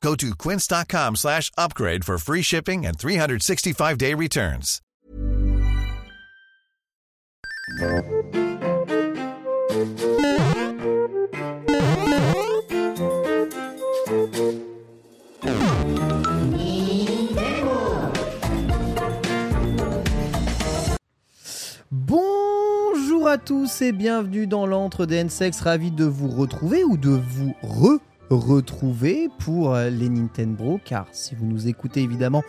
Go to quince.com slash upgrade for free shipping and 365-day returns. Bonjour à tous et bienvenue dans l'antre des. Ravi de vous retrouver ou de vous re-retrouver pour euh, les Nintendo. Car si vous nous écoutez évidemment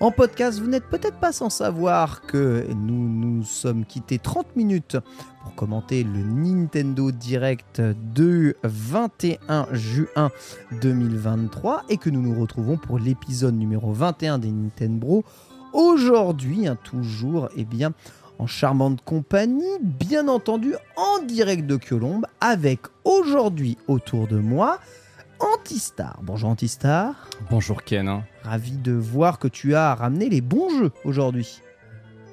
en podcast, vous n'êtes peut-être pas sans savoir que nous nous sommes quittés 30 minutes pour commenter le Nintendo Direct de 21 juin 2023 et que nous nous retrouvons pour l'épisode numéro 21 des Nintendo. Aujourd'hui, hein, toujours, eh bien, en charmante compagnie, bien entendu en direct de Colombe, avec aujourd'hui autour de moi Antistar. Bonjour Antistar. Bonjour Ken. Ravi de voir que tu as ramené les bons jeux aujourd'hui.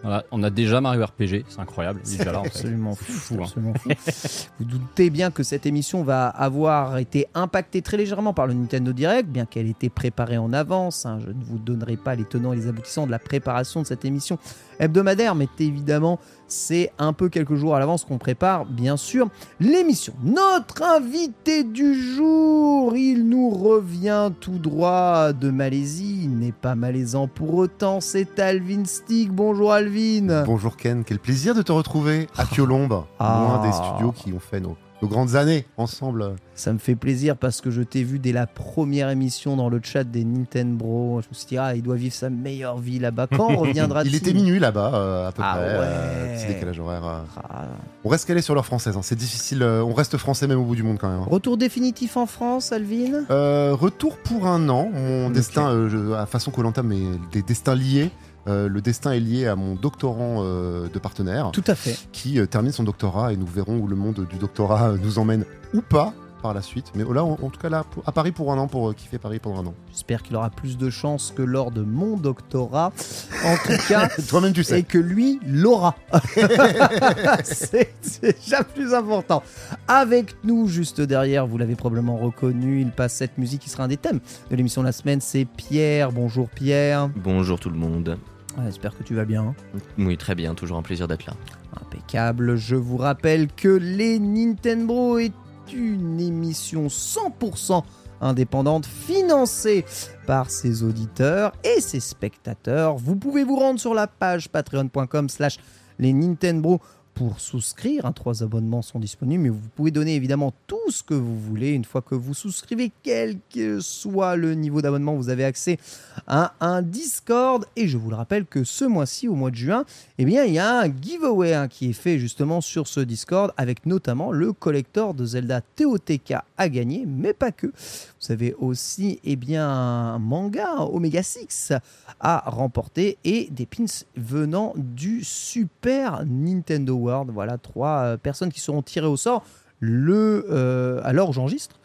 Voilà, on a déjà Mario RPG, c'est incroyable. Déjà là, en fait. absolument fou. hein. absolument fou. Vous doutez bien que cette émission va avoir été impactée très légèrement par le Nintendo Direct, bien qu'elle ait été préparée en avance. hein. Je ne vous donnerai pas les tenants et les aboutissants de la préparation de cette émission hebdomadaire, mais évidemment, c'est un peu quelques jours à l'avance qu'on prépare, bien sûr, l'émission. Notre invité du jour, il nous revient tout droit de Malaisie. Il n'est pas malaisant pour autant, c'est Alvin Stick. Bonjour Alvin. Bonjour Ken, quel plaisir de te retrouver à Kyolombe, Ah. loin des studios qui ont fait nos, nos grandes années ensemble. Ça me fait plaisir parce que je t'ai vu dès la première émission dans le chat des Nintendo. Je me suis dit, ah, il doit vivre sa meilleure vie là-bas. Quand reviendra-t-il Il était minuit là-bas, euh, à peu Ah près. ouais. euh, petit décalage horaire. euh. Ah. On reste calé sur l'heure française, hein, c'est difficile. on reste français même au bout du monde quand même. hein. Retour définitif en France, Alvin? Retour pour un an. Mon destin, à façon Colanta, mais des destins liés. Euh, le destin est lié à mon doctorant euh, de partenaire Tout à fait. qui euh, termine son doctorat et nous verrons où le monde du doctorat nous emmène ou pas par la suite. Mais là, en, en tout cas, là, à Paris pour un an, pour euh, kiffer Paris pendant un an. J'espère qu'il aura plus de chance que lors de mon doctorat. En tout cas, Toi-même, tu et sais. que lui l'aura. c'est c'est déjà plus important. Avec nous, juste derrière, vous l'avez probablement reconnu, il passe cette musique qui sera un des thèmes de l'émission de la semaine. C'est Pierre. Bonjour Pierre. Bonjour tout le monde. Ouais, J'espère que tu vas bien. Oui, très bien, toujours un plaisir d'être là. Impeccable. Je vous rappelle que les Nintendo est une émission 100% indépendante financée par ses auditeurs et ses spectateurs. Vous pouvez vous rendre sur la page patreon.com slash les Nintendo pour souscrire. Hein, trois abonnements sont disponibles, mais vous pouvez donner évidemment tout ce que vous voulez. Une fois que vous souscrivez, quel que soit le niveau d'abonnement, vous avez accès à un Discord. Et je vous le rappelle que ce mois-ci, au mois de juin, eh bien, il y a un giveaway hein, qui est fait justement sur ce Discord avec notamment le collector de Zelda TOTK à gagner, mais pas que. Vous avez aussi eh bien, manga Omega 6 à remporter et des pins venant du Super Nintendo World. Voilà trois euh, personnes qui seront tirées au sort le, euh, où j'enregistre,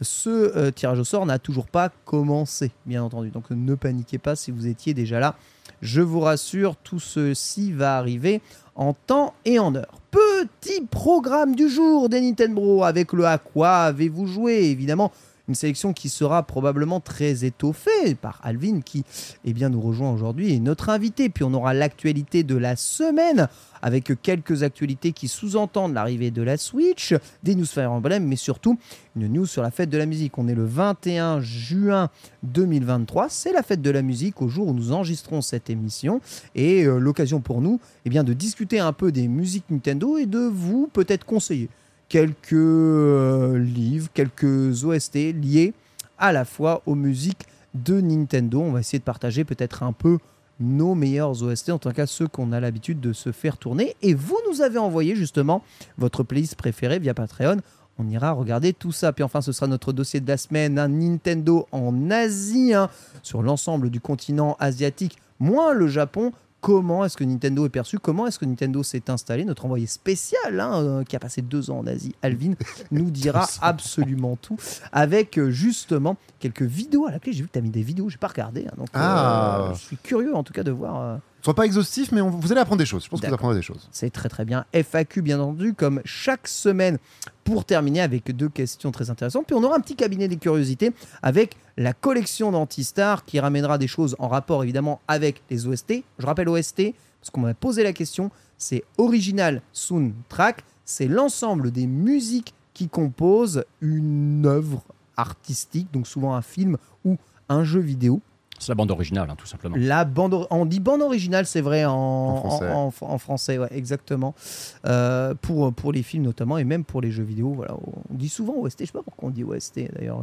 ce euh, tirage au sort n'a toujours pas commencé, bien entendu. Donc ne paniquez pas si vous étiez déjà là. Je vous rassure, tout ceci va arriver en temps et en heure. Petit programme du jour des Nintendo avec le à quoi avez-vous joué Évidemment, une sélection qui sera probablement très étoffée par Alvin qui eh bien, nous rejoint aujourd'hui et notre invité. Puis on aura l'actualité de la semaine avec quelques actualités qui sous-entendent l'arrivée de la Switch, des news Fire Emblem, mais surtout une news sur la fête de la musique. On est le 21 juin 2023, c'est la fête de la musique au jour où nous enregistrons cette émission et euh, l'occasion pour nous eh bien, de discuter un peu des musiques Nintendo et de vous peut-être conseiller quelques euh, livres, quelques OST liés à la fois aux musiques de Nintendo. On va essayer de partager peut-être un peu nos meilleurs OST, en tout cas ceux qu'on a l'habitude de se faire tourner. Et vous nous avez envoyé justement votre playlist préférée via Patreon. On ira regarder tout ça. Puis enfin, ce sera notre dossier de la semaine, un Nintendo en Asie, hein, sur l'ensemble du continent asiatique, moins le Japon, comment est-ce que Nintendo est perçu, comment est-ce que Nintendo s'est installé. Notre envoyé spécial, hein, euh, qui a passé deux ans en Asie, Alvin, nous dira absolument tout, avec euh, justement quelques vidéos à la clé. J'ai vu que tu as mis des vidéos, j'ai pas regardé. hein, donc, euh, Ah. je suis curieux en tout cas de voir. Euh, Soit pas exhaustif, mais on- vous allez apprendre des choses. Je pense que vous apprendrez des choses. c'est très très bien. FAQ, bien entendu, comme chaque semaine, pour terminer avec deux questions très intéressantes. Puis on aura un petit cabinet des curiosités avec la collection d'Antistar qui ramènera des choses en rapport évidemment avec les OST. Je rappelle OST, parce qu'on m'a posé la question, c'est Original Soundtrack. C'est l'ensemble des musiques qui composent une œuvre artistique, donc souvent un film ou un jeu vidéo. C'est la bande originale, hein, tout simplement. La bande, on dit bande originale, c'est vrai en, En français. en- en- en français, ouais, exactement. Euh, pour, pour les films notamment et même pour les jeux vidéo. Voilà, on dit souvent OST. Je sais pas pourquoi on dit OST d'ailleurs.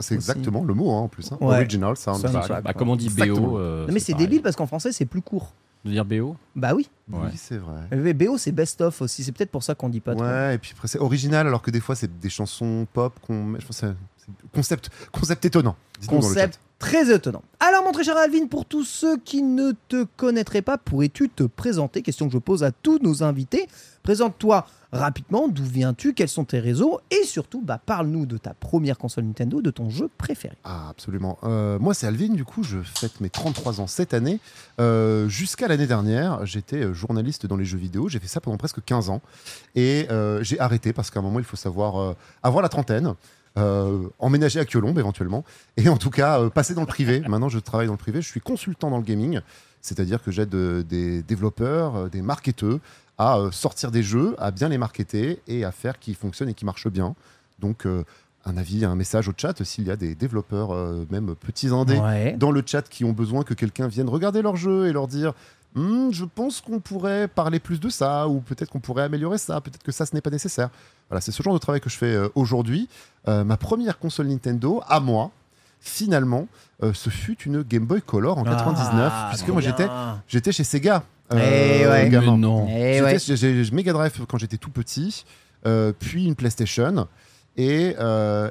c'est exactement le mot hein, en plus. hein. Ouais. Original soundtrack. Soundtrack. Bah, comme on dit. BO. euh, Non, mais c'est débile parce qu'en français c'est plus court. De dire BO Bah oui. Ouais. Oui, c'est vrai. Mais BO c'est best of aussi. C'est peut-être pour ça qu'on dit pas trop. Ouais, et puis après c'est original alors que des fois c'est des chansons pop qu'on met. Je pense que c'est c'est concept, concept étonnant. Concept très étonnant. Alors, mon très cher Alvin, pour tous ceux qui ne te connaîtraient pas, pourrais-tu te présenter? Question que je pose à tous nos invités. Présente-toi rapidement, d'où viens-tu, quels sont tes réseaux et surtout, bah, parle-nous de ta première console Nintendo, de ton jeu préféré. Ah, absolument. Euh, moi, c'est Alvin, du coup, je fête mes 33 ans cette année. Euh, Jusqu'à l'année dernière, j'étais euh, journaliste dans les jeux vidéo. J'ai fait ça pendant presque 15 ans. Et j'ai arrêté parce qu'à un moment, il faut savoir avoir la trentaine. Euh, emménager à Kyolombe éventuellement. Et en tout cas euh, passer dans le privé. Maintenant je travaille dans le privé. Je suis consultant dans le gaming. C'est-à-dire que j'aide euh, des développeurs des marketeurs à sortir des jeux à bien les marketer et à faire qu'ils fonctionnent et qui marchent bien. Donc euh, un avis, un message au chat s'il y a des développeurs, euh, même petits indés, Ouais. dans le chat qui ont besoin que quelqu'un vienne regarder leur jeu et leur dire Hmm, Je pense qu'on pourrait parler plus de ça, ou peut-être qu'on pourrait améliorer ça, peut-être que ça, ce n'est pas nécessaire. Voilà, c'est ce genre de travail que je fais euh, aujourd'hui. Euh, ma première console Nintendo, à moi, finalement, euh, ce fut une Game Boy Color en 99, Ah, puisque trop moi j'étais, j'étais chez Sega. Eh ouais. gamin. Non. Eh J'étais- ouais. j'ai- Mega Drive quand j'étais tout petit, puis une PlayStation, et,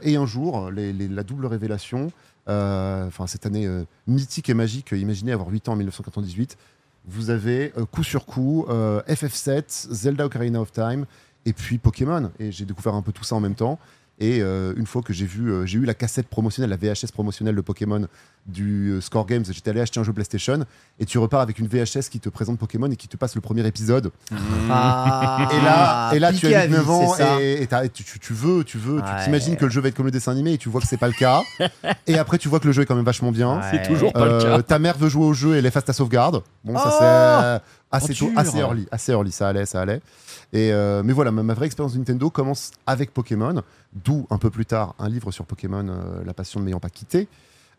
et un jour, les- les- la double révélation, enfin cette année mythique et magique, imaginez avoir 8 ans en 1998, vous avez euh, coup sur coup euh, FF7, Zelda Ocarina of Time, et puis Pokémon, et j'ai découvert un peu tout ça en même temps. Et euh, une fois que j'ai vu, euh, j'ai eu la cassette promotionnelle, la VHS promotionnelle de Pokémon du euh, Score Games, j'étais allé acheter un jeu PlayStation et tu repars avec une VHS qui te présente Pokémon et qui te passe le premier épisode. Ah, Et là, et là tu as à 19 vie, ans c'est ça. et, tu, tu- tu veux, tu veux, Ouais. tu t'imagines que le jeu va être comme le dessin animé et tu vois que c'est pas le cas. et après tu vois que le jeu est quand même vachement bien. Ouais. C'est toujours pas le Euh, cas. ta mère veut jouer au jeu et elle efface ta sauvegarde. Bon, ça c'est assez, Oh, tôt, dur. assez early, assez early, ça allait, ça allait. Et euh, mais voilà, ma, ma vraie expérience de Nintendo commence avec Pokémon, d'où un peu plus tard un livre sur Pokémon, euh, La passion ne m'ayant pas quitté.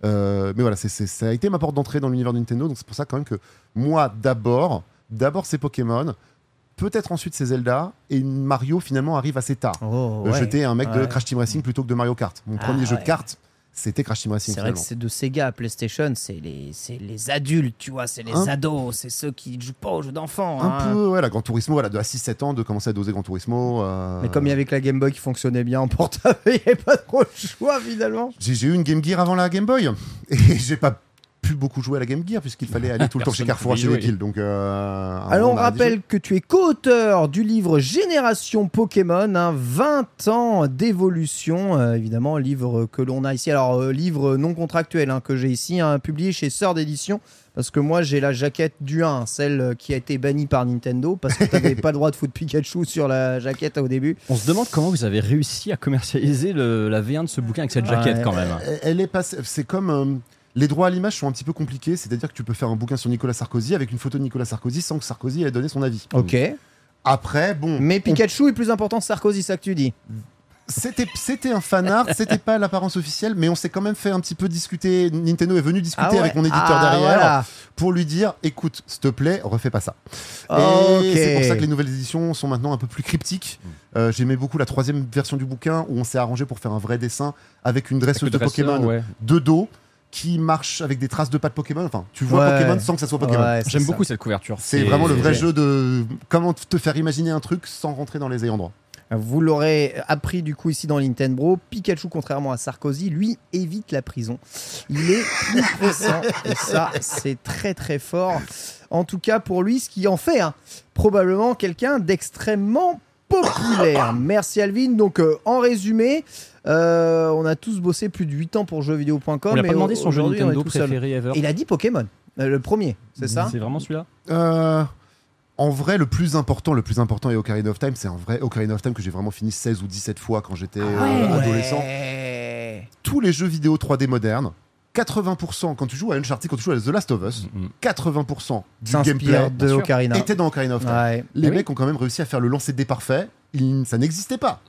Euh, mais voilà, c'est- c'est- ça a été ma porte d'entrée dans l'univers de Nintendo, donc c'est pour ça quand même que moi d'abord, d'abord c'est Pokémon, peut-être ensuite c'est Zelda, et Mario finalement arrive assez tard. Oh, ouais. J'étais un mec de. Crash Team Racing plutôt que de Mario Kart. Mon Ah, premier jeu ouais. de cartes, c'était Crash Team Racing C'est vrai que c'est de Sega à PlayStation, c'est les, c'est les adultes, tu vois, c'est les Un- ados, c'est ceux qui ne jouent pas aux jeux d'enfants. Un hein. peu, ouais, la Gran Turismo, voilà, de à 6-7 ans, de commencer à doser Gran Turismo. euh, Mais comme il y avait que la Game Boy qui fonctionnait bien en portable, il n'y avait pas trop de choix finalement. J'ai j'ai eu une Game Gear avant la Game Boy. Et j'ai pas plus beaucoup joué à la Game Gear puisqu'il fallait aller tout le temps chez Carrefour jouer. piles. Donc, euh, Alors on rappelle que tu es co-auteur du livre Génération Pokémon, hein, 20 ans d'évolution, euh, évidemment, livre que l'on a ici. Alors euh, livre non contractuel hein, que j'ai ici, hein, publié chez Sœur d'édition. Parce que moi j'ai la jaquette du 1, celle qui a été bannie par Nintendo, parce que tu n'avais pas le droit de foutre Pikachu sur la jaquette au début. On se demande comment vous avez réussi à commercialiser le- la V1 de ce bouquin avec cette jaquette Ouais. quand même. Elle- Elle est passée. C'est comme. Les droits à l'image sont un petit peu compliqués, c'est-à-dire que tu peux faire un bouquin sur Nicolas Sarkozy avec une photo de Nicolas Sarkozy sans que Sarkozy ait donné son avis. Ok. Après, bon. Mais on- Pikachu est plus important que Sarkozy, ça que tu dis. C'était, c'était un fan art, c'était pas l'apparence officielle, mais on s'est quand même fait un petit peu discuter. Nintendo est venu discuter Ah ouais. avec mon éditeur Ah, derrière voilà. pour lui dire écoute, s'il te plaît, refais pas ça. Ok. Et c'est pour ça que les nouvelles éditions sont maintenant un peu plus cryptiques. Euh, j'aimais beaucoup la troisième version du bouquin où on s'est arrangé pour faire un vrai dessin avec une dresseuse de dresseur, Pokémon ouais. de dos qui marche avec des traces de pas de Pokémon. Enfin, tu vois Ouais. Pokémon sans que ça soit Pokémon. Ouais, J'aime beaucoup cette couverture. C'est vraiment le vrai jeu de comment te faire imaginer un truc sans rentrer dans les ayants droit. Vous l'aurez appris du coup ici dans Nintendo. Pikachu, contrairement à Sarkozy, lui évite la prison. Il est plus puissant et ça, c'est très très fort. En tout cas pour lui, ce qui en fait hein, probablement quelqu'un d'extrêmement populaire. Merci Alvin. Donc euh, en résumé, euh, on a tous bossé plus de 8 ans pour jeuxvideo.com. On lui a pas demandé son jeu aujourd'hui, on est Nintendo tout seul. préféré ever. Il a dit Pokémon, euh, le premier, c'est ça C'est vraiment celui-là Euh, en vrai, le plus important, le plus important est Ocarina of Time. C'est un vrai Ocarina of Time que j'ai vraiment fini 16 ou 17 fois quand j'étais euh, adolescent. Ouais. Tous les jeux vidéo 3D modernes, 80% quand tu joues à Uncharted, quand tu joues à The Last of Us, Mhm. 80% du S'inspire gameplay de sûr, Ocarina. était dans Ocarina of Time. Ouais. Les Ah oui. mecs ont quand même réussi à faire le lancer de dés parfait. Il- ça n'existait pas.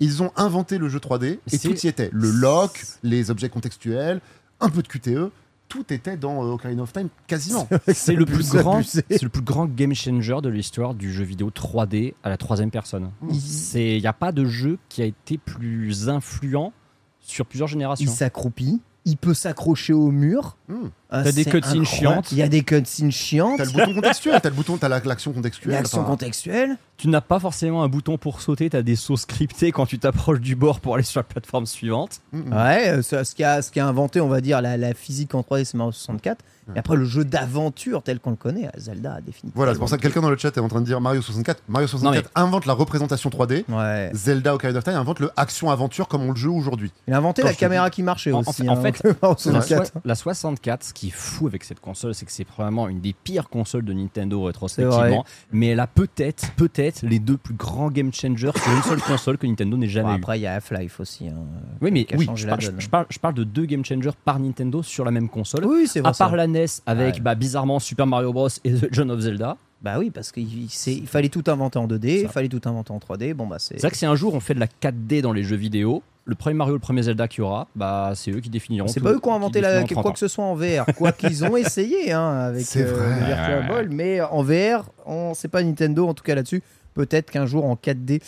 Ils ont inventé le jeu 3D et tout y était. Le lock, les objets contextuels, un peu de QTE. Tout était dans euh, Ocarina of Time quasiment. C'est le plus grand, c'est le plus grand game changer de l'histoire du jeu vidéo 3D à la troisième personne. C'est, il n'y a pas de jeu qui a été plus influent sur plusieurs Il générations. s'accroupit, il peut s'accrocher au mur. Hmm. Ah, T'as des cutscenes chiantes. Il y a des cutscenes chiantes. T'as le bouton contextuel, t'as le bouton, t'as la- l'action contextuelle. L'action contextuelle. Tu n'as pas forcément un bouton pour sauter, tu as des sauts scriptés quand tu t'approches du bord pour aller sur la plateforme suivante. mm, mm. Ouais, euh, ce, ce qui a, ce qui a inventé, on va dire, la, la physique en 3D, c'est Mario 64. Et après, le jeu d'aventure tel qu'on le connaît, Zelda, définitivement. Voilà, c'est pour ça que quelqu'un dans le chat est en train de dire Mario 64. Mario 64 invente la représentation 3D. Ouais. Zelda Ocarina of Time invente le action-aventure comme on le joue aujourd'hui. Il a inventé Quand la caméra qui marchait En- en aussi. fait- en hein, fait, Mario La, 64. soi- la 64, ce qui est fou avec cette console, c'est que c'est probablement une des pires consoles de Nintendo rétrospectivement. Mais elle a peut-être, peut-être les deux plus grands game changers sur une seule console que Nintendo n'ait jamais Bon, eu. après, il y a Half-Life aussi. hein. Oui, mais qui oui, je parle, je, parle, je parle de deux game changers par Nintendo sur la même console. Oui, c'est vrai. à part ça. la NES avec Ouais. bah, bizarrement Super Mario Bros et The Legend of Zelda. Bah oui, parce qu'il c'est- il fallait tout inventer en 2D, il fallait tout inventer en 3D. Bon, bah c'est. C'est vrai que si un jour on fait de la 4D dans les jeux vidéo, le premier Mario, le premier Zelda qu'il y aura, bah, c'est eux qui définiront. C'est pas eux qui ont inventé la, définiront 30 quoi ans. que ce soit en VR. Quoi qu'ils ont essayé hein, avec C'est euh, vrai. le Virtual Ouais, Boy, mais en VR, on sait pas Nintendo en tout cas là-dessus. Peut-être qu'un jour en 4D,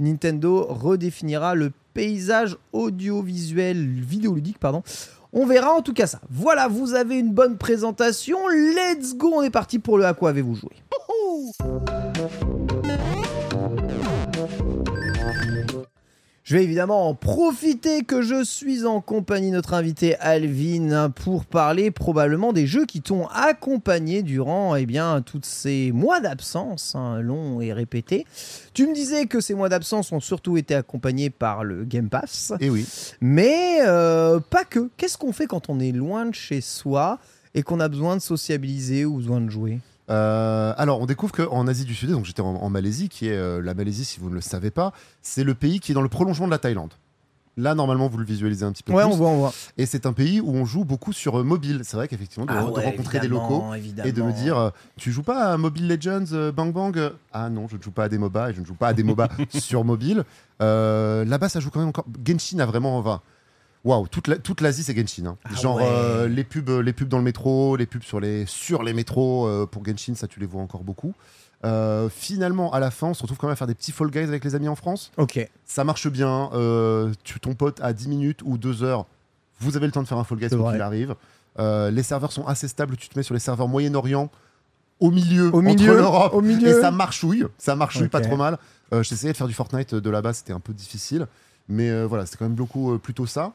Nintendo redéfinira le paysage audiovisuel vidéoludique, pardon. On verra en tout cas ça. Voilà, vous avez une bonne présentation. Let's go, on est parti pour le à quoi avez-vous joué? Je vais évidemment en profiter que je suis en compagnie de notre invité Alvin pour parler probablement des jeux qui t'ont accompagné durant eh bien, tous ces mois d'absence, hein, longs et répétés. Tu me disais que ces mois d'absence ont surtout été accompagnés par le Game Pass, Et oui. mais euh, pas que. Qu'est-ce qu'on fait quand on est loin de chez soi et qu'on a besoin de sociabiliser ou besoin de jouer? Euh, alors, on découvre qu'en Asie du Sud-Est, donc j'étais en, en Malaisie, qui est euh, la Malaisie, si vous ne le savez pas, c'est le pays qui est dans le prolongement de la Thaïlande. Là, normalement, vous le visualisez un petit peu Ouais, plus. on voit, on voit. Et c'est un pays où on joue beaucoup sur euh, mobile. C'est vrai qu'effectivement, de, de rencontrer des locaux Ah évidemment, et de me dire, euh, tu joues pas à Mobile Legends euh, Bang Bang? Ah non, je ne joue pas à des MOBA et je ne joue pas à des MOBA sur mobile. Là-bas, ça joue quand même encore. Genshin a vraiment. Enfin, Waouh, toute la- toute l'Asie c'est Genshin. hein. Ah Genre ouais. euh, les pubs, les pubs dans le métro, les pubs sur les sur les métros euh, pour Genshin, ça tu les vois encore beaucoup. Euh, finalement, à la fin, on se retrouve quand même à faire des petits Fall Guys avec les amis en France. Ok. Ça marche bien. euh, tu ton pote à 10 minutes ou 2 heures, vous avez le temps de faire un Fall Guys quand il arrive. Euh, les serveurs sont assez stables. Tu te mets sur les serveurs Moyen-Orient, au milieu, Au milieu, entre l'Europe, au milieu. et ça marchouille. Ça marchouille pas Ok. trop mal. Euh, J'essayais de faire du Fortnite de là-bas, c'était un peu difficile. Mais euh, voilà, c'était quand même beaucoup, euh, plutôt ça.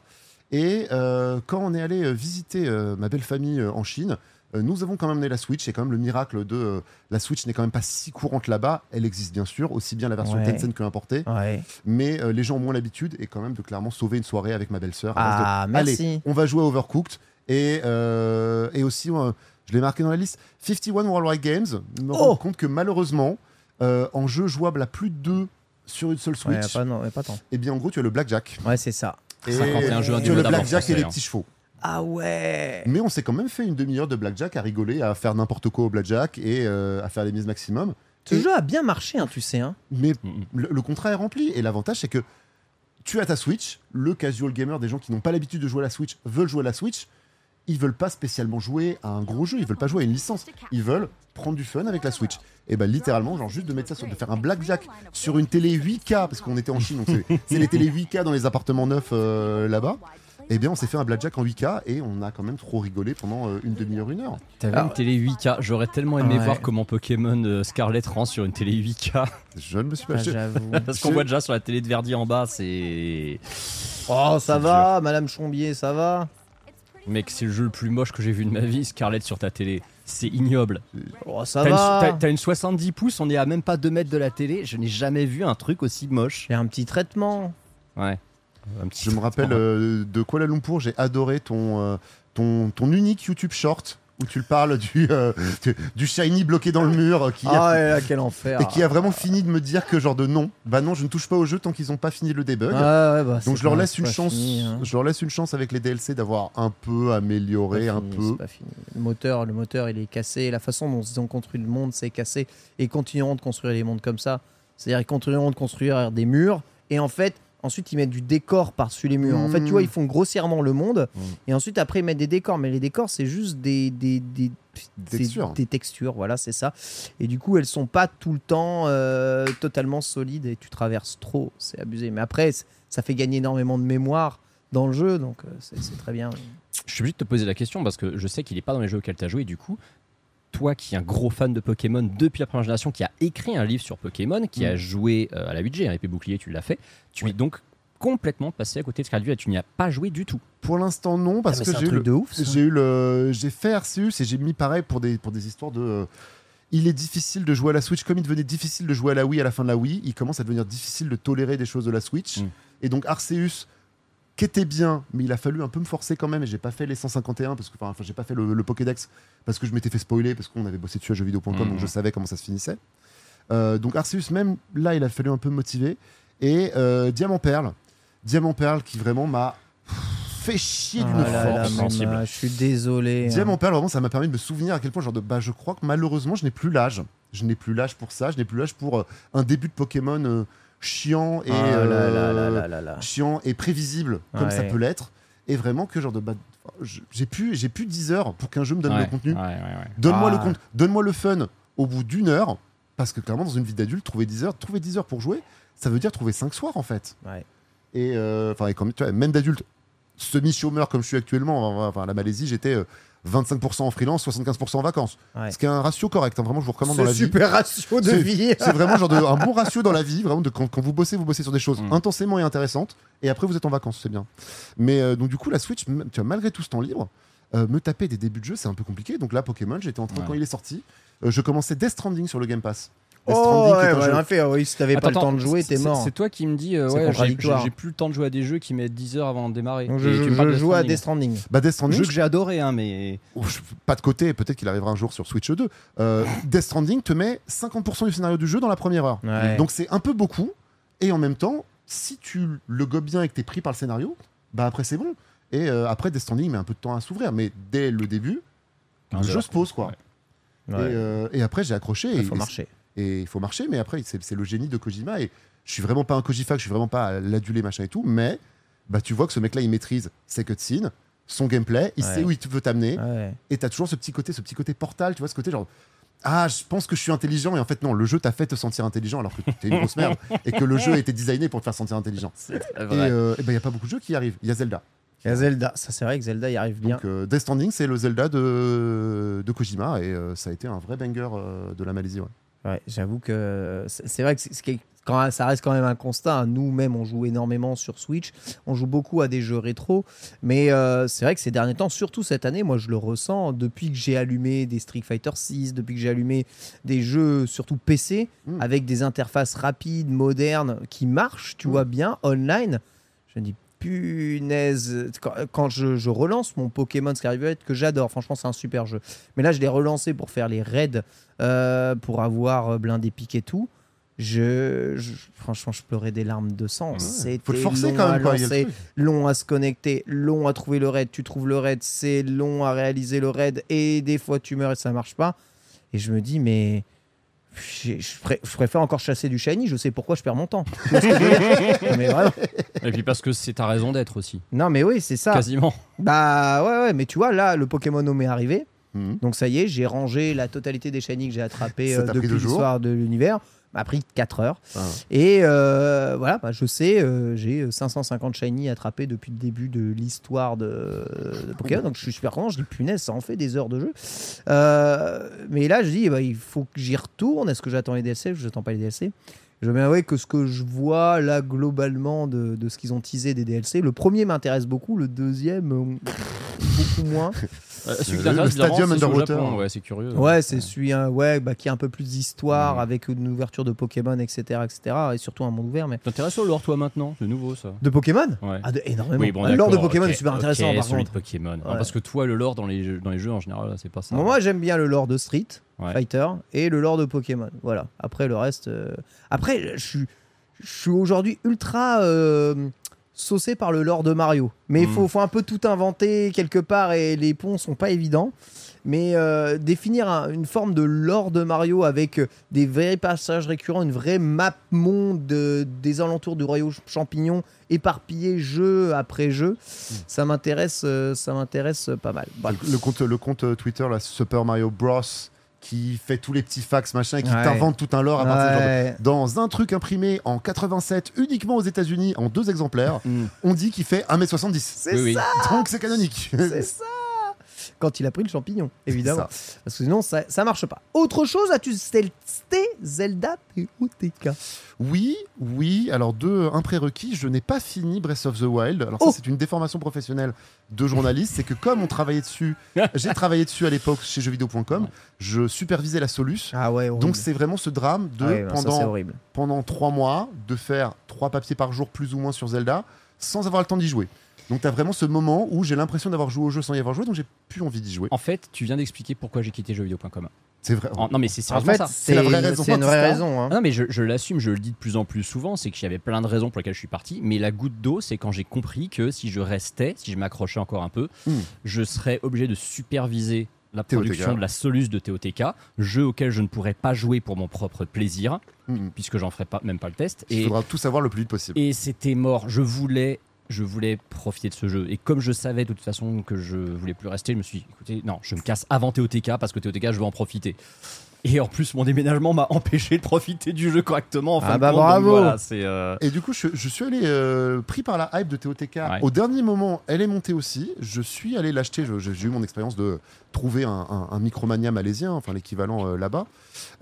Et euh, quand on est allé visiter ma belle famille en Chine, nous avons quand même amené la Switch. Et quand même le miracle de euh, la Switch n'est quand même pas si courante là-bas. Elle existe bien sûr, aussi bien la version Ouais. Tencent que importée. Ouais. Mais euh, les gens ont moins l'habitude et quand même de clairement sauver une soirée avec ma belle-sœur. Ah, Allez, on va jouer à Overcooked. Et, euh, et aussi, je l'ai marqué dans la liste, 51 Worldwide Games me rend Oh compte que malheureusement, en jeu jouable à plus de 2 sur une seule Ouais, Switch, pas, non, pas tant. et bien en gros, tu as le Blackjack. Ouais, c'est ça. Et 51 jeux tu as le Blackjack et les hein. petits chevaux. Ah ouais. Mais on s'est quand même fait une demi-heure de Blackjack à rigoler, à faire n'importe quoi au Blackjack et euh, à faire les mises maximum. Ce Et- jeu a bien marché, hein, tu sais. Hein. Mais Mhm. le, le contrat est rempli. Et l'avantage, c'est que tu as ta Switch, le casual gamer, des gens qui n'ont pas l'habitude de jouer à la Switch, veulent jouer à la Switch. Ils veulent pas spécialement jouer à un gros jeu, ils veulent pas jouer à une licence. Ils veulent prendre du fun avec la Switch. Et ben littéralement, genre juste de mettre ça sur, de faire un blackjack sur une télé 8K, parce qu'on était en Chine, donc c'est- c'est les télés 8K dans les appartements neufs euh, là-bas. Eh bien, on s'est fait un blackjack en 8K et on a quand même trop rigolé pendant euh, une demi-heure, une heure. T'avais Alors- une télé 8K. J'aurais tellement aimé Ouais. voir comment Pokémon euh, Scarlet rend sur une télé 8K. Je ne me suis pas Ah, acheté. Parce qu'on voit déjà sur la télé de Verdi en bas, c'est. Oh, ça va, Madame Chombier, ça va? Mec, c'est le jeu le plus moche que j'ai vu de ma vie, Scarlet sur ta télé. C'est ignoble. Oh, ça T'as une, va. t'as- t'as une 70 pouces, on est à même pas 2 mètres de la télé. Je n'ai jamais vu un truc aussi moche. J'ai un petit traitement. Ouais. Un petit Je me rappelle euh, de Kuala Lumpur, j'ai adoré ton, euh, ton, ton unique YouTube short où tu parles du, euh, du, du shiny bloqué dans le mur qui a- Ah ouais, là, quel enfer. et qui a vraiment fini de me dire que genre de non, bah non, je ne touche pas au jeu tant qu'ils n'ont pas fini le debug. Ah ouais, bah, Donc je leur laisse une chance, fini, hein. je leur laisse une chance avec les DLC d'avoir un peu amélioré, un fini, peu. Le moteur, le moteur, il est cassé. La façon dont ils ont construit le monde, c'est cassé. Et ils continueront de construire les mondes comme ça. C'est-à-dire, ils continueront de construire des murs. Et en fait, ensuite, ils mettent du décor par-dessus les murs. En fait, tu vois, ils font grossièrement le monde. Mm. Et ensuite, après, ils mettent des décors. Mais les décors, c'est juste des, des, des, Des textures. des textures. Voilà, c'est ça. Et du coup, elles sont pas tout le temps euh, totalement solides. Et tu traverses trop. C'est abusé. Mais après, ça fait gagner énormément de mémoire dans le jeu. Donc, euh, c'est très bien. Je suis obligé de te poser la question parce que je sais qu'il est pas dans les jeux auxquels tu as joué. Du coup, toi qui es un gros fan de Pokémon depuis la première génération, qui a écrit un livre sur Pokémon, qui a joué euh, à la 8G, hein, épée bouclier, tu l'as fait, tu es donc complètement passé à côté de Scarlet et tu n'y as pas joué du tout. Pour l'instant non, parce Ah, mais que j'ai eu, le- de ouf, ça. j'ai eu le, j'ai fait Arceus et j'ai mis pareil pour des pour des histoires de. euh, il est difficile de jouer à la Switch comme il devenait difficile de jouer à la Wii à la fin de la Wii. Il commence à devenir difficile de tolérer des choses de la Switch. Mm. Et donc Arceus, qui était bien, mais il a fallu un peu me forcer quand même. Et j'ai pas fait les 151 parce que, enfin, j'ai pas fait le, le Pokédex parce que je m'étais fait spoiler parce qu'on avait bossé dessus à jeuxvideo.com, donc je savais comment ça se finissait. Euh, donc Arceus, même là, il a fallu un peu me motiver. Et euh, Diamant Perle, Diamant Perle qui vraiment m'a fait chier d'une Ah là là, force. Je suis désolé. hein. Diamant Perle, vraiment, ça m'a permis de me souvenir à quel point, genre, de, bah, je crois que malheureusement, je n'ai plus l'âge. Je n'ai plus l'âge pour ça. Je n'ai plus l'âge pour euh, un début de Pokémon euh, chiant et Ah là euh, là là chiant et prévisible comme ça peut l'être. Et vraiment que genre de, bah, j'ai plus, j'ai plus 10 heures pour qu'un jeu me donne Ouais, le contenu. ouais. Donne-moi Ah. le compte, donne-moi le fun au bout d'une heure, parce que clairement dans une vie d'adulte, trouver 10 heures, trouver 10 heures pour jouer, ça veut dire trouver 5 soirs en fait. Et euh, enfin, vois, même d'adulte, semi-chômeur comme je suis actuellement, enfin, la Malaisie, j'étais euh, 25% en freelance, 75% en vacances. Ouais. Ce qui est un ratio correct. hein, vraiment, je vous recommande dans la C'est vie. super ratio de C'est- vie. C'est vraiment genre de, un bon ratio dans la vie, vraiment de quand, quand vous bossez, vous bossez sur des choses Mm. intensément et intéressantes, et après vous êtes en vacances, c'est bien. Mais euh, donc du coup la Switch, tu malgré tout ce temps libre, euh, me taper des débuts de jeu, c'est un peu compliqué. Donc là Pokémon, j'étais en train Ouais. quand il est sorti, euh, je commençais Death Stranding sur le Game Pass. Death Oh, Stranding, ouais, ouais, jeu- en fait, oui, si t'avais pas le temps de jouer, t'es mort. C'est toi qui me dis, euh, ouais, j'ai- j'ai contradictoire. j'ai plus le temps de jouer à des jeux qui mettent 10 heures avant de démarrer. Donc, je, je- je de joue à. Death Stranding. Bah Death Stranding, Jeu que j'ai adoré, hein, mais. Ouf, pas de côté, peut-être qu'il arrivera un jour sur Switch 2. Euh, Death Stranding te met 50% du scénario du jeu dans la première heure. Ouais. Donc c'est un peu beaucoup, et en même temps, si tu le gobes bien et que t'es pris par le scénario, bah après c'est bon. Et euh, après Death Stranding met un peu de temps à s'ouvrir, mais dès le début, le 15 jeu se pose quoi. Ouais. Et, euh, et après j'ai accroché. Il et, faut marcher. Et il faut marcher, mais après c'est le génie de Kojima. Et je suis vraiment pas un Kojifa, je suis vraiment pas à l'aduler machin et tout, mais bah tu vois que ce mec-là il maîtrise ses cutscenes, son gameplay, il Ouais. sait où il veut t'amener. Ouais. Et t'as toujours ce petit côté, ce petit côté portal, tu vois, ce côté genre. Ah, je pense que je suis intelligent, et en fait, non, le jeu t'a fait te sentir intelligent alors que t'es une grosse merde, et que le jeu a été designé pour te faire sentir intelligent. Et Vrai. il n'y a pas beaucoup de jeux qui y arrivent. Il y a Zelda. Il y a Zelda. Ça, c'est vrai que Zelda y arrive bien. Donc, euh, Death Stranding, c'est le Zelda de, de Kojima, et euh, ça a été un vrai banger euh, de la Malaisie. Ouais. Ouais, j'avoue que c'est c'est vrai que c'est- quand ça reste quand même un constat. hein. Nous-mêmes, on joue énormément sur Switch. On joue beaucoup à des jeux rétro. Mais euh, c'est vrai que ces derniers temps, surtout cette année, moi je le ressens depuis que j'ai allumé des Street Fighter 6, depuis que j'ai allumé des jeux surtout PC Mm. avec des interfaces rapides, modernes, qui marchent, tu Mm. vois bien, online. Je me dis punaise, quand, je, je relance mon Pokémon Scarlet que j'adore, franchement c'est un super jeu. Mais là je l'ai relancé pour faire les raids, euh, pour avoir euh, blindé pique et tout. Je, je- franchement je pleurais des larmes de sang. C'était Faut le forcer long quand à même. lancer, long à se connecter, long à trouver le raid. Tu trouves le raid, c'est long à réaliser le raid et des fois tu meurs et ça marche pas. Et je me dis mais je, pré- je préfère encore chasser du shiny. Je sais pourquoi je perds mon temps. Mais vraiment. Et puis parce que c'est ta raison d'être aussi. Non mais oui c'est ça. Quasiment. Bah ouais, ouais, mais tu vois, là, le Pokémon Home est arrivé. Mhm. Donc ça y est, j'ai rangé la totalité des shiny que j'ai attrapés euh, depuis l'histoire de l'univers. M'a pris 4 heures. Ah. Et euh, voilà, bah, je sais, euh, j'ai 550 shiny attrapés depuis le début de l'histoire de, de Pokémon. Donc je suis super content. Je dis punaise, ça en fait des heures de jeu. Euh, mais là, je dis, bah, il faut que j'y retourne. Est-ce que j'attends les DLC Je n'attends pas les DLC. Je vais avouer que ce que je vois là globalement de, de ce qu'ils ont teasé des DLC, le premier m'intéresse beaucoup, le deuxième euh, beaucoup moins. Euh, celui qui Le- Stadium Underwater. Japon, Ouais, c'est curieux. Ouais, c'est celui hein, ouais, bah, qui a un peu plus d'histoire Mm. avec une ouverture de Pokémon, etc., etc. Et surtout un monde ouvert. Mais T'intéresses au lore, toi, maintenant? C'est nouveau, ça. de Pokémon? Ouais. ah, de, énormément. Oui, bon, Ah, le lore de Pokémon ok, est super intéressant par celui de. Pokémon. Non, Ouais. parce que toi, le lore dans les jeux, dans les jeux en général, c'est pas ça. Bon, moi, j'aime bien le lore de Street Ouais. Fighter et le lore de Pokémon. Voilà. Après, le reste. euh, Après, je suis, je suis aujourd'hui ultra euh, saucé par le lore de Mario. Mais il Mm. faut, faut un peu tout inventer quelque part et les ponts sont pas évidents. Mais euh, définir un- une forme de lore de Mario avec euh, des vrais passages récurrents, une vraie map monde de- des alentours du royaume champignon éparpillé jeu après jeu, ça m'intéresse, euh, ça m'intéresse pas mal. Le compte, le compte Twitter, là, Super Mario Bros, qui fait tous les petits fax, machin, et qui Ouais. t'invente tout un lore à partir de genre de- Ouais. Dans un truc imprimé en 87, uniquement aux États-Unis, en deux exemplaires, Mm. on dit qu'il fait 1m70. C'est Oui, oui. ça Donc c'est canonique. C'est ça Quand il a pris le champignon, évidemment. Parce que sinon, ça, ça marche pas. Autre chose, as-tu testé Zelda TOTK Oui, oui. Alors, deux, un prérequis, je n'ai pas fini Breath of the Wild. Alors, Oh ça, c'est une déformation professionnelle de journaliste. c'est que comme on travaillait dessus, j'ai travaillé dessus à l'époque chez jeuxvideo.com, je supervisais la Solus. Ah ouais. Donc, c'est vraiment ce drame de, Ah ouais, pendant trois mois, de faire trois papiers par jour, plus ou moins, sur Zelda, sans avoir le temps d'y jouer. Donc, tu as vraiment ce moment où j'ai l'impression d'avoir joué au jeu sans y avoir joué, donc j'ai plus envie d'y jouer. En fait, tu viens d'expliquer pourquoi j'ai quitté jeuxvideo.com. C'est vrai. En- Non, mais c'est En sérieusement fait, ça. c'est la vraie raison. C'est une vraie raison. hein. Non, mais je, je l'assume, je le dis de plus en plus souvent, c'est qu'il y avait plein de raisons pour lesquelles je suis parti. Mais la goutte d'eau, c'est quand j'ai compris que si je restais, si je m'accrochais encore un peu, Mm. je serais obligé de superviser la TOTK. production de la Solus de TOTK, jeu auquel je ne pourrais pas jouer pour mon propre plaisir, Mhm. puisque j'en ferai pas, même pas le test. Il Et, faudra tout savoir le plus vite possible. et c'était mort. Je voulais, je voulais profiter de ce jeu. Et comme je savais de toute façon que je voulais plus rester, je me suis dit, écoutez, non, je me casse avant TOTK parce que TOTK, je veux en profiter. Et en plus, mon déménagement m'a empêché de profiter du jeu correctement. En fin Ah de bah. Donc bravo. voilà, euh, Et du coup, je, je suis allé euh, pris par la hype de TOTK. Ouais. Au dernier moment, elle est montée aussi. Je suis allé l'acheter. J'ai eu mon expérience de trouver un, un- un Micromania malaisien, enfin l'équivalent euh, là-bas.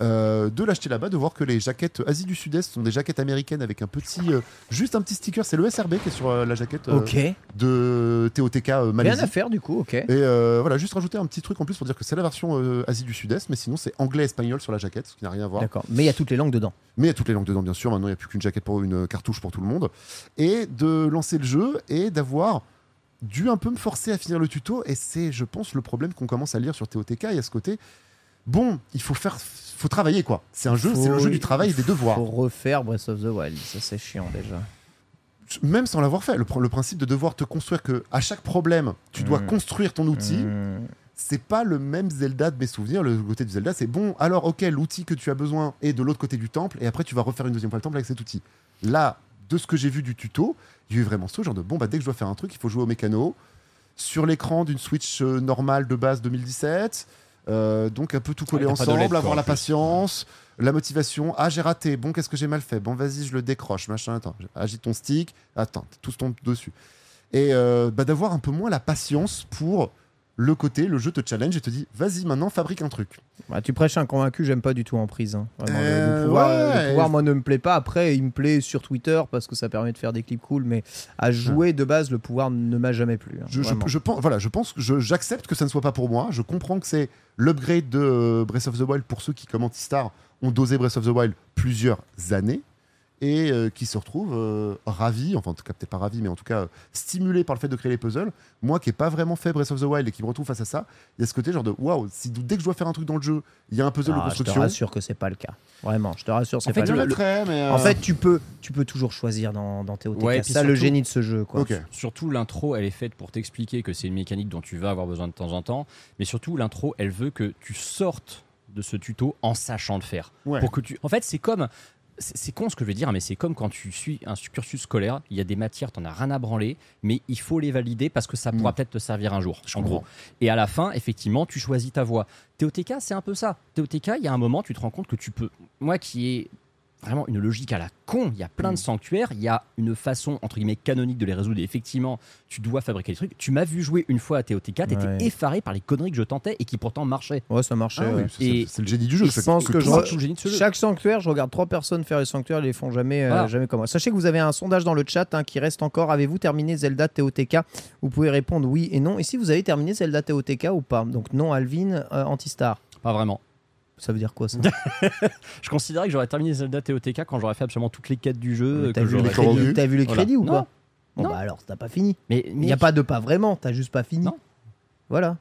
Euh, de l'acheter là-bas, de voir que les jaquettes Asie du Sud-Est sont des jaquettes américaines avec un petit, euh, juste un petit sticker. C'est le SRB qui est sur la jaquette euh, Ok. de TOTK euh, Rien à faire du coup, ok. Et voilà, juste rajouter un petit truc en plus pour dire que c'est la version Asie du Sud-Est, mais sinon c'est anglais-espagnol sur la jaquette, ce qui n'a rien à voir. D'accord. Mais il y a toutes les langues dedans. Mais il y a toutes les langues dedans, bien sûr. Maintenant, il n'y a plus qu'une jaquette pour une cartouche pour tout le monde. Et de lancer le jeu et d'avoir dû un peu me forcer à finir le tuto. Et c'est, je pense, le problème qu'on commence à lire sur TOTK. Y a ce côté, bon, il faut faire, faut travailler quoi. C'est un jeu, c'est le jeu du travail et des devoirs. Faut refaire Breath of the Wild. Ça, c'est chiant déjà. Même sans l'avoir fait, le, pr- le principe de devoir te construire que à chaque problème, tu dois Mm. construire ton outil. Hmm. c'est pas le même Zelda de mes souvenirs. Le côté du Zelda, c'est bon, alors ok, l'outil que tu as besoin est de l'autre côté du temple, et après tu vas refaire une deuxième fois le temple avec cet outil. Là, de ce que j'ai vu du tuto, il y a eu vraiment ce genre de bon, bah dès que je dois faire un truc, il faut jouer au mécano. Sur l'écran d'une Switch euh, normale de base 2017, euh, donc un peu tout coller Ouais, ensemble, LED, quoi, avoir en la plus. patience, la motivation. Ah, j'ai raté, bon, qu'est-ce que j'ai mal fait? Bon, vas-y, je le décroche, machin, attends, agite ton stick, attends, tout se tombe dessus. Et euh, bah, d'avoir un peu moins la patience pour le côté, le jeu te challenge et te dit vas-y maintenant fabrique un truc. Bah, tu prêches un convaincu, j'aime pas du tout en prise. hein. Vraiment, le- le, Euh, pouvoir, ouais. le pouvoir, moi, ne me plaît pas. Après, il me plaît sur Twitter parce que ça permet de faire des clips cool, mais à jouer de base, le pouvoir ne m'a jamais plu. hein, Je, je- vraiment. je pense, voilà, je pense j'accepte que ça ne soit pas pour moi. Je comprends que c'est l'upgrade de euh, Breath of the Wild pour ceux qui, comme Antistar, ont dosé Breath of the Wild plusieurs années et euh, qui se retrouvent euh, ravis, enfin en tout cas peut-être pas ravis, mais en tout cas euh, stimulés par le fait de créer les puzzles. Moi qui n'ai pas vraiment fait Breath of the Wild et qui me retrouve face à ça, il y a ce côté genre de waouh, si dès que je dois faire un truc dans le jeu, il y a un puzzle de Ah, je te construction. rassure que c'est pas le cas. Vraiment, je te rassure, c'est En fait, pas le cas. mais, euh, En fait, tu peux, tu peux toujours choisir dans, dans TOTK. Ouais, c'est ça le génie de ce jeu. Quoi. ok. Surtout l'intro, elle est faite pour t'expliquer que c'est une mécanique dont tu vas avoir besoin de temps en temps, mais surtout l'intro, elle veut que tu sortes de ce tuto en sachant le faire. Ouais. Pour que tu, en fait, c'est comme, c'est con ce que je veux dire, mais c'est comme quand tu suis un cursus scolaire, il y a des matières, t'en as rien à branler, mais il faut les valider parce que ça pourra Mm. peut-être te servir un jour, en comprends. gros. Et à la fin, effectivement, tu choisis ta voie. TOTK, c'est un peu ça. TOTK, il y a un moment, tu te rends compte que tu peux, moi qui ai vraiment une logique à la con, il y a plein Mm. de sanctuaires, il y a une façon, entre guillemets, canonique de les résoudre, et effectivement, tu dois fabriquer des trucs. Tu m'as vu jouer une fois à TOTK, t'étais Ouais. effaré par les conneries que je tentais et qui pourtant marchaient. Ouais, ça marchait. Ah ouais. c'est- le génie du jeu. je pense que tout je. Chaque sanctuaire, je regarde trois personnes faire les sanctuaires, ils les font jamais, euh, Voilà. jamais comme moi. Sachez que vous avez un sondage dans le chat hein, qui reste encore. Avez-vous terminé Zelda TOTK Vous pouvez répondre oui et non. Et si vous avez terminé Zelda TOTK ou pas? Donc non, Alvin, euh, Antistar. Pas vraiment. Ça veut dire quoi ça Je considérais que j'aurais terminé Zelda TOTK quand j'aurais fait absolument toutes les quêtes du jeu. T'as vu, les crédits crédits, vu. t'as vu les Voilà. crédits ou Non. pas? Bon Non. bah alors, t'as pas fini. Mais Il n'y a pas de pas vraiment, t'as juste pas fini. Non. Voilà.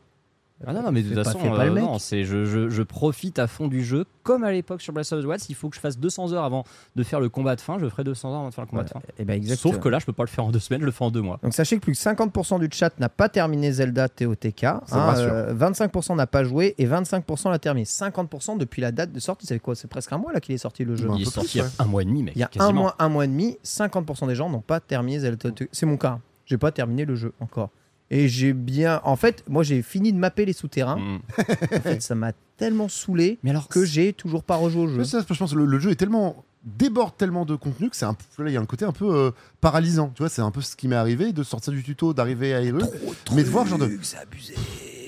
Ah non, non, mais de toute façon, pas le euh, non, c'est je, je, je profite à fond du jeu, comme à l'époque sur Breath of the Wild. S'il faut que je fasse 200 heures avant de faire le combat de fin, je ferai 200 heures avant de faire le combat de fin. Et ben exactement. Sauf que là, je peux pas le faire en deux semaines, je le fais en deux mois. Donc sachez que plus que 50% du chat n'a pas terminé Zelda TOTK. Rassure. euh, 25% n'a pas joué et 25% l'a terminé. 50% depuis la date de sortie. C'est quoi? C'est presque un mois là qu'il est sorti le jeu. Un Il est peu sorti il un mois et demi, mec. Il y a un mois, un mois et demi, 50% des gens n'ont pas terminé Zelda TOTK. C'est mon cas. J'ai pas terminé le jeu encore. Et j'ai bien. En fait, moi j'ai fini de mapper les souterrains. Mm. En fait, ça m'a tellement saoulé Mais alors, que j'ai toujours pas rejoué au jeu. Ça, je pense que le, le jeu est tellement déborde tellement de contenu que c'est un peu- là, il y a un côté un peu euh, paralysant tu vois c'est un peu ce qui m'est arrivé de sortir du tuto d'arriver à Hyrule mais de voir genre de C'est abusé.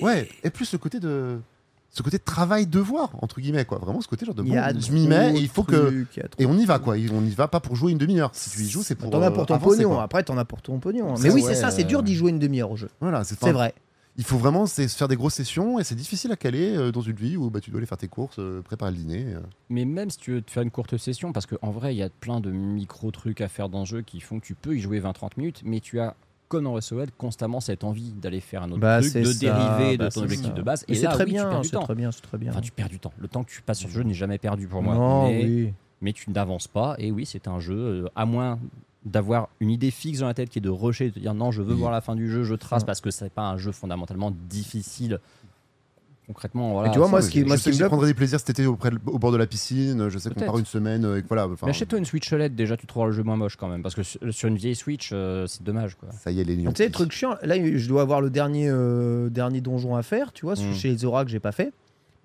ouais et plus ce côté de ce côté de travail devoir entre guillemets quoi vraiment ce côté genre de Il bon, y a je m'y mets et il faut que y trop et on y va quoi on n'y va pas pour jouer une demi-heure si tu y joues c'est pour T'en as pour euh, ton avancer, pognon. Après, t'en as pour ton pognon. Mais oui, c'est ça. C'est euh, dur d'y jouer une demi-heure au jeu. voilà c'est C'est vrai. il faut vraiment se faire des grosses sessions et c'est difficile à caler euh, dans une vie où bah, tu dois aller faire tes courses euh, préparer le dîner euh. Mais même si tu veux te faire une courte session, parce qu'en vrai, il y a plein de micro-trucs à faire dans le jeu qui font que tu peux y jouer 20-30 minutes, mais tu as, comme dans constamment cette envie d'aller faire un autre Bah, truc, de ça, dériver bah, de ton c'est objectif ça. de base. Et c'est très oui, bien. C'est très bien. C'est très bien. Enfin, tu perds du temps. Le temps que tu passes sur le jeu n'est jamais perdu pour moi. Non, mais, oui. mais tu n'avances pas. Et oui, c'est un jeu, euh, à moins d'avoir une idée fixe dans la tête qui est de rusher et de te dire non, je veux voir la fin du jeu, je trace Ouais. parce que c'est pas un jeu fondamentalement difficile. Concrètement, voilà. Tu vois, moi, ce qui- je moi, ce qui me prendrais des plaisirs cet été auprès de- au bord de la piscine je sais qu'on part une semaine et que voilà Mais achète-toi une Switch OLED, déjà, tu trouveras le jeu moins moche quand même. Parce que sur sur une vieille Switch, euh, c'est dommage. Quoi. ça y est les lions Tu sais, truc chiant, là, je dois avoir le dernier, euh, dernier donjon à faire, tu vois, Mm. chez les Zora que j'ai pas fait.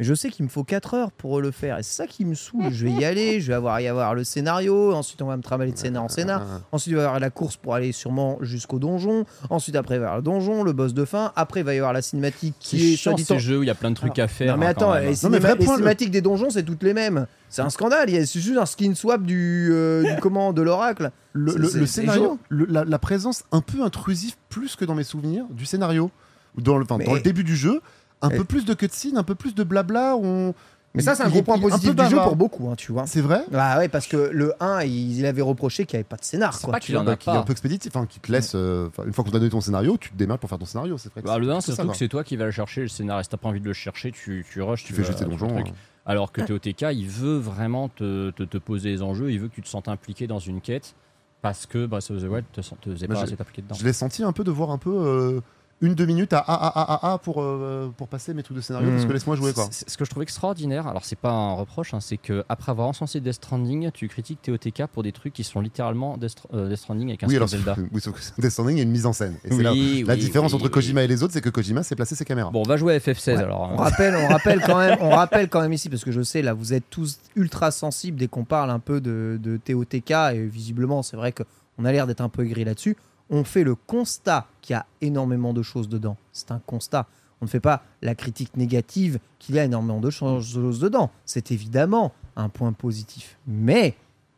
Mais je sais qu'il me faut 4 heures pour le faire. Et c'est ça qui me saoule. Je vais y aller, je vais avoir, y avoir le scénario, ensuite on va me travailler de scénar en scénar. Ensuite, il va y avoir la course pour aller sûrement jusqu'au donjon. Ensuite, après, il va y avoir le donjon, le boss de fin. Après, il va y avoir la cinématique C'est qui est, dit ces en- jeux où il y a plein de trucs à faire. Non, mais hein, attends, les, Non, mais cinéma- vrai les point, le- cinématiques des donjons, c'est toutes les mêmes. C'est un scandale. Il y a c'est juste un skin swap du, euh, du comment de l'oracle. le, C'est- le- c'est- le c'est scénario, la, la présence un peu intrusive, plus que dans mes souvenirs, du scénario. Ou Dans le, enfin, Mais- dans le début du jeu, un Et- peu plus de cutscene, un peu plus de blabla. On... Mais ça, c'est un gros point positif peu du jeu pour beaucoup, hein, tu vois. C'est vrai? Ah ouais, parce que le 1, il, il avait reproché qu'il n'y avait pas de scénar. C'est Quoi. pas qu'il en a Qui est un peu expéditif, enfin, qui te laisse. euh, enfin, une fois qu'on t'a donné ton scénario, tu te démerdes pour faire ton scénario. C'est vrai. Bah, le 1, c'est surtout que c'est toi qui vas le chercher, le scénario. Si t'as pas envie de le chercher, tu, tu rushes, Tu fais juste tes donjons. truc. hein. Alors que TOTK, il veut vraiment te, te, te poser les enjeux, il veut que tu te sentes impliqué dans une quête parce que Breath of the Wild te, te faisait pas assez dedans. Je l'ai senti un peu de voir un peu euh, une deux minutes à A, A, A, A, A pour, euh, pour passer mes trucs de scénario, parce que laisse-moi jouer quoi. Ce que je trouve extraordinaire, alors c'est pas un reproche, hein, c'est que après avoir encensé Death Stranding, tu critiques TOTK pour des trucs qui sont littéralement Death, euh, Death Stranding avec un Oui, alors Zelda. oui, sauf que Death Stranding, il y a une mise en scène. Et c'est Oui, là, oui, la différence oui, entre oui. Kojima et les autres, c'est que Kojima s'est placé ses caméras. Bon, on va jouer à FF16 Ouais. alors. On hein. rappelle, on rappelle quand même, on rappelle quand même ici parce que je sais là, vous êtes tous ultra sensibles dès qu'on parle un peu de, de TOTK et visiblement c'est vrai que on a l'air d'être un peu aigri là-dessus. On fait le constat qu'il y a énormément de choses dedans. C'est un constat. On ne fait pas la critique négative qu'il y a énormément de choses dedans. C'est évidemment un point positif. Mais,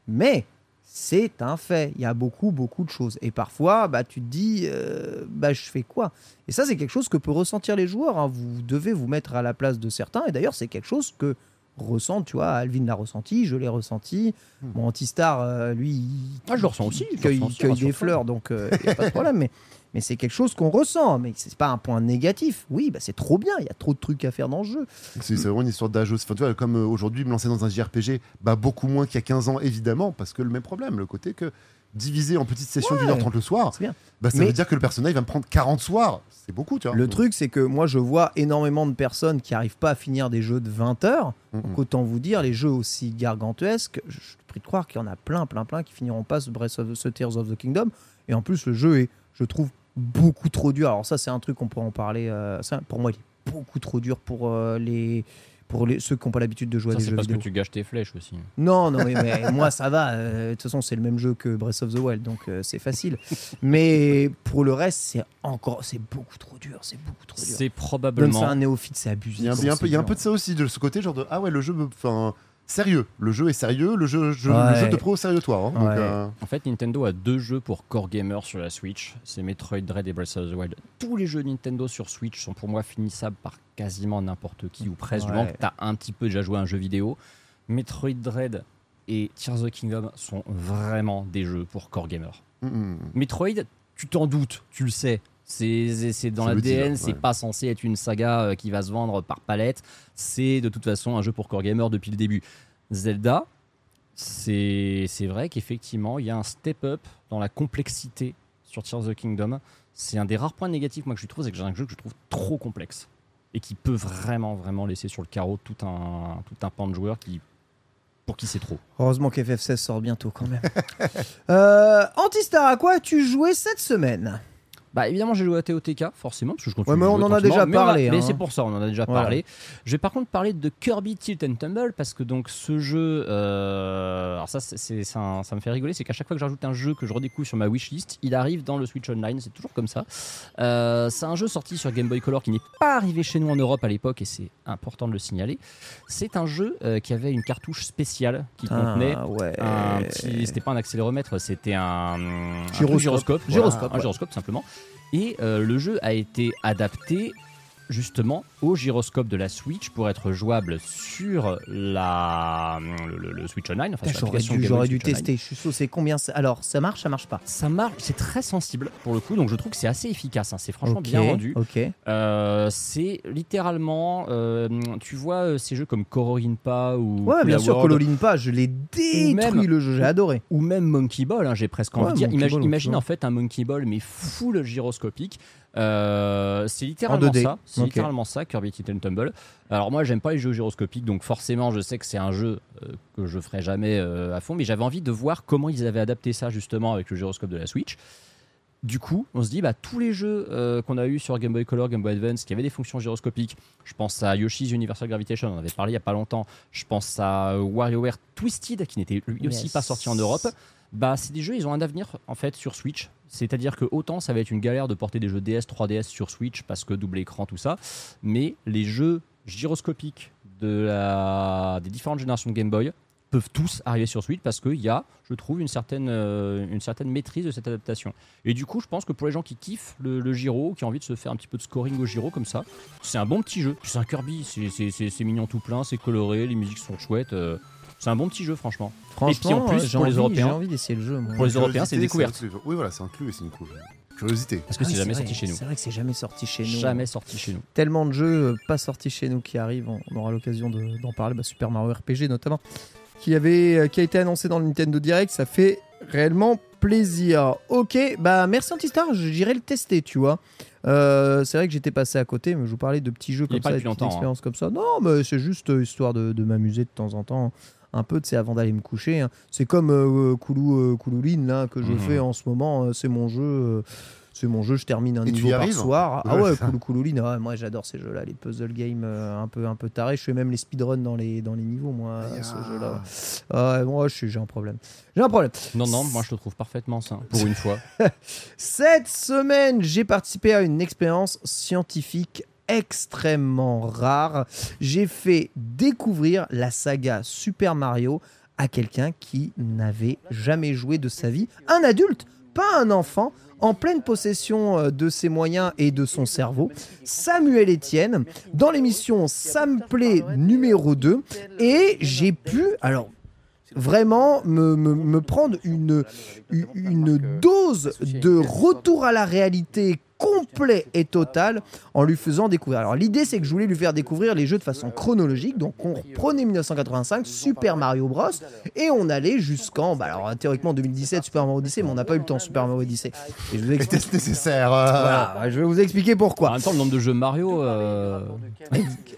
mais, c'est un fait. Il y a beaucoup, beaucoup de choses. Et parfois, bah, tu te dis, euh, bah, je fais quoi? Et ça, c'est quelque chose que peuvent ressentir les joueurs. hein. Vous devez vous mettre à la place de certains. Et d'ailleurs, c'est quelque chose que ressentent, tu vois, Alvin l'a ressenti, je l'ai ressenti. Mon Antistar, euh, lui, il, Ah, je le ressens aussi, il le cueille, ressens des fleurs, donc il n'y a pas de problème. Mais, mais c'est quelque chose qu'on ressent. Mais c'est pas un point négatif. Oui, bah, c'est trop bien. Il y a trop de trucs à faire dans le jeu. C'est vraiment une histoire d'âge. aussi. Enfin, tu vois, comme euh, aujourd'hui, me lancer dans un JRPG, bah, beaucoup moins qu'il y a 15 ans, évidemment, parce que le même problème, le côté que diviser en petites sessions d'une heure trente le soir, bien. bah, ça Mais- veut dire que le personnage va me prendre 40 soirs. C'est beaucoup, tu vois. Le truc, c'est que moi, je vois énormément de personnes qui n'arrivent pas à finir des jeux de 20 heures. Mhm. Donc, autant vous dire, les jeux aussi gargantuesques, je suis pris de croire qu'il y en a plein, plein, plein qui finiront pas ce, Breath of, ce Tears of the Kingdom. Et en plus, le jeu est, je trouve, beaucoup trop dur. Alors, ça, c'est un truc qu'on pourrait en parler. euh, ça, pour moi, il est beaucoup trop dur pour, euh, les, pour les, ceux qui n'ont pas l'habitude de jouer Ça, à des c'est jeux parce que tu gâches tes flèches aussi. Non, non, mais, mais moi ça va. euh, De toute façon, c'est le même jeu que Breath of the Wild, donc euh, c'est facile. Mais pour le reste, c'est encore, c'est beaucoup trop dur. C'est beaucoup trop dur. C'est Même probablement. ça un néophyte, c'est abusé. Il y a, un- il y a un peu, il y a un peu de ça aussi, de ce côté, genre de ah ouais, le jeu, me- enfin, sérieux. Le jeu est sérieux, le jeu, je- le Ouais. jeu te prend au sérieux, toi. hein. Donc, euh, En fait, Nintendo a deux jeux pour core gamer sur la Switch. C'est Metroid Dread et Breath of the Wild. Tous les jeux Nintendo sur Switch sont pour moi finissables par quasiment n'importe qui ou presque. Du Ouais. moment que tu as un petit peu déjà joué à un jeu vidéo. Metroid Dread et Tears of the Kingdom sont vraiment des jeux pour core gamer. mm, mm. Metroid, tu t'en doutes, tu le sais. C'est dans l'ADN, c'est ouais. pas censé être une saga euh, qui va se vendre par palette. C'est de toute façon un jeu pour core gamer depuis le début. Zelda, c'est c'est vrai qu'effectivement, il y a un step-up dans la complexité sur Tears of the Kingdom. C'est un des rares points négatifs moi, que je trouve, c'est que j'ai un jeu que je trouve trop complexe et qui peut vraiment, vraiment laisser sur le carreau tout un, tout un pan de joueurs qui, pour qui c'est trop. Heureusement qu'FF16 sort bientôt quand même. euh, Antistar, à quoi as-tu joué cette semaine? Bah évidemment j'ai joué à TOTK forcément parce que je continue Ouais, mais on en a déjà mais parlé, mais hein. c'est pour ça on en a déjà parlé. Je vais par contre parler de Kirby Tilt and Tumble parce que donc ce jeu, euh, alors ça c'est, ça me fait rigoler, c'est qu'à chaque fois que j'ajoute un jeu que je redécouvre sur ma wishlist, il arrive dans le Switch Online, c'est toujours comme ça. Euh, c'est un jeu sorti sur Game Boy Color qui n'est pas arrivé chez nous en Europe à l'époque et c'est important de le signaler. C'est un jeu euh, qui avait une cartouche spéciale qui contenait Ah, ouais. un petit, c'était pas un accéléromètre, c'était un, un Gyroscope. gyroscope, voilà, un gyroscope simplement. Et euh, le jeu a été adapté justement au gyroscope de la Switch pour être jouable sur la, le, le- le Switch Online. Enfin, J'aurais dû, j'aurais dû tester. Je suis saucé. Combien ça- Alors, ça marche, ça marche pas Ça marche, c'est très sensible pour le coup, donc je trouve que c'est assez efficace. hein. C'est franchement bien rendu. Ok. Euh, c'est littéralement, euh, tu vois, euh, ces jeux comme Kororinpa ou Ouais, bien sûr, World, Cololinpa, je l'ai détruit même- le jeu, j'ai adoré. ou même Monkey Ball, hein, j'ai presque envie Ouais, de dire. Monkey Imagine, Ball, imagine ouais. en fait un Monkey Ball mais full gyroscopique. Euh, c'est littéralement 2D. ça. C'est littéralement ça, Kirby Tilt and Tumble. Alors moi, j'aime pas les jeux gyroscopiques, donc forcément, je sais que c'est un jeu euh, que je ferai jamais euh, à fond, mais j'avais envie de voir comment ils avaient adapté ça justement avec le gyroscope de la Switch. Du coup, on se dit, bah, tous les jeux euh, qu'on a eu sur Game Boy Color, Game Boy Advance, qui avaient des fonctions gyroscopiques, je pense à Yoshi's Universal Gravitation, on en avait parlé il y a pas longtemps, je pense à WarioWare Twisted, qui n'était lui aussi Yes. pas sorti en Europe, bah, c'est des jeux, ils ont un avenir en fait sur Switch. C'est-à-dire que autant ça va être une galère de porter des jeux DS, 3DS sur Switch parce que double écran, tout ça, mais les jeux gyroscopiques de la... des différentes générations de Game Boy peuvent tous arriver sur Switch parce qu'il y a, je trouve, une certaine, euh, une certaine maîtrise de cette adaptation. Et du coup, je pense que pour les gens qui kiffent le, gyro, qui ont envie de se faire un petit peu de scoring au gyro comme ça, c'est un bon petit jeu. C'est un Kirby, c'est mignon tout plein, c'est coloré, les musiques sont chouettes. euh, c'est un bon petit jeu, franchement. Franchement, Et puis en plus, j'ai pour les envie- Européens- j'ai envie d'essayer le jeu. moi. Pour les Européens, c'est découverte. Oui, voilà, c'est inclus et c'est une cool. Curiosité. Parce que Ah c'est jamais vrai, sorti chez nous. C'est vrai que c'est jamais sorti chez nous. Jamais sorti chez nous. Tellement de jeux euh, pas sortis chez nous qui arrivent, on, aura l'occasion de- d'en parler. Bah, Super Mario RPG notamment, qui, avait, euh, qui a été annoncé dans le Nintendo Direct, ça fait réellement plaisir. Ok, bah merci Antistar, j'irai le tester, tu vois. Euh, c'est vrai que j'étais passé à côté, mais je vous parlais de petits jeux Il comme ça, des longtemps, hein. expériences comme ça. Non, mais c'est juste histoire de, de m'amuser de temps en temps. Un peu, tu sais, avant d'aller me coucher. hein. C'est comme euh, Koulou, euh, Koulouline, là, que je Mhm. fais en ce moment. euh, c'est mon jeu. euh, c'est mon jeu, je termine un Et niveau par soir. Ah Ouais. Koulou Koulouline, ouais, moi j'adore ces jeux-là, les puzzle games euh, un peu un peu tarés. Je fais même les speedruns dans les dans les niveaux, moi, à ce Ah. jeu-là. Ah ouais, moi, je suis- j'ai un problème. J'ai un problème. Non, non, moi je le trouve parfaitement sain, pour une fois. Cette semaine, j'ai participé à une expérience scientifique extrêmement rare. J'ai fait découvrir la saga Super Mario à quelqu'un qui n'avait jamais joué de sa vie, un adulte, pas un enfant, en pleine possession euh, de ses moyens et de son cerveau, Samuel Etienne, dans l'émission Samplay numéro 2. Et j'ai pu, alors vraiment me, me- me prendre une- une dose de retour à la réalité complet et total en lui faisant découvrir. Alors l'idée c'est que je voulais lui faire découvrir les jeux de façon chronologique, donc on reprenait 1985, Super Mario Bros, et on allait jusqu'en, bah alors théoriquement 2017 Super Mario Odyssey, mais on n'a pas eu le temps Super Mario Odyssey. Et je vous Était-ce nécessaire euh, voilà, je vais vous expliquer pourquoi. En même temps, le nombre de jeux Mario, euh,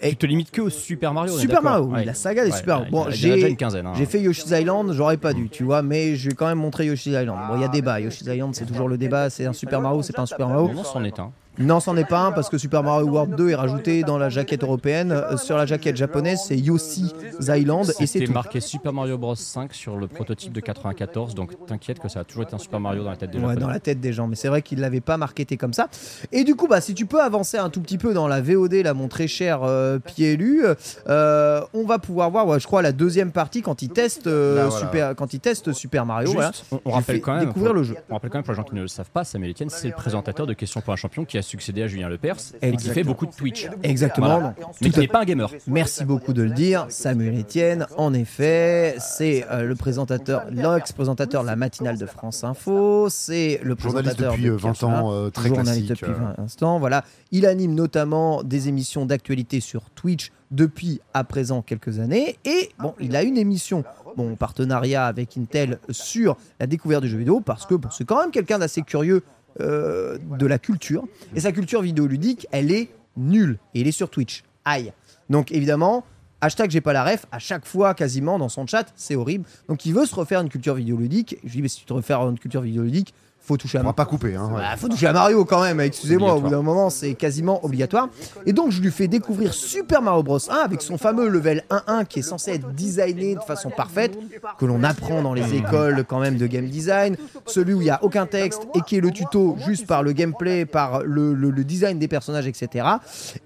tu te limites que au Super Mario. Super Mario, oui, Ouais. la saga des Ouais, Super ouais, Bon, j'ai hein. j'ai fait Yoshi's Island, j'aurais pas dû, tu vois, mais je vais quand même montrer Yoshi's Island. Bon, il y a débat, Yoshi's Island, c'est toujours le débat, c'est un Super Mario, c'est pas un Super Mario. Est un. Non, c'en est pas un parce que Super Mario World 2 est rajouté dans la jaquette européenne. Euh, sur la jaquette japonaise, c'est Yoshi's Island et c'est tout. marqué Super Mario Bros 5 sur le prototype de 94, donc t'inquiète que ça a toujours été un Super Mario dans la tête des Ouais, Japonais. dans la tête des gens, mais c'est vrai qu'il l'avait pas marketé comme ça. Et du coup, bah, si tu peux avancer un tout petit peu dans la VOD, là, mon très cher euh, Pielu, euh, on va pouvoir voir, ouais, je crois, la deuxième partie quand il teste, euh, Là, voilà. Super, quand Super Mario. Juste, voilà. on, rappelle quand même découvrir pour- le jeu. On rappelle quand même pour les gens qui ne le savent pas, Samuel Etienne, c'est le présentateur de Questions pour un champion qui a succédé à Julien Lepers et qui fait beaucoup de Twitch. Exactement. Voilà. Mais qui n'est pas un gamer. Merci beaucoup de le dire, Samuel Etienne. En effet, c'est euh, le présentateur, l'ex-présentateur de la matinale de France Info. C'est le Journaliste présentateur depuis de euh, 20 Pierre ans, euh, très journaliste classique. depuis euh. 20 instants. Voilà, il anime notamment des émissions d'actualité sur Twitch depuis à présent quelques années. Et bon, il a une émission. Bon, en partenariat avec Intel sur la découverte du jeu vidéo parce que bon, c'est quand même quelqu'un d'assez curieux euh, de la culture. Et sa culture vidéoludique elle est nulle. Et il est sur Twitch. Aïe. Donc évidemment hashtag j'ai pas la ref à chaque fois quasiment dans son chat c'est horrible. Donc il veut se refaire une culture vidéoludique. Je lui dis mais si tu te refais une culture vidéoludique faut toucher à va pas couper. Hein, ouais. bah, faut toucher à Mario quand même, excusez-moi, au bout d'un moment c'est quasiment obligatoire. Et donc je lui fais découvrir Super Mario Bros 1 avec son fameux level 1-1 qui est censé être designé de façon parfaite, que l'on apprend dans les écoles quand même de game design, celui où il n'y a aucun texte et qui est le tuto juste par le gameplay, par le, le- le design des personnages, etc.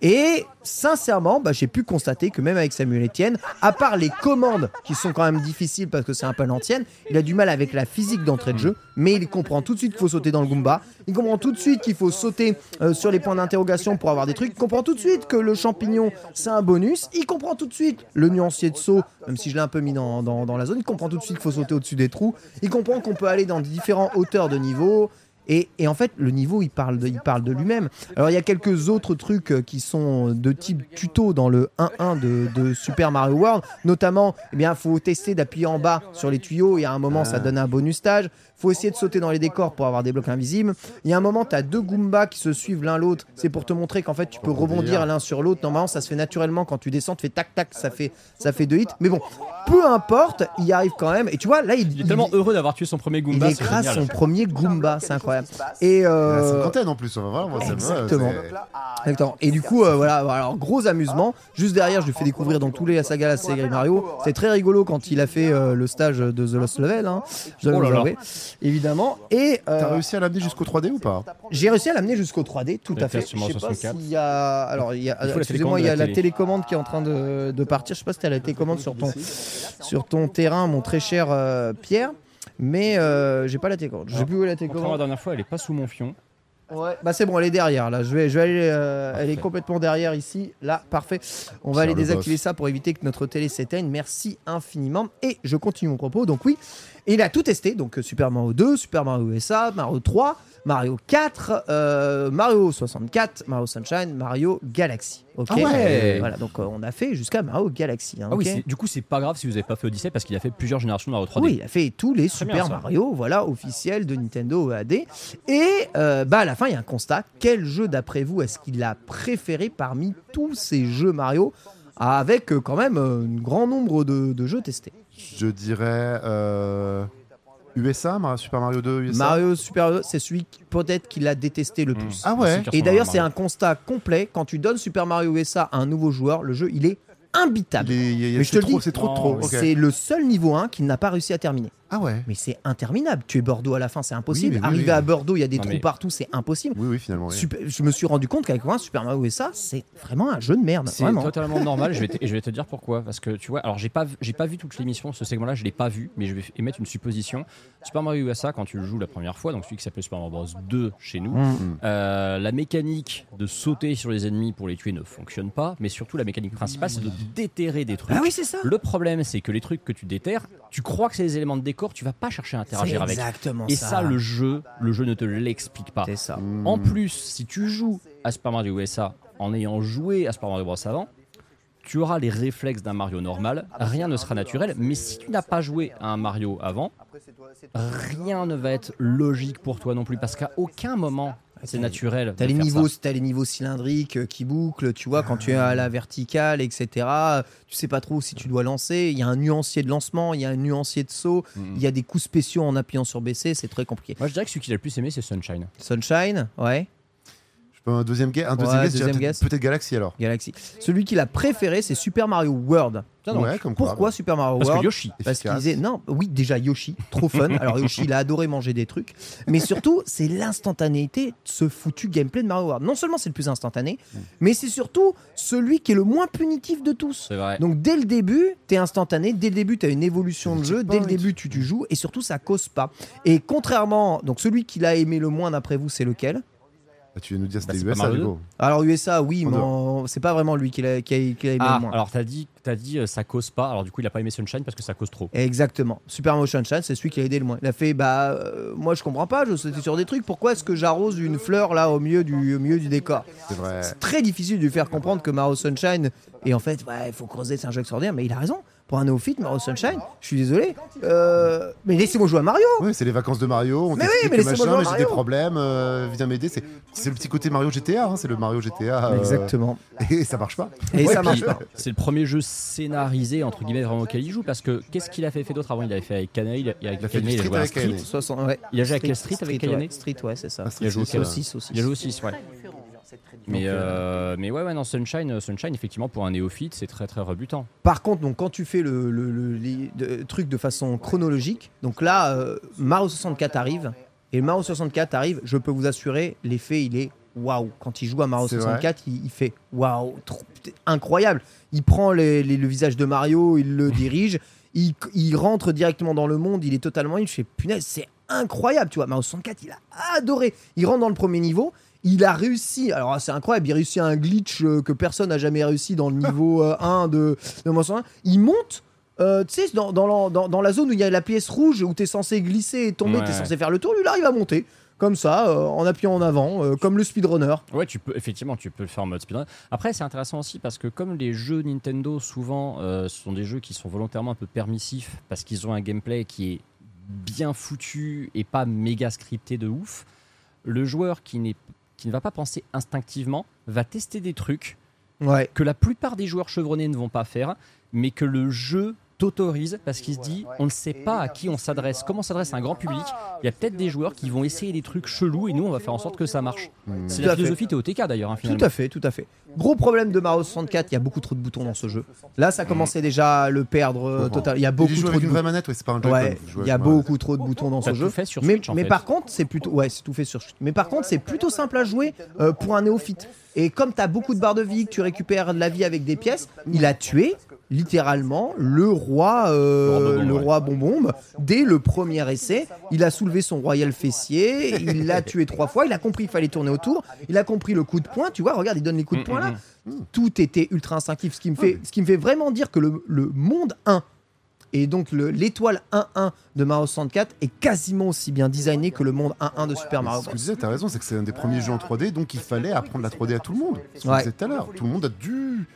Et sincèrement, bah, j'ai pu constater que même avec Samuel Etienne, à part les commandes qui sont quand même difficiles parce que c'est un peu l'ancienne, il a du mal avec la physique d'entrée de jeu, mais il comprend tout de suite qu'il faut sauter dans le Goomba, il comprend tout de suite qu'il faut sauter euh, sur les points d'interrogation pour avoir des trucs, il comprend tout de suite que le champignon c'est un bonus, il comprend tout de suite le nuancier de saut, même si je l'ai un peu mis dans, dans- dans la zone, il comprend tout de suite qu'il faut sauter au-dessus des trous, il comprend qu'on peut aller dans différentes hauteurs de niveau. Et, et en fait, le niveau, il parle de, il parle de lui-même. Alors, il y a quelques autres trucs euh, qui sont de type tuto dans le 1-1 de, de Super Mario World. Notamment, eh bien, faut tester d'appuyer en bas sur les tuyaux et à un moment, ça donne un bonus stage. Faut essayer de sauter dans les décors pour avoir des blocs invisibles. Il y a un moment, tu as deux Goombas qui se suivent l'un l'autre. C'est pour te montrer qu'en fait, tu peux rebondir l'un sur l'autre. Normalement, ça se fait naturellement quand tu descends, tu fais tac tac, ça fait, ça fait deux hits. Mais bon, peu importe, il y arrive quand même. Et tu vois, là, il, Il est tellement heureux d'avoir tué son premier il Goomba. c'est écrase son premier Goomba, c'est incroyable. Et La euh, cinquantaine en plus. Voilà, moi, ça me va, Exactement. c'est- Exactement. Et du coup, euh, voilà, alors gros amusement. Juste derrière, je lui fais découvrir dans tous les sagas la série Mario. C'est très rigolo quand il a fait euh, le stage de The Lost Level. Hein. Je dois Oh là vous là. Évidemment. Et euh, T'as réussi à l'amener jusqu'au 3D ou pas j'ai réussi à l'amener jusqu'au 3D, tout à fait. Je sais pas 64. s'il y a. Alors, il y a. Excusez-moi, il y a la la télé. télécommande qui est en train de, de partir. Je sais pas si t'as la télécommande sur ton, sur ton terrain, mon très cher euh, Pierre. Mais euh, j'ai pas la télécommande. Je sais plus où est la télécommande. la dernière fois, elle est pas sous mon fion. Ouais, bah c'est bon, elle est derrière là. Je vais, je vais aller, euh, elle est complètement derrière ici. Là, parfait. On va aller le désactiver boss. ça pour éviter que notre télé s'éteigne. Merci infiniment. Et je continue mon propos. Donc oui, il a tout testé. Donc euh, Super Mario 2, Super Mario USA, Mario 3, Mario 4, euh, Mario 64, Mario Sunshine, Mario Galaxy. Ok. Ah ouais. Voilà. Donc euh, on a fait jusqu'à Mario Galaxy. hein, Ah oui, ok c'est- du coup, c'est pas grave si vous avez pas fait Odyssey parce qu'il a fait plusieurs générations de Mario 3D. Oui, il a fait tous les Très Super bien, ça. Mario, voilà, officiels de Nintendo EAD. Et euh, bah à la fin, il y a un constat. Quel jeu, d'après vous, est-ce qu'il a préféré parmi tous ces jeux Mario avec euh, quand même euh, un grand nombre de, de jeux testés? Je dirais euh, USA, Mar- Super Mario 2 USA. Mario Super Mario, c'est celui qui- peut-être qu'il a détesté le plus. Ah ouais? Et d'ailleurs, c'est un constat complet. Quand tu donnes Super Mario USA à un nouveau joueur, le jeu, il est imbitable. Il est- il y a- Mais je te c'est le dis, c'est trop, trop. C'est le seul niveau 1 qu'il n'a pas réussi à terminer. Ah ouais. Mais c'est interminable. Tu es Bordeaux à la fin, c'est impossible. Oui, mais oui, Arriver oui. à Bordeaux, il y a des Non, trous mais- partout, c'est impossible. Oui, oui, finalement. oui. Super- je me suis rendu compte qu'avec moi, Super Mario USA, c'est vraiment un jeu de merde. C'est totalement normal. Je vais, te, et je vais te dire pourquoi. Parce que tu vois, alors j'ai pas, vu- j'ai pas vu toute l'émission. Ce segment-là, je l'ai pas vu, mais je vais émettre une supposition. Super Mario USA, quand tu le joues la première fois, donc celui qui s'appelle Super Mario Bros 2 chez nous, Mm. euh, la mécanique de sauter sur les ennemis pour les tuer ne fonctionne pas. Mais surtout, la mécanique principale, c'est de déterrer des trucs. Ah oui, c'est ça. Le problème, c'est que les trucs que tu déterres, tu crois que c'est des éléments de décor, tu vas pas chercher à interagir avec. exactement Et ça. ça, le jeu, le jeu ne te l'explique pas. C'est ça. Hmm. En plus, si tu joues à Super Mario USA en ayant joué à Super Mario Bros avant, tu auras les réflexes d'un Mario normal, rien ne sera naturel, mais si tu n'as pas joué à un Mario avant, rien ne va être logique pour toi non plus, parce qu'à aucun moment c'est naturel. T'as les, niveaux, t'as les niveaux cylindriques euh, qui bouclent, tu vois, quand tu es à la verticale, etc. Tu sais pas trop si tu dois lancer. Il y a un nuancier de lancement, il y a un nuancier de saut, Mhm. il y a des coups spéciaux en appuyant sur BC, c'est très compliqué. Moi je dirais que celui qu'il a le plus aimé c'est Sunshine. Sunshine, ouais, un deuxième guess. Un deuxième Ouais, guess, deuxième peut-être- guess. Peut-être Galaxy alors. Galaxy. Celui qu'il a préféré, c'est Super Mario World. Tiens donc. ouais, comme quoi. Pourquoi Super Mario Parce que World Yoshi. Parce qu'il disait non, oui déjà Yoshi, trop fun. Alors Yoshi, il a adoré manger des trucs, mais surtout c'est l'instantanéité de ce foutu gameplay de Mario World. Non seulement c'est le plus instantané, Mm. mais c'est surtout celui qui est le moins punitif de tous. C'est vrai. Donc dès le début, t'es instantané, dès le début, t'as une évolution de jeu, dès le début, tu, tu joues, et surtout, ça cause pas. Et contrairement, donc celui qu'il a aimé le moins d'après vous, c'est lequel? Bah, tu viens nous dire Bah, c'était pas USA, Mario du coup. Alors USA, oui, En mais c'est pas vraiment lui qui l'a qui a, qui a aimé Ah, le moins. alors t'as dit, t'as dit euh, ça cause pas, alors du coup il a pas aimé Sunshine parce que ça cause trop. Exactement. Super Motion Chan, c'est celui qui a aidé le moins. Il a fait, bah, euh, moi je comprends pas, je sautais sur des trucs, pourquoi est-ce que j'arrose une fleur là au milieu du, au milieu du décor C'est vrai. C'est très difficile de lui faire comprendre que Mario Sunshine, et en fait, ouais, il faut creuser, c'est un jeu extraordinaire, mais il a raison. Pour un néophyte, Mario Sunshine, je suis désolé, euh, mais laissez-moi jouer à Mario Oui, c'est les vacances de Mario. On Mais oui, mais laissez-moi machin, jouer à j'ai des Mario. problèmes. euh, viens m'aider. C'est c'est le petit côté Mario GTA. hein, c'est le Mario GTA. euh, Exactement. Et ça marche pas. Et Ouais, ça marche pas. C'est le premier jeu scénarisé entre guillemets vraiment auquel il joue parce que qu'est-ce qu'il a fait, fait d'autre avant? Il avait fait avec Kanae, il a, avec Il a fait Kanae, du il a Street joué à avec Street. Kanae. 60, ouais. Il a joué avec quel Street, avec ouais. Kayane Street, ouais, c'est ça. Ah, Street, Il a joué au c'est quel ça. 6 aussi. Il a joué au 6, ouais. Mais, euh, mais ouais, ouais, non, Sunshine, Sunshine, effectivement, pour un néophyte, c'est très très rebutant. Par contre, donc, quand tu fais le, le- truc de façon chronologique, donc là, euh, Mario 64 arrive, et le Mario 64 arrive, je peux vous assurer, l'effet, il est waouh. Quand il joue à Mario C'est 64, il, il fait waouh, incroyable. Il prend les- les- le visage de Mario, il le dirige, il, il rentre directement dans le monde, il est totalement. Il fait punaise, c'est incroyable, tu vois. Mario 64, il a adoré. Il rentre dans le premier niveau. Il a réussi, alors c'est incroyable, il réussit un glitch euh, que personne n'a jamais réussi dans le niveau euh, 1 de, de Mario 61. Il monte, euh, tu sais, dans, dans, la- dans- dans la zone où il y a la pièce rouge, où tu es censé glisser et tomber, Ouais. tu es censé faire le tour, lui, il arrive à monter, comme ça, euh, en appuyant en avant, euh, comme le speedrunner. Ouais, tu peux, effectivement, tu peux le faire en mode speedrun. Après, c'est intéressant aussi parce que comme les jeux Nintendo, souvent, euh, ce sont des jeux qui sont volontairement un peu permissifs parce qu'ils ont un gameplay qui est bien foutu et pas méga scripté de ouf, le joueur qui, n'est, qui ne va pas penser instinctivement va tester des trucs Ouais. que la plupart des joueurs chevronnés ne vont pas faire, mais que le jeu t'autorise parce qu'il se dit on ne sait pas à qui on s'adresse, comment on s'adresse à un grand public. Il y a peut-être des joueurs qui vont essayer des trucs chelous et nous on va faire en sorte que ça marche. C'est la philosophie TOTK d'ailleurs, hein. Tout à fait, tout à fait. Gros problème de Mario 64, il y a beaucoup trop de boutons dans ce jeu. Là, ça commençait déjà à le perdre euh, total. Il y a beaucoup trop avec de une vraie boutons. manette, ouais, c'est pas un. Ouais, il y a beaucoup trop de boutons dans T'as ce jeu. tout fait sur mais Switch, en mais fait. par contre, c'est plutôt ouais, c'est tout fait sur. Mais par contre, c'est plutôt simple à jouer euh, pour un néophyte. Et comme tu as beaucoup de barres de vie, que tu récupères de la vie avec des pièces, il a tué littéralement le roi euh, Le le roi bonbombe dès le premier essai. Il a soulevé son royal fessier, il l'a tué trois fois, il a compris qu'il fallait tourner autour, il a compris le coup de poing, tu vois, regarde, il donne les coups de Mm, poing là. mm, Tout était ultra instinctif, ce qui me fait, ce qui me fait vraiment dire que le, le monde 1 et donc le- l'étoile 1-1 de Mario 64 est quasiment aussi bien designé que le monde 1-1 de Super Mario Ce que je disais, t'as raison, c'est que c'est un des premiers jeux en 3D, donc il fallait apprendre la 3D à tout le monde. C'est ce qu'on Ouais. disait tout à l'heure. Tout le monde a dû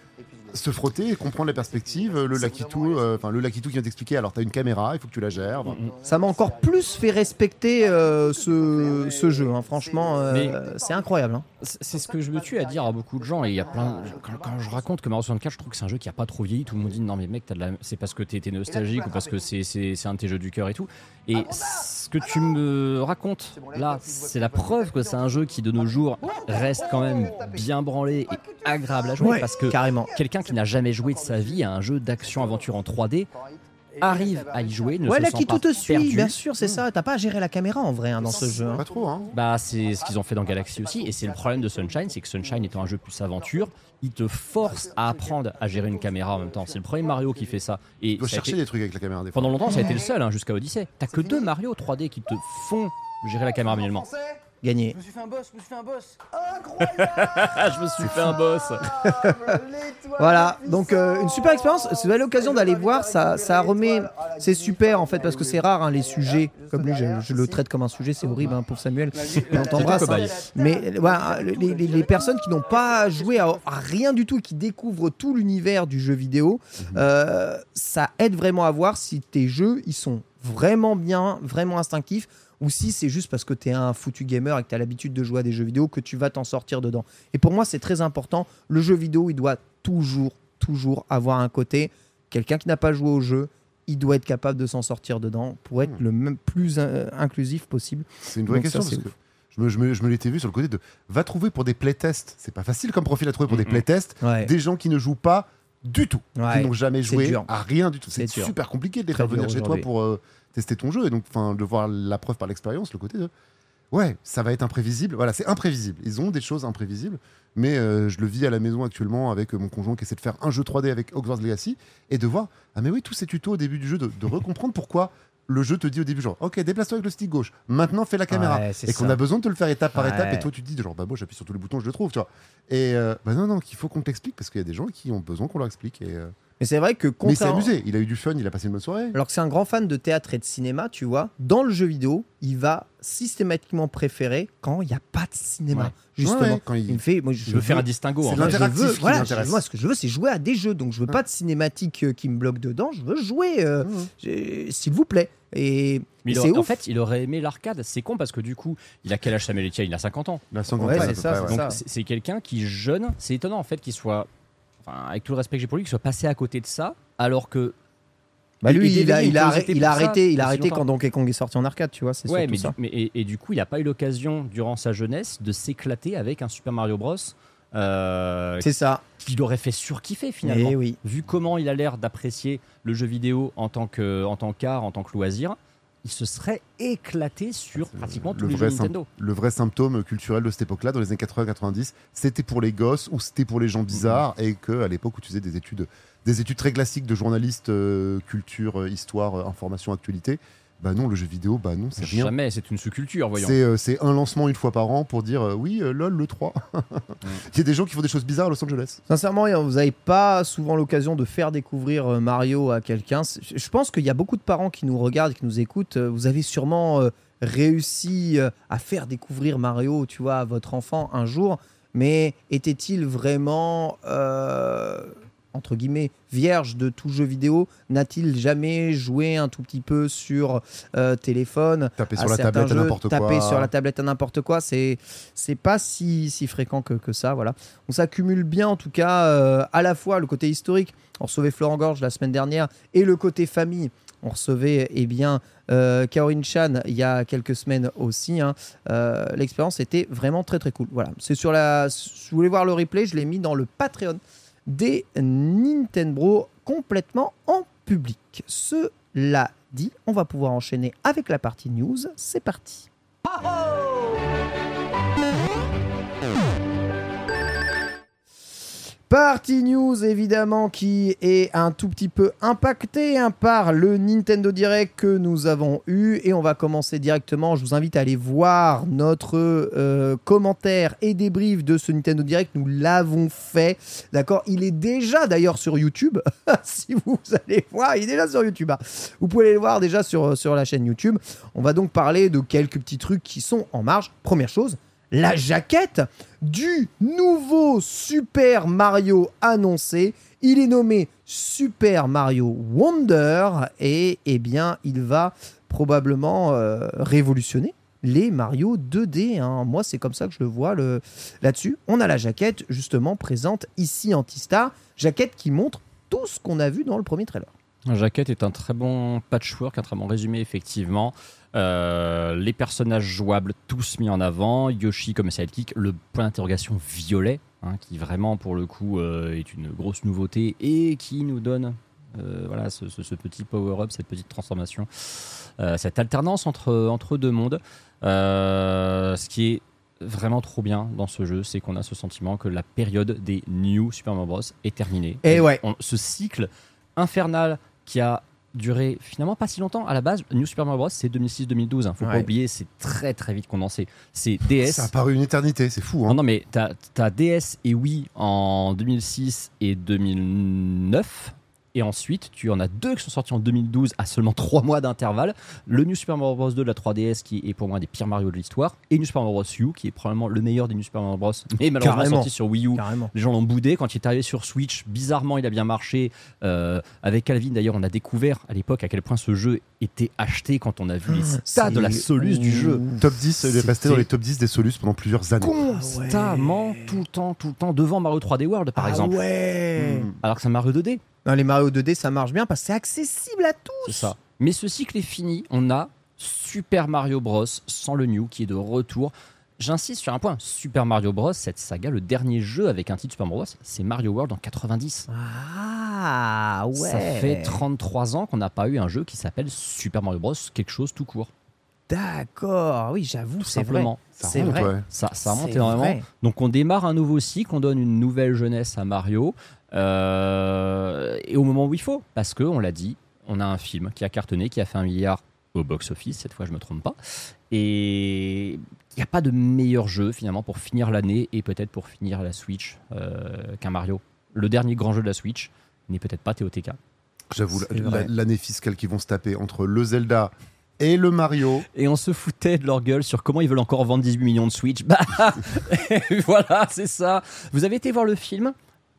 se frotter et comprendre la perspective. Le Lakitu, euh, enfin le Lakitu qui vient t'expliquer. Alors t'as une caméra, il faut que tu la gères. Enfin, Ça m'a encore plus fait respecter euh, ce, ce jeu, hein. franchement, euh, Mais- c'est incroyable. hein. C'est ce que je me tue à dire à beaucoup de gens. Et il y a plein. Quand, quand je raconte que Mario 64, je trouve que c'est un jeu qui a pas trop vieilli. Tout le monde dit non, mais mec, t'as de la... c'est parce que t'es nostalgique ou parce que c'est c'est- c'est un de tes jeux du cœur et tout. Et ce que tu me racontes là, c'est la preuve que c'est un jeu qui de nos jours reste quand même bien branlé et agréable à jouer. Ouais, parce que carrément. quelqu'un qui n'a jamais joué de sa vie à un jeu d'action-aventure en 3D, arrive à y jouer ne Ouais, se là sent qui pas tout te suit, perdu. bien sûr, c'est ça. T'as pas à gérer la caméra en vrai hein, dans ce jeu. hein. Pas trop, hein. Bah, c'est ce qu'ils ont fait dans Galaxy aussi, et c'est le problème de Sunshine, c'est que Sunshine étant un jeu plus aventure, il te force à apprendre à gérer une caméra en même temps. C'est le premier Mario qui fait ça. Et Tu dois chercher été- des trucs avec la caméra des fois. pendant longtemps, ça a été le seul hein, jusqu'à Odyssey. T'as que deux Mario 3D qui te font gérer la caméra manuellement. Gagné. Je me suis fait un boss, je me suis fait un boss. Ah, je me suis fait un boss. Voilà, donc euh, une super expérience. Si vous avez l'occasion d'aller voir, ça, ça remet. C'est super en fait parce que c'est rare hein, les sujets. Comme lui, je, je le traite comme un sujet, c'est horrible hein, pour Samuel. Mais on t'embrasse. hein. Mais euh, voilà, les, les- les personnes qui n'ont pas joué à, à rien du tout et qui découvrent tout l'univers du jeu vidéo, euh, ça aide vraiment à voir si tes jeux ils sont vraiment bien, vraiment instinctifs. Ou si c'est juste parce que tu es un foutu gamer et que tu as l'habitude de jouer à des jeux vidéo que tu vas t'en sortir dedans. Et pour moi, c'est très important. Le jeu vidéo, il doit toujours, toujours avoir un côté. Quelqu'un qui n'a pas joué au jeu, il doit être capable de s'en sortir dedans pour être le même plus euh, inclusif possible. C'est une vraie Donc question parce que je me, je me- je me l'étais vu sur le côté de va trouver pour des playtests. C'est pas facile comme profil à trouver pour des Mhm. playtests. Ouais. Des gens qui ne jouent pas du tout, Ouais. qui n'ont jamais joué dur. à rien du tout. C'est super compliqué de les faire venir chez toi pour euh, tester ton jeu et donc enfin de voir la preuve par l'expérience, le côté de ouais, ça va être imprévisible. Voilà, c'est imprévisible. Ils ont des choses imprévisibles, mais euh, je le vis à la maison actuellement avec euh, mon conjoint qui essaie de faire un jeu 3D avec Hogwarts Legacy et de voir ah mais oui tous ces tutos au début du jeu de, de recomprendre pourquoi le jeu te dit au début genre ok déplace-toi avec le stick gauche maintenant fais la caméra Ouais, et qu'on a besoin de te le faire étape par Ouais. étape et toi tu te dis genre bah moi j'appuie sur tous les boutons je le trouve tu vois et euh, bah non non qu'il faut qu'on t'explique parce qu'il y a des gens qui ont besoin qu'on leur explique et euh, Mais c'est vrai que mais il s'est amusé il a eu du fun il a passé une bonne soirée Alors que c'est un grand fan de théâtre et de cinéma, tu vois, dans le jeu vidéo, il va systématiquement préférer quand il n'y a pas de cinéma. Ouais. Justement. Ouais, ouais, quand il- Il me fait, moi, je Je veux faire un distinguo. C'est l'interactif qui voilà, je- moi, ce que je veux, c'est jouer à des jeux. Donc, je veux pas de cinématique euh, qui me bloque dedans. Je veux jouer, euh, s'il vous plaît. Et, Mais et il en fait, il aurait aimé l'arcade. C'est con parce que du coup, il a quel âge Samuel Etienne Il a 50 ans. ouais. ça. Donc c'est c'est quelqu'un qui jeune. C'est étonnant en fait qu'il soit, enfin, avec tout le respect que j'ai pour lui, qu'il soit passé à côté de ça, alors que Bah, lui, il a, il a arrêté, il a ça arrêté, il a arrêté quand Donkey Kong est sorti en arcade, tu vois. C'est ouais, mais, ça. du- mais- et, et du coup, il n'a pas eu l'occasion durant sa jeunesse de s'éclater avec un Super Mario Bros. Euh, C'est ça. qu'il aurait fait surkiffer finalement. Eh oui. Vu comment il a l'air d'apprécier le jeu vidéo en tant que en tant qu'art, en tant que loisir, il se serait éclaté sur pratiquement tous le les jeux Nintendo. le vrai symptôme culturel de cette époque-là, dans les années 80-90, c'était pour les gosses ou c'était pour les gens bizarres, et que à l'époque où tu faisais des études, des études très classiques de journaliste, euh, culture, euh, histoire, euh, information, actualité, bah non, le jeu vidéo, bah non, c'est rien. Jamais, c'est une sous-culture, voyons. C'est euh, c'est un lancement une fois par an pour dire euh, oui, euh, lol, le 3. Il y a des gens qui font des choses bizarres à Los Angeles. Sincèrement, vous n'avez pas souvent l'occasion de faire découvrir Mario à quelqu'un. Je pense qu'il y a beaucoup de parents qui nous regardent, qui nous écoutent. Vous avez sûrement euh, réussi à faire découvrir Mario, tu vois, à votre enfant un jour. Mais était-il vraiment, euh, entre guillemets, vierge de tout jeu vidéo N'a-t-il jamais joué un tout petit peu sur euh, téléphone Taper sur la tablette à n'importe quoi. taper sur la tablette à n'importe quoi, c'est c'est pas si, si fréquent que, que ça, voilà. On s'accumule bien en tout cas euh, à la fois le côté historique, on recevait Florent Gorge la semaine dernière, et le côté famille. On recevait eh bien euh, Kaorin Chan il y a quelques semaines aussi. hein. Euh, L'expérience était vraiment très très cool. Voilà, c'est sur la. Si vous voulez voir le replay, je l'ai mis dans le Patreon des Nintendo complètement en public. Cela dit, on va pouvoir enchaîner avec la partie news. C'est parti. Partie news évidemment qui est un tout petit peu impactée hein, par le Nintendo Direct que nous avons eu et on va commencer directement. Je vous invite à aller voir notre euh, commentaire et débrief de ce Nintendo Direct. Nous l'avons fait, d'accord? Il est déjà d'ailleurs sur YouTube. si vous allez voir, il est déjà sur YouTube. hein. Vous pouvez le voir déjà sur sur la chaîne YouTube. On va donc parler de quelques petits trucs qui sont en marge. Première chose, la jaquette du nouveau Super Mario annoncé. Il est nommé Super Mario Wonder et eh bien il va probablement euh, révolutionner les Mario 2D. hein. Moi c'est comme ça que je le vois là-dessus. On a la jaquette justement présente ici Antistar, jaquette qui montre tout ce qu'on a vu dans le premier trailer. La jaquette est un très bon patchwork, un très bon résumé, effectivement. Euh, les personnages jouables, tous mis en avant. Yoshi comme sidekick, le point d'interrogation violet, hein, qui vraiment, pour le coup, euh, est une grosse nouveauté et qui nous donne Euh, voilà, ce, ce- ce petit power-up, cette petite transformation, cette alternance entre, entre deux mondes. Ce qui est vraiment trop bien dans ce jeu, c'est qu'on a ce sentiment que la période des New Super Mario Bros. est terminée. Et ouais. On- ce cycle infernal qui a duré finalement pas si longtemps. À la base, New Super Mario Bros. c'est 2006-2012. Hein. Faut pas oublier, c'est très très vite condensé. C'est DS. Ça a paru une éternité, c'est fou. Non, Hein. non, mais t'as as DS et Wii en 2006 et 2009. Et ensuite, tu en as deux qui sont sortis en 2012 à seulement 3 mois d'intervalle. Le New Super Mario Bros. 2 de la 3DS, qui est pour moi un des pires Mario de l'histoire. Et New Super Mario Bros. U, qui est probablement le meilleur des New Super Mario Bros. Mais malheureusement Carrément. sorti sur Wii U. Carrément. Les gens l'ont boudé quand il est arrivé sur Switch. Bizarrement, il a bien marché. Euh, avec Calvin, d'ailleurs, on a découvert à l'époque à quel point ce jeu était acheté quand on a vu les stats de la Solus du jeu. Top 10, il est resté dans les top 10 des Solus pendant plusieurs années. Constamment, tout le temps, tout le temps, devant Mario 3D World, par ah exemple. ouais. Alors que c'est un Mario 2D, Non, les Mario 2D, ça marche bien parce que c'est accessible à tous. c'est ça. Mais ce cycle est fini. On a Super Mario Bros. sans le New qui est de retour. J'insiste sur un point. Super Mario Bros. Cette saga, le dernier jeu avec un titre Super Mario Bros. C'est Mario World en 90. Ah ouais. Ça fait 33 ans qu'on n'a pas eu un jeu qui s'appelle Super Mario Bros. quelque chose tout court. D'accord. Oui, j'avoue, Tout c'est vrai. simplement. Ça C'est remonte, vrai. ouais. Ça, ça remonte énormément. vrai. Donc on démarre un nouveau cycle, on donne une nouvelle jeunesse à Mario, euh, et au moment où il faut, parce que on l'a dit, on a un film qui a cartonné, qui a fait un milliard au box-office, cette fois je me trompe pas, et il n'y a pas de meilleur jeu finalement pour finir l'année et peut-être pour finir la Switch euh, qu'un Mario. Le dernier grand jeu de la Switch n'est peut-être pas TOTK. J'avoue, l'année fiscale qu'ils vont se taper entre le Zelda et le Mario. Et on se foutait de leur gueule sur comment ils veulent encore vendre 18 millions de Switch. Bah voilà, c'est ça. Vous avez été voir le film?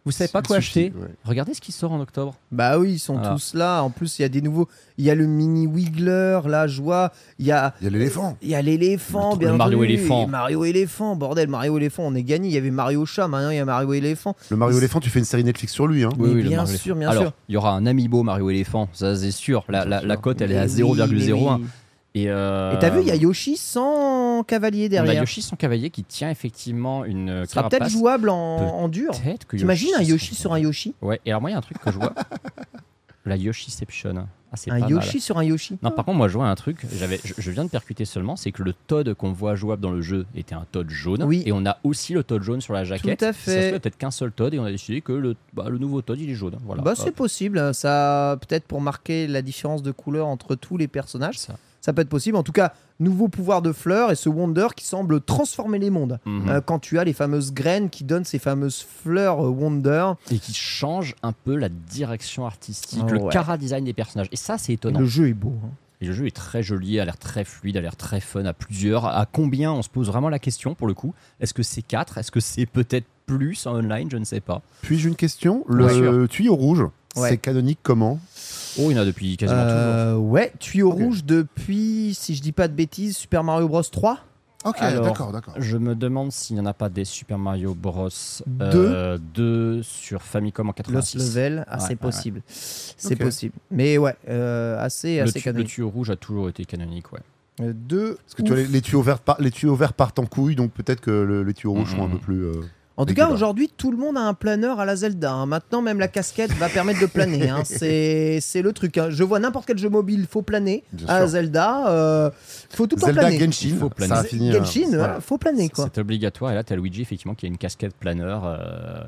Vous savez pas quoi suffit, acheter ouais. Regardez ce qui sort en octobre. Bah oui, ils sont Voilà. tous là. En plus, il y a des nouveaux. Il y a le mini Wiggler, là, je vois. Il y a. Il y a l'éléphant. Il y a l'éléphant, Le- bien le Mario éléphant. Mario éléphant, bordel, Mario éléphant, on est gagné. Il y avait Mario chat, maintenant il y a Mario éléphant. Le Mario éléphant, tu fais une série Netflix sur lui. Hein. Oui, bien sûr, bien Alors, sûr. il y aura un amiibo Mario éléphant, ça c'est sûr. La, la, la cote elle est à Mais oui, 0,01. mais oui. Et euh, t'as vu, il y a Yoshi sans cavalier on a derrière. Yoshi son cavalier qui tient effectivement une Ce sera peut-être carapace. jouable en, en dur. T'imagines un Yoshi sur un Yoshi Ouais, et alors moi il y a un truc que je vois. la Yoshiception. Ah, Un pas Yoshi mal. sur un Yoshi Non, par contre, moi je vois un truc, j'avais, je, je viens de percuter seulement, c'est que le Toad qu'on voit jouable dans le jeu était un Toad jaune. Oui. Et on a aussi le Toad jaune sur la jaquette. Tout à Ça se fait. fait peut-être qu'un seul Toad et on a décidé que le, bah, le nouveau Toad il est jaune. Voilà. Bah, c'est possible. Ça, peut-être pour marquer la différence de couleur entre tous les personnages. ça. Ça peut être possible. En tout cas, nouveau pouvoir de fleurs et ce Wonder qui semble transformer les mondes. Mhm. Euh, quand tu as les fameuses graines qui donnent ces fameuses fleurs euh, Wonder, et qui change un peu la direction artistique, Oh, le ouais. cara design des personnages. Et ça, c'est étonnant. le jeu est beau. hein. Et le jeu est très joli, a l'air très fluide, a l'air très fun à plusieurs. À combien On se pose vraiment la question pour le coup? Est-ce que c'est 4 Est-ce que c'est peut-être plus en online? Je ne sais pas. Puis-je une question? Le Ouais. tuyau rouge, Ouais. c'est canonique comment? Oh, il y en a depuis quasiment toujours. Euh, ouais, tuyau Ok. rouge depuis, si je dis pas de bêtises, Super Mario Bros 3. Ok, d'accord, d'accord. Je me demande s'il n'y en a pas des Super Mario Bros. Deux. euh, deux sur Famicom en Lost 86. Level, ah, Ouais, c'est ouais, possible. C'est possible. Mais ouais, euh, assez, Le, assez tu- le canonique. tuyau rouge a toujours été canonique, ouais. Euh, Deux. Parce que tu vois, les, les tuyaux verts par- les tuyaux verts partent en couille, donc peut-être que le- les tuyaux rouges Mhm. sont un peu plus. En tout cas, aujourd'hui, tout le monde a un planeur à la Zelda. hein. Maintenant, même la casquette va permettre de planer. hein. C'est c'est le truc. hein. Je vois n'importe quel jeu mobile, il faut planer. Bien À sûr. Zelda, euh, faut tout le temps Zelda planer. Genshin, Il faut planer. ça a fini. Genshin, voilà. faut planer quoi. C'est obligatoire. Et là, tu as Luigi, effectivement, qui a une casquette planeur. euh,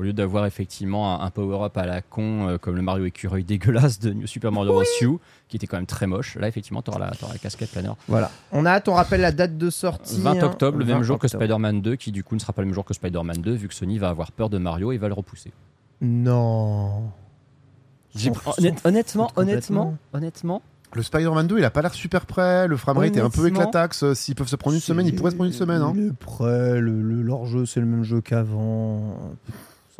au lieu d'avoir effectivement un, un power-up à la con, euh, comme le Mario écureuil dégueulasse de New Super Mario Bros. U, qui était quand même très moche. Là, effectivement, tu auras, la t'auras la casquette planeur. Voilà. On a hâte, on rappelle la date de sortie. 20 hein. octobre, le même 20 jour que. Spider-Man 2, qui du coup ne sera pas le même jour que Spider-Man 2, vu que Sony va avoir peur de Mario et va le repousser. Non. Honnêtement, honnêtement, complètement. honnêtement, Le Spider-Man 2, il a pas l'air super prêt. Le framerate est un peu Honnêtement, éclataxe. Euh, S'ils peuvent se prendre une semaine, ils pourraient se prendre une semaine. Hein. Le prêt, le, le- leur jeu, c'est le même jeu qu'avant.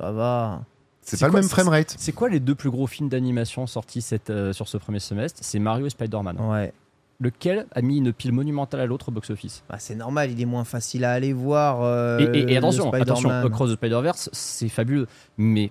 Ça va. C'est pas le même framerate. c'est quoi les deux plus gros films d'animation sortis cette, euh, sur ce premier semestre? C'est Mario et Spider-Man. Ouais. Lequel a mis une pile monumentale à l'autre au box-office? Bah, c'est normal, il est moins facile à aller voir. euh, et, et- et le attention, attention. Across the Spider-Verse, c'est fabuleux, mais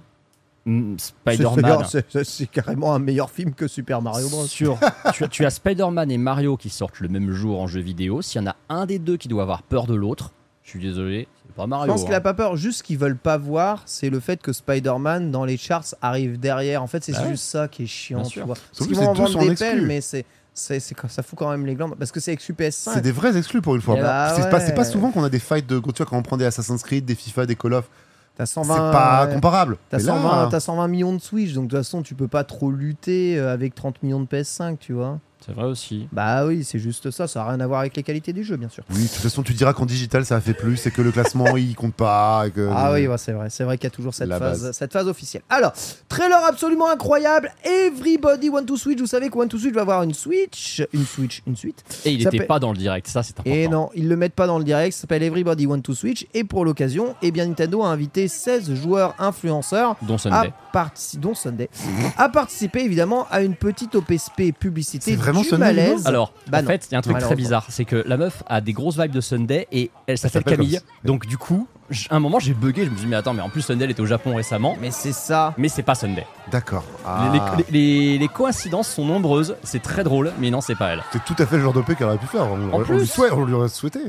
mm, Spider-Man. c'est- carrément un meilleur film que Super Mario Bros. Sur, tu, tu as Spider-Man et Mario qui sortent le même jour en jeu vidéo. S'il y en a un des deux qui doit avoir peur de l'autre, Je suis désolé, Je pense qu'il a hein. pas peur. Juste ce qu'ils veulent pas voir, c'est le fait que Spider-Man dans les charts arrive derrière. En fait, c'est Bah ouais. juste ça qui est chiant, tu vois. Parce qu'ils vont en vendre des pelles, mais c'est, c'est, c'est- ça fout quand même les glandes. Parce que c'est exclu PS5. C'est des vrais exclus pour une fois. Eh bah c'est, pas, c'est pas ouais. souvent qu'on a des fights de. Tu vois, quand on prend des Assassin's Creed, des FIFA, des Call of, T'as c'est 120, pas ouais. comparable. T'as Mais là, 120, t'as 120 millions de Switch, donc de toute façon, tu peux pas trop lutter euh, avec 30 millions de PS5, tu vois. C'est vrai aussi. Bah oui, c'est juste ça, ça a rien à voir avec les qualités du jeu, bien sûr. Oui, de toute façon, tu diras qu'en digital, ça a fait plus et que le classement, il compte pas. et que- Ah oui, ouais, c'est vrai, c'est vrai qu'il y a toujours cette La phase, base. cette phase officielle. Alors, trailer absolument incroyable, Everybody Want to Switch, vous savez que Want to Switch va avoir une Switch, une Switch, une suite. Et il Ça était peut- pas dans le direct, ça c'est important. Et non, ils le mettent pas dans le direct, ça s'appelle Everybody Want to Switch, et pour l'occasion, eh bien Nintendo a invité 16 joueurs influenceurs Dont à Sunday. partici- dont Sunday, à participer évidemment à une petite OPSP publicité vraiment du Sunday, malaise. Nino Alors, Bah en non, fait, il y a un truc très bizarre, c'est que la meuf a des grosses vibes de Sunday et elle s'appelle Camille. Donc du coup, j- un moment j'ai bugué, je me suis dit mais attends, mais en plus Sunday elle était au Japon récemment, Mais c'est ça. mais c'est pas Sunday. D'accord. Les- Ah. Les, les- les coïncidences sont nombreuses, c'est très drôle, mais non c'est pas elle. C'est tout à fait le genre d'OP qu'elle aurait pu faire. On, on plus. lui souhaite- on lui aurait souhaité.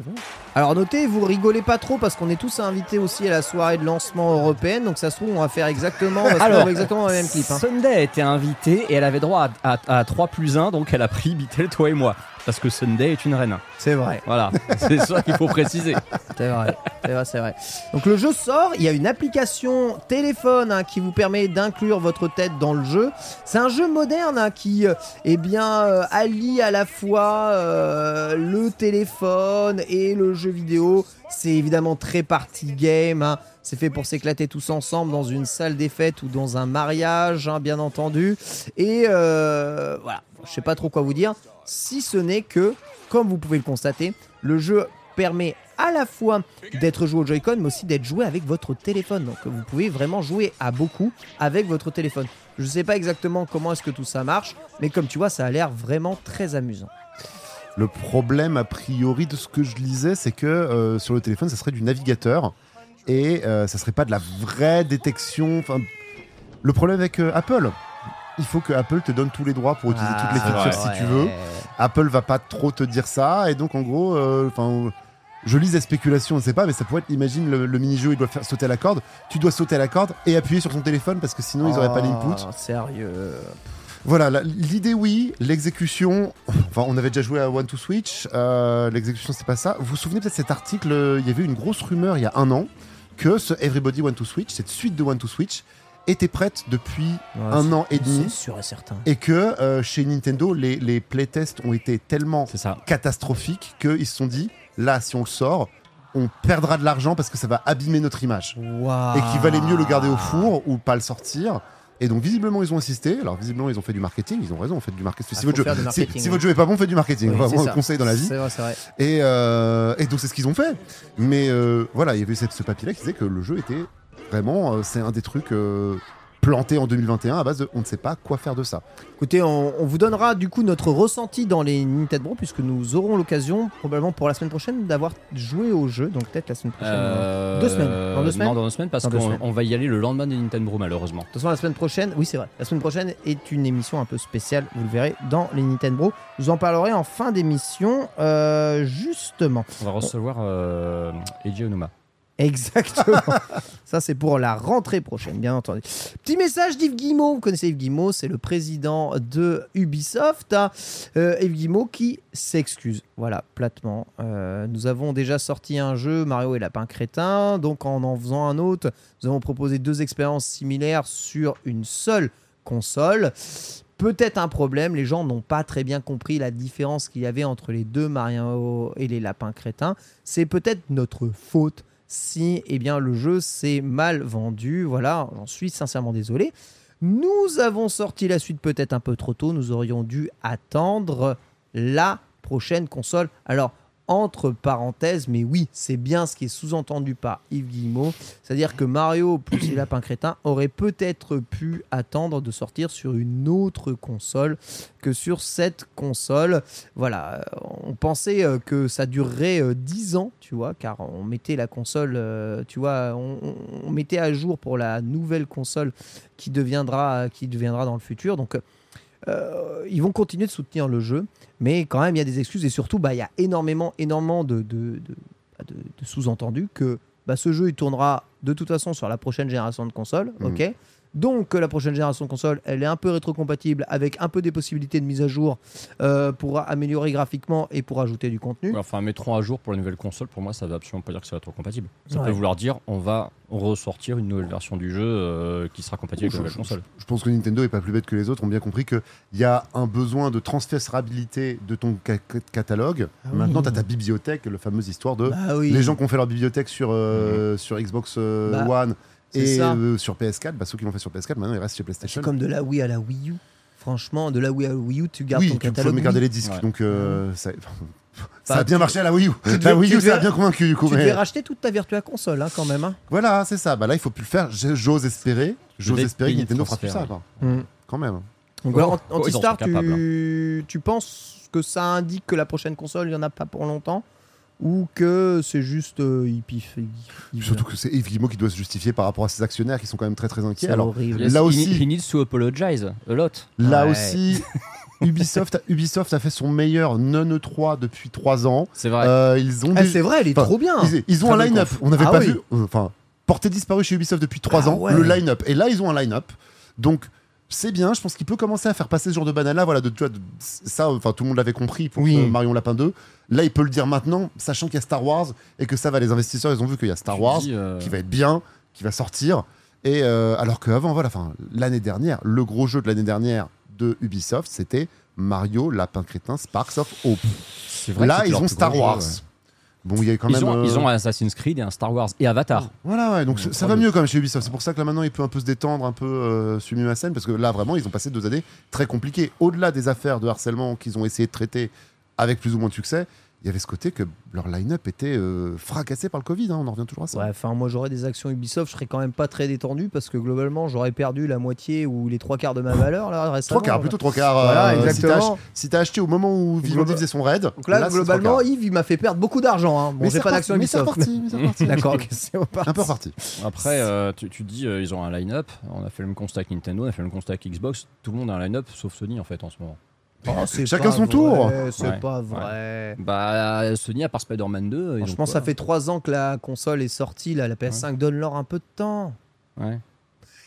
Alors notez, vous rigolez pas trop parce qu'on est tous invités aussi à la soirée de lancement européenne, donc ça se trouve on va faire exactement, on va se Alors, faire exactement le même clip. hein. Sunday a été invitée et elle avait droit à, à- à 3 plus 1, donc elle a pris Bitel, toi et moi. Parce que Sunday est une reine. C'est vrai, Voilà, c'est ça qu'il faut préciser. c'est vrai, c'est vrai, c'est vrai. Donc le jeu sort, il y a une application téléphone hein, qui vous permet d'inclure votre tête dans le jeu. C'est un jeu moderne hein, qui, euh, eh bien, euh, allie à la fois euh, le téléphone et le jeu vidéo. C'est évidemment très party game. hein. C'est fait pour s'éclater tous ensemble dans une salle des fêtes ou dans un mariage, bien entendu. Et voilà, je sais pas trop quoi vous dire, si ce n'est que, comme vous pouvez le constater, le jeu permet à la fois d'être joué au Joy-Con, mais aussi d'être joué avec votre téléphone. Donc vous pouvez vraiment jouer à beaucoup avec votre téléphone. Je sais pas exactement comment est-ce que tout ça marche, mais comme tu vois, ça a l'air vraiment très amusant. Le problème, a priori, de ce que je lisais, c'est que euh, sur le téléphone, ça serait du navigateur et euh, ça serait pas de la vraie détection. Enfin, le problème avec euh, Apple, il faut que Apple te donne tous les droits pour utiliser toutes les c'est features si tu veux. Apple va pas trop te dire ça et donc en gros, euh, enfin. je lis des spéculations, je sais pas, mais ça pourrait être, imagine le, le mini-jeu, il doit faire sauter à la corde. Tu dois sauter à la corde et appuyer sur ton téléphone parce que sinon ils auraient pas l'input. Oh, Sérieux. Voilà, la- l'idée oui, l'exécution. Enfin, on avait déjà joué à One to Switch. euh, l'exécution, c'est pas ça. Vous vous souvenez peut-être cet article Il y avait une grosse rumeur il y a un an que ce Everybody Want to Switch, cette suite de One to Switch, était prête depuis un an et demi. sûr et certain. Et que euh, chez Nintendo, les, les playtests ont été tellement ça. catastrophiques qu'ils se sont dit là, si on le sort, on perdra de l'argent parce que ça va abîmer notre image et qu'il valait mieux le garder au four ou pas le sortir. Et donc visiblement ils ont insisté. Alors visiblement ils ont fait du marketing. Ils ont raison, faites du marketing. Ah, si, votre faut jeu, faire du si- marketing, si votre jeu est pas bon, faites du marketing. Oui, Vraiment un conseil dans la vie. C'est vrai, c'est vrai. Et, euh, et donc c'est ce qu'ils ont fait. Mais euh, voilà, il y avait ce papier-là qui disait que le jeu était vraiment, euh, c'est un des trucs euh, plantés en 2021 à base de on ne sait pas quoi faire de ça. Écoutez, on, on vous donnera du coup notre ressenti dans les Nintendo puisque nous aurons l'occasion, probablement pour la semaine prochaine, d'avoir joué au jeu. Donc peut-être la semaine prochaine. Euh, Deux semaines. Dans deux semaines Non, dans deux semaines parce qu'on va y aller le lendemain de Nintendo malheureusement. De toute façon, la semaine prochaine, oui, c'est vrai. La semaine prochaine est une émission un peu spéciale, vous le verrez dans les Nintendo. Je vous en parlerai en fin d'émission, euh, justement. On va recevoir euh, Eiji Onuma. Exactement. Ça, c'est pour la rentrée prochaine, bien entendu. Petit message d'Yves Guillemot. Vous connaissez Yves Guillemot, c'est le président de Ubisoft. hein. Euh, Yves Guillemot qui s'excuse. Voilà, platement. Euh, nous avons déjà sorti un jeu, Mario et Lapin Crétin. Donc, en en faisant un autre, nous avons proposé deux expériences similaires sur une seule console. Peut-être un problème, les gens n'ont pas très bien compris la différence qu'il y avait entre les deux Mario et les lapins crétins. C'est peut-être notre faute si eh bien, le jeu s'est mal vendu. Voilà, j'en suis sincèrement désolé. Nous avons sorti la suite peut-être un peu trop tôt. Nous aurions dû attendre la prochaine console. Alors, entre parenthèses, mais oui, c'est bien ce qui est sous-entendu par Yves Guillemot. C'est-à-dire que Mario plus les lapins aurait peut-être pu attendre de sortir sur une autre console que sur cette console. Voilà, euh, on pensait euh, que ça durerait euh, 10 ans, tu vois, car on mettait la console, euh, tu vois, on- on mettait à jour pour la nouvelle console qui deviendra, qui deviendra dans le futur. Donc, euh, ils vont continuer de soutenir le jeu, mais quand même, il y a des excuses et surtout, bah, il y a énormément, énormément de, de, de- bah, de- sous-entendu que bah, ce jeu il tournera de toute façon sur la prochaine génération de consoles, Mhm. ok donc que la prochaine génération de consoles, elle est un peu rétrocompatible avec un peu des possibilités de mise à jour euh, pour améliorer graphiquement et pour ajouter du contenu. Ouais, Enfin, mettront à jour pour la nouvelle console, pour moi, ça veut absolument pas dire que c'est rétrocompatible. Ça Ouais. peut vouloir dire on va ressortir une nouvelle version du jeu euh, qui sera compatible avec la nouvelle console. Je pense que Nintendo est pas plus bête que les autres, ont bien compris qu'il y a un besoin de transférabilité de ton ca- catalogue. Ah oui. Maintenant, tu as ta bibliothèque, la fameuse histoire de Bah oui. les gens qui ont fait leur bibliothèque sur, euh, sur Xbox euh, Bah, One et ça. euh, sur PS4, bah, ceux qui l'ont fait sur PS4, maintenant ils restent chez C'est PlayStation. comme de la Wii à la Wii U. Franchement, de la Wii à la Wii U, tu gardes oui, ton tu catalogue. même garder les disques. Ouais. Donc, euh, ça, ça Bah, a bien marché à la Wii U. La Wii U, ça a bien convaincu du coup. Tu mais- devais racheter toute ta Virtua Console hein, quand même. hein. Voilà, c'est ça. Bah là, il faut plus le faire. J'ose espérer. J'ose espérer que Nintendo fera plus ça. quoi. Mm. Quand même. Donc Oh, oh, Antistar, tu... tu penses que ça indique que la prochaine console, il n'y en a pas pour longtemps? Ou que c'est juste euh, il piffe il- il- Surtout que c'est Yves Guillemot qui doit se justifier par rapport à ses actionnaires qui sont quand même très très inquiets. Alors horrible. Là he- aussi- he needs to apologize a lot. là Ouais. aussi, Ubisoft, a- Ubisoft a fait son meilleur non E3 depuis 3 ans. C'est vrai. Euh, ils ont Ah, des- c'est vrai, elle est trop bien. ils, ils ont un line-up. On n'avait Ah pas oui. vu. euh, Enfin, porté disparu chez Ubisoft depuis 3 Ah ans. ouais. Le line-up. Et là, ils ont un line-up. Donc. C'est bien, je pense qu'il peut commencer à faire passer ce genre de banane-là. Voilà, de, tu vois, de- ça, enfin, tout le monde l'avait compris pour Oui. Marion Lapin 2. Là, il peut le dire maintenant, sachant qu'il y a Star Wars et que ça va. Les investisseurs, ils ont vu qu'il y a Star Tu Wars dis, euh, qui va être bien, qui va sortir. Et euh, alors qu'avant, voilà, enfin, l'année dernière, le gros jeu de l'année dernière de Ubisoft, c'était Mario Lapin Crétin Sparks of Hope. vrai Là, ils ont Star jeu, Wars. ouais. Bon, il y a quand Ils même. ont, euh, ils ont un Assassin's Creed et un Star Wars et Avatar. Voilà, ouais, donc ça ont va mieux quand même chez Ubisoft. C'est pour ça que là maintenant il peut un peu se détendre, un peu euh, sublimer la scène, parce que là vraiment ils ont passé deux années très compliquées. Au-delà des affaires de harcèlement qu'ils ont essayé de traiter avec plus ou moins de succès, il y avait ce côté que leur line-up était euh, fracassé par le Covid. hein, on en revient toujours à ça. Ouais, enfin, moi j'aurais des actions Ubisoft, je serais quand même pas très détendu parce que globalement j'aurais perdu la moitié ou les trois quarts de ma valeur là récemment. Trois quarts, plutôt trois quarts. Voilà, euh, exactement. Si t'as ach- si t'as acheté au moment où Vivendi faisait son raid, Donc là, globalement. Yves il m'a fait perdre beaucoup d'argent. Hein. Bon, Mais j'ai c'est pas d'action mais c'est Ubisoft. reparti, mais. D'accord, ok, c'est reparti. Un peu reparti. Après, euh, tu, tu dis euh, ils ont un line-up. On a fait le même constat avec Nintendo, on a fait le même constat avec Xbox. Tout le monde a un line-up sauf Sony en fait en ce moment. Oh, c'est Chacun son tour. C'est Ouais, pas ouais. vrai. Bah, Sony, à part Spider-Man 2. ils ont Franchement, ça fait trois ans que la console est sortie. Là, la PS5 donne leur un peu de temps. Ouais.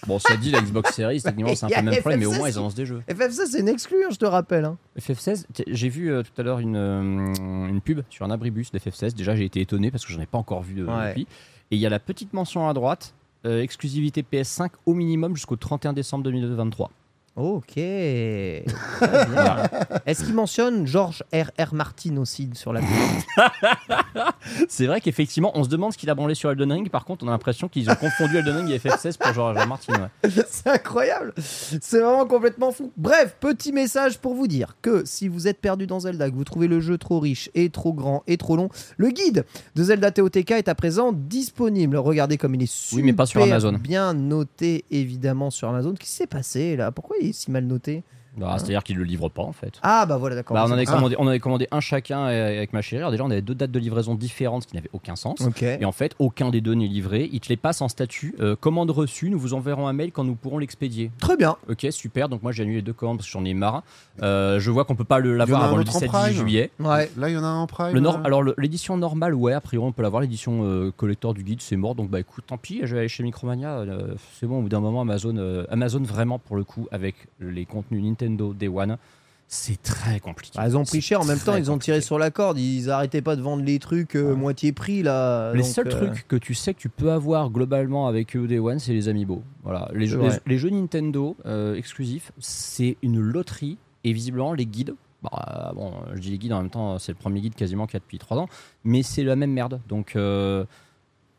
Bon, ça dit, la Xbox Series, techniquement, c'est un peu le même problème, mais au FF16 moins ils annoncent des jeux. FF16, c'est une exclue, hein, je te rappelle. hein. FF16, t- j'ai vu euh, tout à l'heure une, euh, une pub sur un abribus d'FF16. Déjà, j'ai été étonné parce que j'en ai pas encore vu euh, Ouais. depuis. Et il y a la petite mention à droite euh, exclusivité PS5 au minimum jusqu'au 31 décembre 2023. Ok. Est-ce qu'il mentionne George R.R. Martin aussi sur la C'est vrai qu'effectivement, on se demande ce qu'il a branlé sur Elden Ring. Par contre, on a l'impression qu'ils ont confondu Elden Ring et FF16 pour George R. R. Martin. ouais. C'est incroyable. C'est vraiment complètement fou. Bref, petit message pour vous dire que si vous êtes perdu dans Zelda, que vous trouvez le jeu trop riche et trop grand et trop long, le guide de Zelda TOTK est à présent disponible. Regardez comme il est super Oui, mais pas sur Amazon. bien noté évidemment sur Amazon. Qu'est-ce qui s'est passé là? Pourquoi il si mal noté Bah, C'est-à-dire qu'ils le livrent pas en fait. Ah bah voilà, d'accord. Bah, on, en avait Ah, commandé, on avait commandé un chacun euh, avec ma chérie. Alors déjà, on avait deux dates de livraison différentes, ce qui n'avait aucun sens. Ok. Et en fait, aucun des deux n'est livré. Ils te les passent en statut euh, commande reçue. Nous vous enverrons un mail quand nous pourrons l'expédier. Très bien. Ok, super. Donc moi, j'ai annulé les deux commandes parce que j'en ai marre. Euh, je vois qu'on peut pas le- Il y en l'avoir a un avant le autre en 17 Prime juillet. Ouais. Là, il y en a un en Prime. Le nor- alors le- l'édition normale, ouais, a priori on peut l'avoir. L'édition euh, collector du guide, c'est mort. Donc bah écoute, tant pis. Je vais aller chez Micromania. euh, c'est bon. Au bout d'un moment, Amazon, euh, Amazon vraiment pour le coup avec les contenus Nintendo Day One, c'est très compliqué. Bah, ils ont pris cher en même temps, ils ont tiré sur la corde, ils arrêtaient pas de vendre les trucs euh, Ouais. moitié prix là. Les donc, seuls euh, trucs que tu sais que tu peux avoir globalement avec eux Day One, c'est les amiibo. Voilà, les jeux, Ouais. les, les jeux Nintendo euh, exclusifs, c'est une loterie. Et visiblement, les guides, bah, bon, je dis les guides en même temps, c'est le premier guide quasiment qu'il y a depuis 3 ans, mais c'est la même merde. Donc, euh,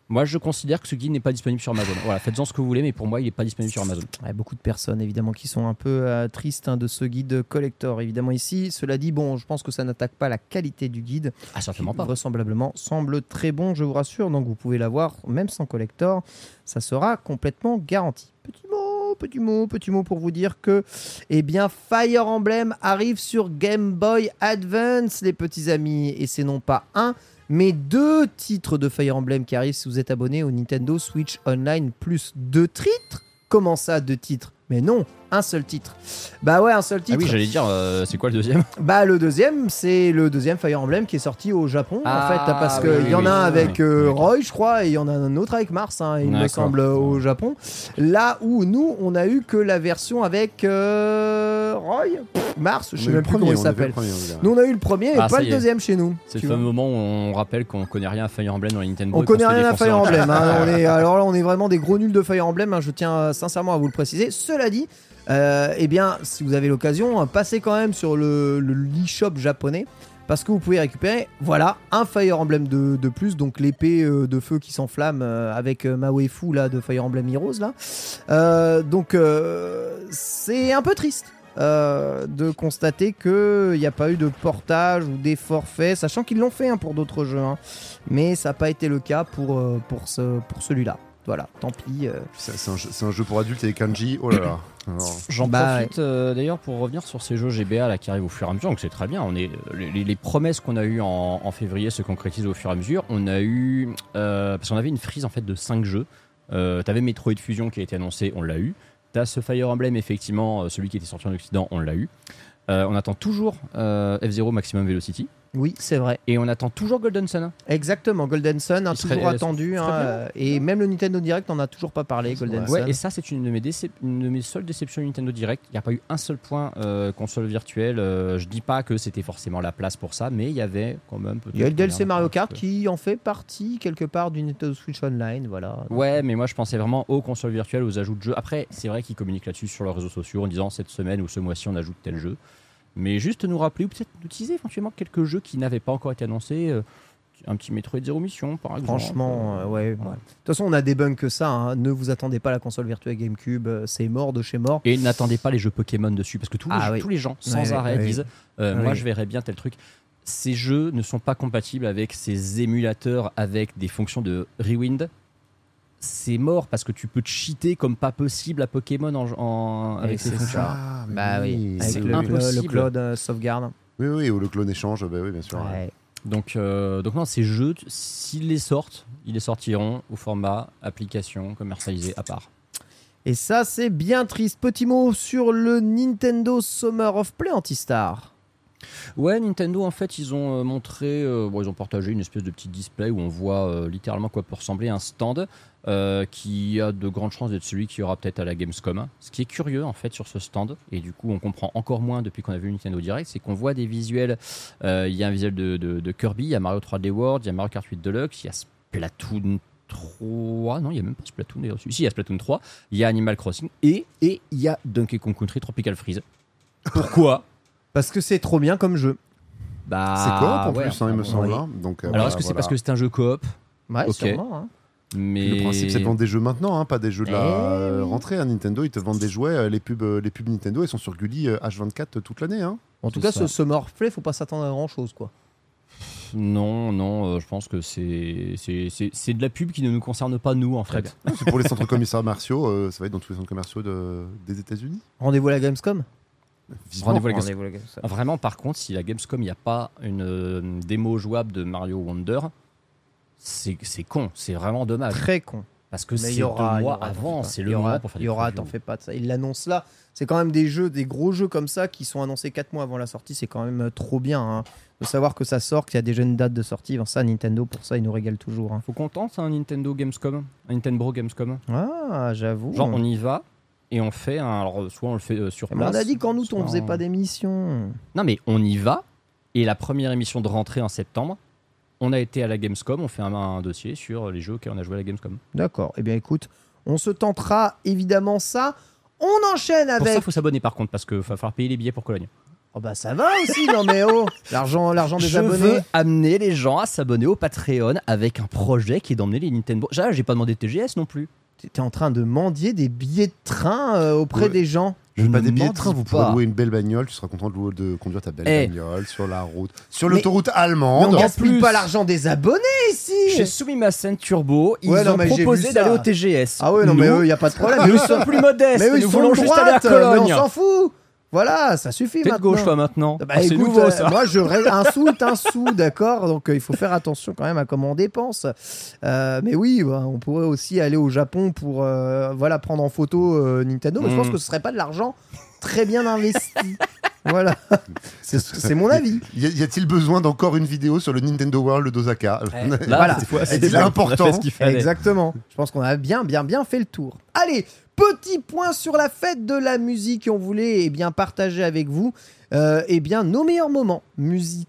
moi, je considère que ce guide n'est pas disponible sur Amazon. Voilà, faites-en ce que vous voulez, mais pour moi, il n'est pas disponible sur Amazon. Ouais, beaucoup de personnes évidemment qui sont un peu euh, tristes hein, de ce guide collector évidemment ici. Cela dit, bon, je pense que ça n'attaque pas la qualité du guide. Ah, qui, certainement pas. vraisemblablement semble très bon, je vous rassure. Donc vous pouvez l'avoir même sans collector, ça sera complètement garanti. Petit mot, petit mot, petit mot pour vous dire que, eh bien, Fire Emblem arrive sur Game Boy Advance, les petits amis, et c'est non pas un. Mais deux titres de Fire Emblem qui arrivent si vous êtes abonné au Nintendo Switch Online Plus. Deux titres? Comment ça, deux titres? Mais non, un seul titre. Bah ouais, un seul Ah titre. oui, j'allais dire, euh, c'est quoi le deuxième? Bah le deuxième, c'est le deuxième Fire Emblem qui est sorti au Japon en Ah, fait, parce qu'il oui, y en oui, a un oui, avec oui. euh. Roy, je crois, et il y en a un autre avec Mars, hein, il me semble, au Japon. Là où nous, on a eu que la version avec euh, Roy, Pff, Mars, je sais même plus comment il s'appelle. Nous, on a eu le premier et Ah, pas le deuxième chez nous. C'est le fameux moment où on rappelle qu'on connaît rien à Fire Emblem dans les Nintendo. On connaît rien à Fire. Emblem. hein. On est, alors là, on est vraiment des gros nuls de Fire Emblem. hein, je tiens euh, sincèrement à vous le préciser. Cela dit, euh, eh bien, si vous avez l'occasion, passez quand même sur le, le l'e-shop japonais. Parce que vous pouvez récupérer, voilà, un Fire Emblem de, plus, donc l'épée euh, de feu qui s'enflamme euh, avec ma waifu là de Fire Emblem Heroes là. Donc c'est un peu triste de constater qu'il n'y a pas eu de portage ou des forfaits, sachant qu'ils l'ont fait hein, pour d'autres jeux, hein. mais ça n'a pas été le cas pour celui-là. Voilà, tant pis. euh. C'est un, jeu- c'est un jeu pour adultes et kanji. Oh là là. Alors, J'en Bah, profite euh, d'ailleurs pour revenir sur ces jeux GBA là, qui arrivent au fur et à mesure, donc c'est très bien. On est, les, promesses qu'on a eues en, en février se concrétisent au fur et à mesure. On a eu. euh, parce qu'on avait une frise en fait de 5 jeux. Euh, T'avais Metroid Fusion qui a été annoncé, on l'a eu. T'as ce Fire Emblem, effectivement, celui qui était sorti en Occident, on l'a eu. Euh, on attend toujours euh, F-Zero Maximum Velocity. Oui, c'est vrai. Et on attend toujours Golden Sun. Exactement, Golden Sun, hein, serait- toujours attendu. hein, euh, et même le Nintendo Direct, on n'a toujours pas parlé, Golden Ouais, Sun. et ça, c'est une de mes, décep- une de mes seules déceptions Nintendo Direct. Il n'y a pas eu un seul point euh, console virtuelle. Euh, je dis pas que c'était forcément la place pour ça, mais il y avait quand même. Il y a le DLC Mario Kart peu. qui en fait partie quelque part du Nintendo Switch Online, voilà. Ouais, mais moi je pensais vraiment aux consoles virtuelles, aux ajouts de jeux. Après, c'est vrai qu'ils communiquent là-dessus sur leurs réseaux sociaux en disant cette semaine ou ce mois-ci on ajoute tel jeu. Mais juste nous rappeler ou peut-être nous utiliser éventuellement quelques jeux qui n'avaient pas encore été annoncés. euh, un petit Metroid Zero Mission par exemple. Franchement, euh, ouais. Ouais. De toute façon, on a des bugs que ça. hein. Ne vous attendez pas à la console virtuelle GameCube, euh, c'est mort de chez mort. Et n'attendez pas les jeux Pokémon dessus, parce que tous, les, Ah jeux- oui. tous les gens, sans Ouais, arrêt, disent euh. Moi, je verrais bien tel truc. Ces jeux ne sont pas compatibles avec ces émulateurs avec des fonctions de rewind. C'est mort parce que tu peux te cheater comme pas possible à Pokémon en, en- avec ces fonctions. ça. Ah, mais Bah oui, c'est avec le, impossible. le cloud euh, sauvegarde. Oui, oui, ou le clone échange, bah oui, bien sûr. Ouais. Donc, euh, donc non, ces jeux, s'ils les sortent, ils les sortiront au format application commercialisée à part. Et ça, c'est bien triste. Petit mot sur le Nintendo Summer of Play Antistar. Ouais, Nintendo, en fait, ils ont euh, montré, euh, ils ont partagé une espèce de petit display où on voit euh, littéralement quoi peut ressembler un stand euh, qui a de grandes chances d'être celui qui aura peut-être à la Gamescom. Ce qui est curieux, en fait, sur ce stand, et du coup, on comprend encore moins depuis qu'on a vu Nintendo Direct, c'est qu'on voit des visuels. Il y a un visuel de, Kirby, il y a Mario 3D World, il y a Mario Kart 8 Deluxe, il y a Splatoon 3, non, il y a même pas Splatoon d'ailleurs. Si, il y a Splatoon 3, il y a Animal Crossing, et et il y a Donkey Kong Country Tropical Freeze. Pourquoi? Parce que c'est trop bien comme jeu. Bah, C'est quoi en ouais, plus, hein, il me semble. oui. hein. Donc, euh, Alors, voilà, est-ce que c'est voilà. parce que c'est un jeu coop Ouais, Ok. sûrement. hein. Mais Le principe, c'est de vendre des jeux maintenant, hein, pas des jeux de la Eh euh, rentrée. hein. Nintendo, ils te vendent des jouets. euh, les pubs, euh, les pubs Nintendo, elles sont sur Gulli euh, H24 toute l'année. Hein. En tout C'est cas, ça. ce Summer Play, faut pas s'attendre à grand chose, quoi. Non, non, euh, je pense que c'est c'est- c'est c'est de la pub qui ne nous concerne pas nous en Très fait. C'est pour les centres commerciaux. euh, ça va être dans tous les centres commerciaux de- des États-Unis. Rendez-vous à la Gamescom? Rendez-vous à la Gamescom. Ah, Vraiment, par contre, si la Gamescom, il n'y a pas une euh, démo jouable de Mario Wonder, c'est c'est con, c'est vraiment dommage. Très con. Parce que Mais c'est il y deux aura, il y mois aura, avant, t'en fais c'est le Il y aura- moment pour faire Il des y aura, previews. t'en fais pas de ça. Il l'annonce là. C'est quand même des jeux, des gros jeux comme ça qui sont annoncés 4 mois avant la sortie. C'est quand même euh, trop bien. Hein. De savoir que ça sort, qu'il y a déjà une date de sortie. Enfin, ça, Nintendo, pour ça, il nous régale toujours. hein. Faut qu'on tente un Nintendo Gamescom, un Nintendo Gamescom. Ah, j'avoue. Genre, on y va et on fait un. Alors, soit on le fait euh, sur Mais on a dit qu'en août, on soit faisait en- pas d'émission. Non, mais on y va. Et la première émission de rentrée en septembre, on a été à la Gamescom, on fait un, un dossier sur les jeux auxquels on a joué à la Gamescom. D'accord. Eh bien, écoute, on se tentera évidemment ça. On enchaîne Pour ça, avec. il faut s'abonner par contre, parce qu'il va falloir payer les billets pour Cologne. Oh bah ça va aussi, non mais oh L'argent, l'argent des Je abonnés. veux amener les gens à s'abonner au Patreon avec un projet qui est d'emmener les Nintendo. J'ai pas demandé de TGS non plus. T'es en train de mendier des billets de train euh, auprès Ouais. des gens. Pas ne des billets de train, vous pourrez pas. louer une belle bagnole. Tu seras content de, louer- de conduire ta belle Eh. bagnole sur la route, sur Mais- l'autoroute Mais on allemande. gaspille plus- pas l'argent des abonnés ici Chez Sumimasen Turbo, ils Ouais, non, ont mais j'ai proposé ça. d'aller au TGS. Ah ouais, non mais Nous, eux, y a pas de problème. nous sommes plus modestes. mais eux, ils nous sont voulons de juste aller à droite, mais Cologne. on s'en fout Voilà, ça suffit T'es de maintenant. gauche toi maintenant. Bah, Ah, c'est écoute, nouveau euh, ça. moi je ré- un sou est un sou, d'accord. Donc euh, il faut faire attention quand même à comment on dépense. Euh, mais oui, bah, on pourrait aussi aller au Japon pour euh, voilà prendre en photo euh, Nintendo. Mais je pense Mm. que ce serait pas de l'argent très bien investi. voilà, c'est c'est mon avis. Y a- y a-t-il besoin d'encore une vidéo sur le Nintendo World d'Osaka Là, Voilà. cette fois, important. on a fait ce qu'il fallait. Exactement. Je pense qu'on a bien, bien, bien fait le tour. Allez, petit point sur la fête de la musique. On voulait eh bien partager avec vous euh, eh bien nos meilleurs moments musicaux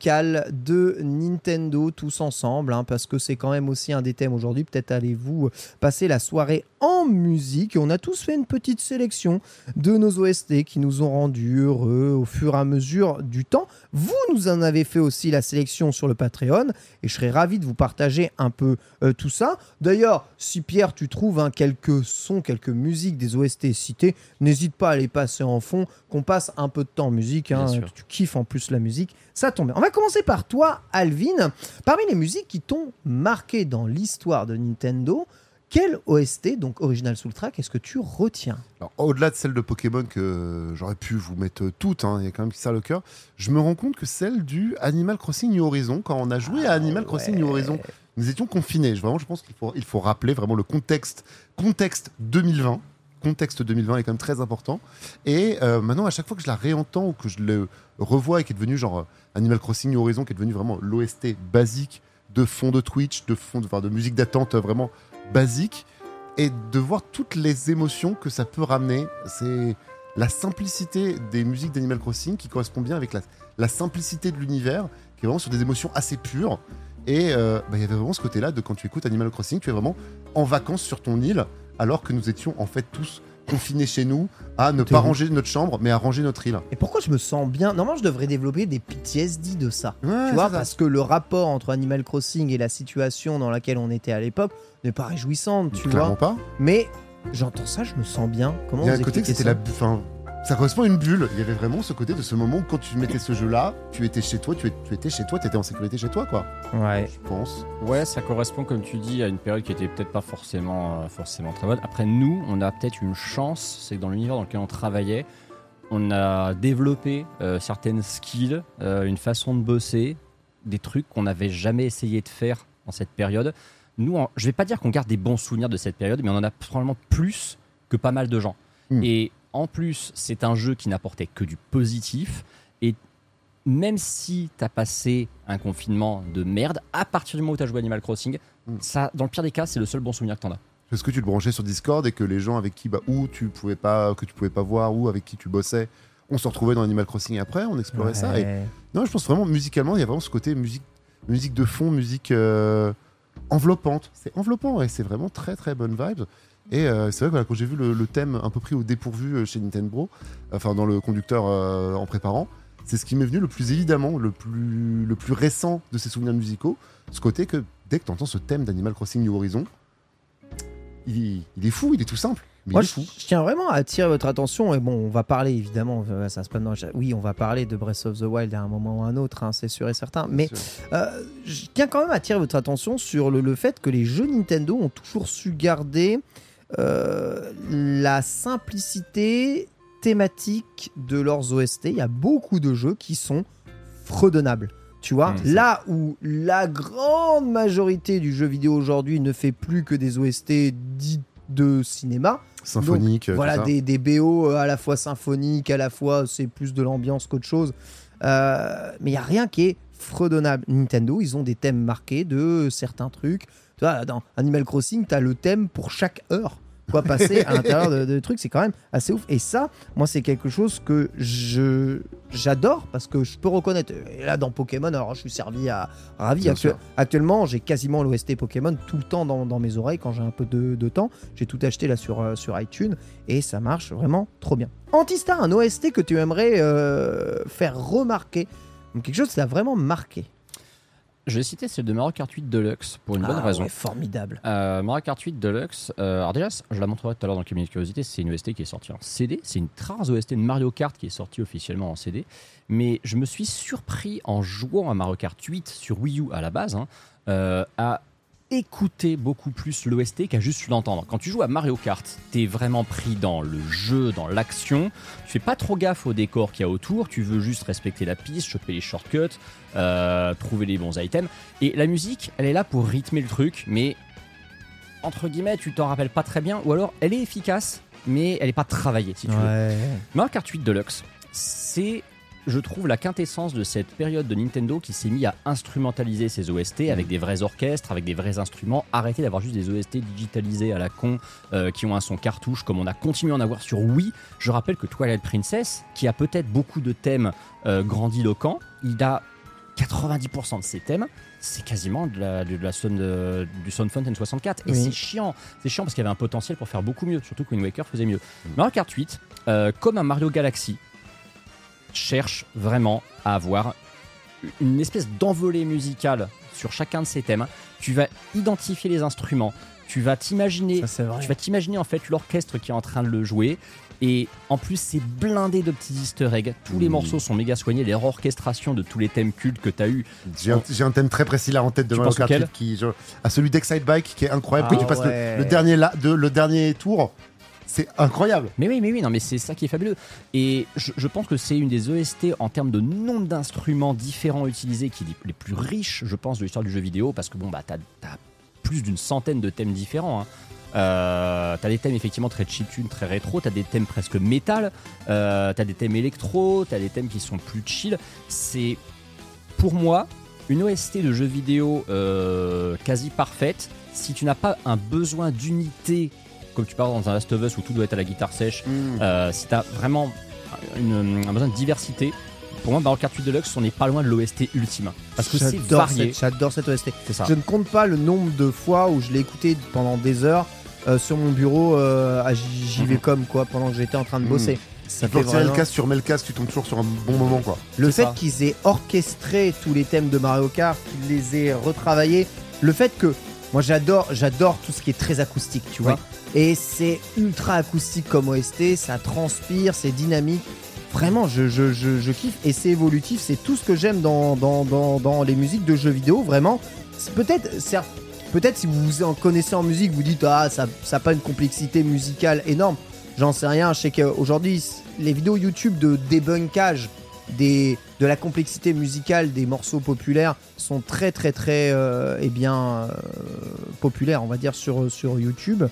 de Nintendo tous ensemble, hein, parce que c'est quand même aussi un des thèmes aujourd'hui. Peut-être allez-vous passer la soirée en musique. On a tous fait une petite sélection de nos OST qui nous ont rendus heureux au fur et à mesure du temps. Vous nous en avez fait aussi la sélection sur le Patreon et je serais ravi de vous partager un peu euh, tout ça. D'ailleurs, si Pierre, tu trouves hein, quelques sons, quelques musiques des OST cités, n'hésite pas à les passer en fond, qu'on passe un peu de temps en musique. hein, Bien sûr. que tu kiffes en plus la musique, ça tombe bien. On va commencer par toi, Alvin. Parmi les musiques qui t'ont marqué dans l'histoire de Nintendo, quelle OST, donc Original Soundtrack, est-ce que tu retiens? Alors, au-delà de celle de Pokémon que j'aurais pu vous mettre toutes, hein, il y a quand même qui ça le cœur, je me rends compte que celle du Animal Crossing New Horizon, quand on a joué à Animal Crossing New Horizon, nous étions confinés. Je- Vraiment, je pense qu'il faut, il faut rappeler vraiment le contexte, contexte 2020. Contexte 2020 est quand même très important. Et euh, maintenant, à chaque fois que je la réentends ou que je le revois et qui est devenu genre euh, Animal Crossing Horizon, qui est devenu vraiment l'OST basique de fond de Twitch, de fond de, enfin, de musique d'attente euh, vraiment basique, et de voir toutes les émotions que ça peut ramener. C'est la simplicité des musiques d'Animal Crossing qui correspond bien avec la, la simplicité de l'univers, qui est vraiment sur des émotions assez pures. Et bah, il y avait vraiment ce côté-là de quand tu écoutes Animal Crossing, tu es vraiment en vacances sur ton île, alors que nous étions en fait tous confinés chez nous à ne pas ranger notre chambre, mais à ranger notre île. Et pourquoi je me sens bien? Normalement, je devrais développer des PTSD de ça. Ouais, tu vois, ça. parce que le rapport entre Animal Crossing et la situation dans laquelle on était à l'époque n'est pas réjouissante, tu Clairement vois. pas. Mais j'entends ça, je me sens bien. Comment Il y a un côté que c'était la. Enfin, ça correspond à une bulle. Il y avait vraiment ce côté de ce moment où quand tu mettais ce jeu-là, tu étais chez toi, tu, étais chez toi, tu étais en sécurité chez toi, quoi. Ouais. Je pense. Ouais, ça correspond, comme tu dis, à une période qui était peut-être pas forcément, euh, forcément très bonne. Après, nous, on a peut-être une chance, c'est que dans l'univers dans lequel on travaillait, on a développé euh, certaines skills, euh, une façon de bosser, des trucs qu'on n'avait jamais essayé de faire dans cette période. Nous, en- je vais pas dire qu'on garde des bons souvenirs de cette période, mais on en a probablement plus que pas mal de gens. Hmm. Et en plus, c'est un jeu qui n'apportait que du positif. Et même si tu as passé un confinement de merde, à partir du moment où tu as joué Animal Crossing, Mm. ça, dans le pire des cas, c'est le seul bon souvenir que tu en as. Est-ce que tu le branchais sur Discord et que les gens avec qui, bah, tu pouvais pas, que tu pouvais pas voir, ou avec qui tu bossais, on se retrouvait dans Animal Crossing après, on explorait ça. Et non, je pense vraiment musicalement, il y a vraiment ce côté musique, musique de fond, musique euh, enveloppante. C'est enveloppant et c'est vraiment très très bonne vibe. Et euh, c'est vrai que voilà, quand j'ai vu le, le thème un peu pris au dépourvu euh, chez Nintendo, enfin dans le conducteur euh, en préparant, c'est ce qui m'est venu le plus évidemment, le plus, le plus récent de ces souvenirs musicaux. Ce côté que dès que tu entends ce thème d'Animal Crossing New Horizon, il, il est fou, il est tout simple. Mais Moi, il est je, fou. je tiens vraiment à attirer votre attention. Et bon, on va parler évidemment, ça se passe dans. Oui, on va parler de Breath of the Wild à un moment ou à un autre, hein, c'est sûr et certain. Mais euh, je tiens quand même à attirer votre attention sur le, le fait que les jeux Nintendo ont toujours su garder euh, la simplicité thématique de leurs OST. Il y a beaucoup de jeux qui sont fredonnables. Tu vois, là où la grande majorité du jeu vidéo aujourd'hui ne fait plus que des OST dits de cinéma, Symphonique. euh, voilà, des, des BO euh, à la fois symphoniques, à la fois c'est plus de l'ambiance qu'autre chose. Euh, mais il n'y a rien qui est fredonnable. Nintendo, ils ont des thèmes marqués de certains trucs. Tu vois, dans Animal Crossing, tu as le thème pour chaque heure. Quoi passer à l'intérieur de, de trucs, c'est quand même assez ouf. Et ça, moi, c'est quelque chose que je j'adore parce que je peux reconnaître. Et là, dans Pokémon, alors je suis servi à ravi. Actu- actuellement, j'ai quasiment l'OST Pokémon tout le temps dans, dans mes oreilles quand j'ai un peu de, de temps. J'ai tout acheté là sur, euh, sur iTunes et ça marche vraiment trop bien. Antistar, un OST que tu aimerais euh, faire remarquer. Donc quelque chose qui t'a vraiment marqué. Je vais citer celle de Mario Kart 8 Deluxe pour une bonne Ah raison. ouais, formidable. Euh, Mario Kart 8 Deluxe, euh, alors déjà, je la montrerai tout à l'heure dans le cabinet de curiosité, c'est une OST qui est sortie en CD, c'est une très rare OST de Mario Kart qui est sortie officiellement en CD, mais je me suis surpris en jouant à Mario Kart 8 sur Wii U à la base, hein, euh, à écouter beaucoup plus l'OST qu'à juste l'entendre. Quand tu joues à Mario Kart, t'es vraiment pris dans le jeu, dans l'action. Tu fais pas trop gaffe au décor qu'il y a autour. Tu veux juste respecter la piste, choper les shortcuts, euh, trouver les bons items. Et la musique, elle est là pour rythmer le truc, mais entre guillemets, tu t'en rappelles pas très bien. Ou alors, elle est efficace, mais elle est pas travaillée, si tu veux. Ouais. Mario Kart 8 Deluxe, c'est, je trouve, la quintessence de cette période de Nintendo qui s'est mis à instrumentaliser ses OST avec des vrais orchestres, avec des vrais instruments. Arrêter d'avoir juste des OST digitalisés à la con euh, qui ont un son cartouche comme on a continué à en avoir sur Wii. Je rappelle que Twilight Princess, qui a peut-être beaucoup de thèmes euh, grandiloquents, il a 90% de ses thèmes, c'est quasiment de la, de la Sound, euh, du Sound Fountain 64. Et Oui. c'est chiant. C'est chiant parce qu'il y avait un potentiel pour faire beaucoup mieux, surtout que Wind Waker faisait mieux. Mario Kart 8, euh, comme un Mario Galaxy, cherche vraiment à avoir une espèce d'envolée musicale sur chacun de ses thèmes. Tu vas identifier les instruments, tu vas t'imaginer Ça, tu vas t'imaginer en fait l'orchestre qui est en train de le jouer. Et en plus, c'est blindé de petits easter eggs. Tous les Mmh. morceaux sont méga soignés. Les orchestrations de tous les thèmes cultes que tu as eu. J'ai un, j'ai un thème très précis là en tête de Mario Kart auquel 8 qui, je- à celui d'Excite Bike qui est incroyable. Ah que tu passes le- dernier la- de, le dernier tour, c'est incroyable. Mais oui, mais oui, non, mais c'est ça qui est fabuleux. Et je, pense que c'est une des OST en termes de nombre d'instruments différents utilisés qui est les- plus riches, je pense, de l'histoire du jeu vidéo. Parce que bon, bah, t'as as plus d'une centaine de thèmes différents. Hein. Euh, t'as des thèmes effectivement très chiptune, très rétro, t'as des thèmes presque métal, euh, t'as des thèmes électro, t'as des thèmes qui sont plus chill. C'est pour moi une OST de jeu vidéo euh, quasi parfaite. Si tu n'as pas un besoin d'unité, comme tu parles dans un Last of Us où tout doit être à la guitare sèche, euh, si tu as vraiment une- un besoin de diversité, pour moi, Mario Kart 8 Deluxe, on n'est pas loin de l'OST ultime. Parce que c'est varié. J'adore cette OST. C'est ça. Je ne compte pas le nombre de fois où je l'ai écouté pendant des heures euh, sur mon bureau euh, à JVcom quoi, pendant que j'étais en train de Mhm. bosser. Ça Quand fait tu vraiment- casque sur casque, tu tombes toujours sur un bon moment quoi. Le fait ça. qu'ils aient orchestré tous les thèmes de Mario Kart, qu'ils les aient retravaillés, le fait que moi j'adore, j'adore tout ce qui est très acoustique, tu vois. Et c'est ultra acoustique comme OST, ça transpire, c'est dynamique. Vraiment, je, je, je, kiffe et c'est évolutif. C'est tout ce que j'aime dans, dans, dans, dans les musiques de jeux vidéo. Vraiment, peut-être, peut-être si vous vous en connaissez en musique, vous dites ah ça, ça a pas une complexité musicale énorme. J'en sais rien. Je sais qu'aujourd'hui les vidéos YouTube de débunkage des, de la complexité musicale des morceaux populaires sont très très très euh, eh bien euh, populaires on va dire sur, sur YouTube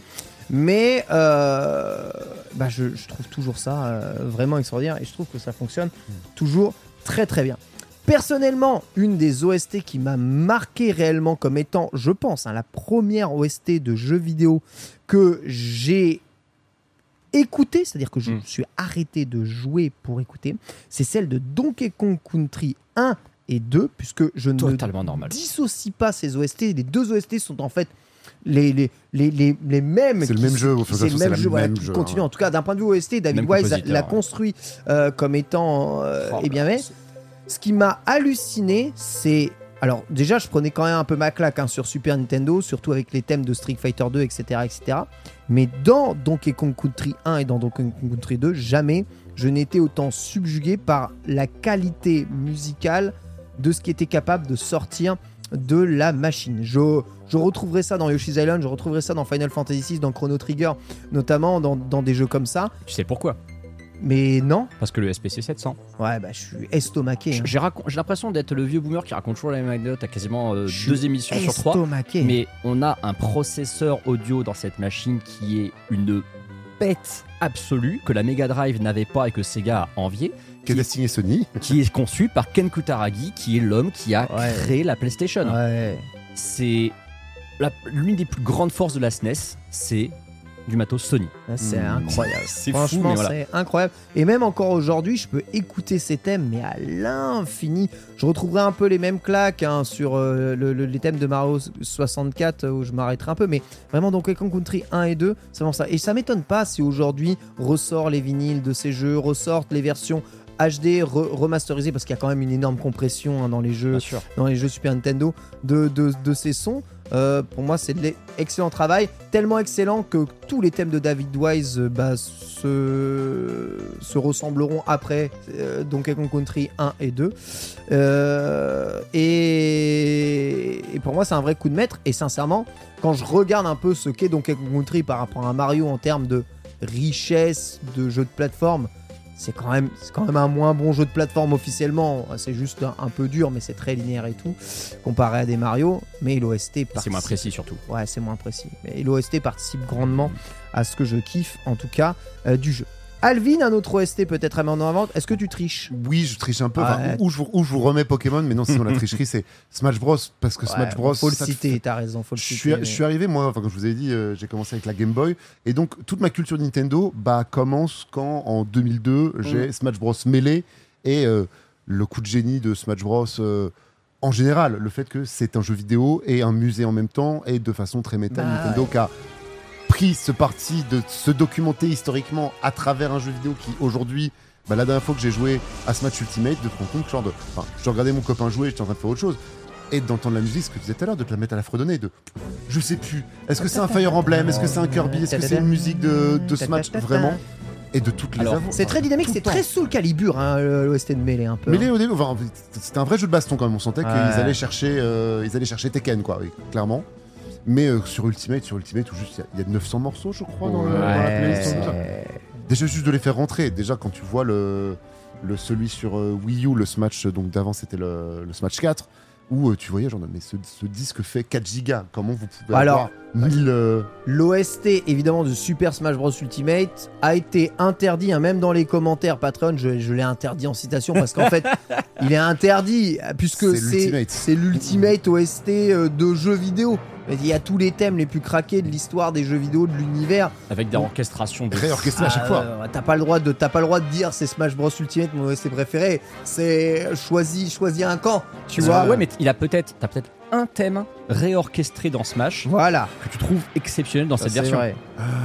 mais euh, bah, je, je trouve toujours ça euh, vraiment extraordinaire et je trouve que ça fonctionne toujours très très bien personnellement une des OST qui m'a marqué réellement comme étant je pense hein, la première OST de jeu vidéo que j'ai écouté, c'est-à-dire que je me suis arrêté de jouer pour écouter, c'est celle de Donkey Kong Country 1 et 2, puisque je ne normal. dissocie pas ces OST. Les deux OST sont en fait les, les, les, les, les mêmes. C'est le même jeu, C'est le même jeu, voilà, même qui jeu, continue. hein. En tout cas, d'un point de vue OST, David Même Wise l'a construit euh, comme étant euh, Oh, eh bien mais ce qui m'a halluciné, c'est. Alors, déjà, je prenais quand même un peu ma claque hein, sur Super Nintendo, surtout avec les thèmes de Street Fighter 2, etc., etc. Mais dans Donkey Kong Country 1 et dans Donkey Kong Country 2, jamais je n'étais autant subjugué par la qualité musicale de ce qui était capable de sortir de la machine. Je, je retrouverai ça dans Yoshi's Island, je retrouverai ça dans Final Fantasy VI, dans Chrono Trigger, notamment dans, dans des jeux comme ça. Tu sais pourquoi? Mais non, Parce que le SPC 700. ouais, bah, je suis estomaqué. hein. J'ai racon- l'impression d'être le vieux boomer qui raconte toujours la même anecdote à quasiment euh, deux émissions sur trois. Estomaqué. Mais on a un processeur audio dans cette machine qui est une bête absolue que la Mega Drive n'avait pas et que Sega a envié. Qui est destiné Sony. qui est conçu par Ken Kutaragi, qui est l'homme qui a Ouais. créé la PlayStation. Ouais. C'est l'une des plus grandes forces de la SNES, c'est du matos Sony. Là, C'est Hmm. incroyable. C'est fou, Franchement, mais voilà. c'est incroyable. Et même encore aujourd'hui, je peux écouter ces thèmes, mais à l'infini. Je retrouverai un peu les mêmes claques hein, sur euh, le- le- les thèmes de Mario 64 euh, où je m'arrêterai un peu, mais vraiment Donkey Kong Country 1 et 2, c'est vraiment ça. Et ça m'étonne pas si aujourd'hui ressort les vinyles de ces jeux, ressortent les versions HD re- remasterisées parce qu'il y a quand même une énorme compression hein, dans les jeux dans les jeux Super Nintendo de, de, de ces sons. Euh, pour moi, c'est de l'excellent travail, tellement excellent que tous les thèmes de David Wise euh, bah, se, se ressembleront après euh, Donkey Kong Country 1 et 2. Euh, et, pour moi, c'est un vrai coup de maître. Et sincèrement, quand je regarde un peu ce qu'est Donkey Kong Country par rapport à Mario en termes de richesse de jeu de plateforme, c'est quand même, c'est quand même un moins bon jeu de plateforme officiellement. C'est juste un, un peu dur, mais c'est très linéaire et tout, comparé à des Mario. Mais l'OST C'est participe. moins précis surtout. Ouais, c'est moins précis. Mais l'OST participe grandement à ce que je kiffe, en tout cas, euh, du jeu. Alvin, un autre OST peut-être à mettre en avant. Est-ce que tu triches? Oui, je triche un peu. Enfin, Ouais. où, je vous, où je vous remets Pokémon, mais non, sinon la tricherie, c'est Smash Bros. Parce que Smash Ouais, Bros. Faut le citer, t'as raison, faut le Je citer. suis, je suis arrivé, moi, enfin, comme je vous ai dit, euh, j'ai commencé avec la Game Boy. Et donc, toute ma culture Nintendo bah, commence quand, en 2002, j'ai Smash Bros. Melee et euh, le coup de génie de Smash Bros. euh, en général, le fait que c'est un jeu vidéo et un musée en même temps, et de façon très méta, Bah Nintendo qui a pris ce parti de se documenter historiquement à travers un jeu vidéo qui, aujourd'hui, bah, la dernière fois que j'ai joué à Smash Ultimate, de te rendre compte, genre de, enfin, je regardais mon copain jouer, j'étais en train de faire autre chose et d'entendre la musique, ce que tu disais tout à l'heure, de te la mettre à la fredonner, de je sais plus, est-ce que c'est un Fire Emblem, est-ce que c'est un Kirby, est-ce que c'est une musique de, de Smash, vraiment, et de toutes les. C'est très dynamique, c'est très sous le calibre, hein, l'OST de Melee un peu. Les au début, enfin, c'était un vrai jeu de baston quand même. On sentait qu'ils allaient chercher, euh, ils allaient chercher Tekken, quoi, oui, clairement. Mais euh, sur Ultimate, sur Ultimate, où juste il y y, a 900 morceaux, je crois, dans, le- dans la playlist. Déjà juste de les faire rentrer. Déjà quand tu vois le, le celui sur euh, Wii U, le Smash donc d'avant c'était le, le Smash 4, où euh, tu voyais genre mais ce, ce disque fait 4 gigas. Comment vous pouvez Alors, avoir 1000 euh, L'OST évidemment de Super Smash Bros Ultimate a été interdit, hein, même dans les commentaires Patreon, je, je l'ai interdit en citation parce qu'en fait il est interdit euh, puisque C'est l'Ultimate. OST euh, de jeux vidéo. Il y a tous les thèmes les plus craqués de l'histoire des jeux vidéo, de l'univers. Avec des orchestrations de réorchestrés à chaque Ah, fois. euh, T'as pas le droit de t'as pas le droit de dire c'est Smash Bros Ultimate mon OST préféré. C'est choisis choisis un camp, tu vois. ouais, mais il a peut-être, t'as peut-être un thème réorchestré dans Smash Voilà, que tu trouves exceptionnel dans ça, cette c'est version. vrai.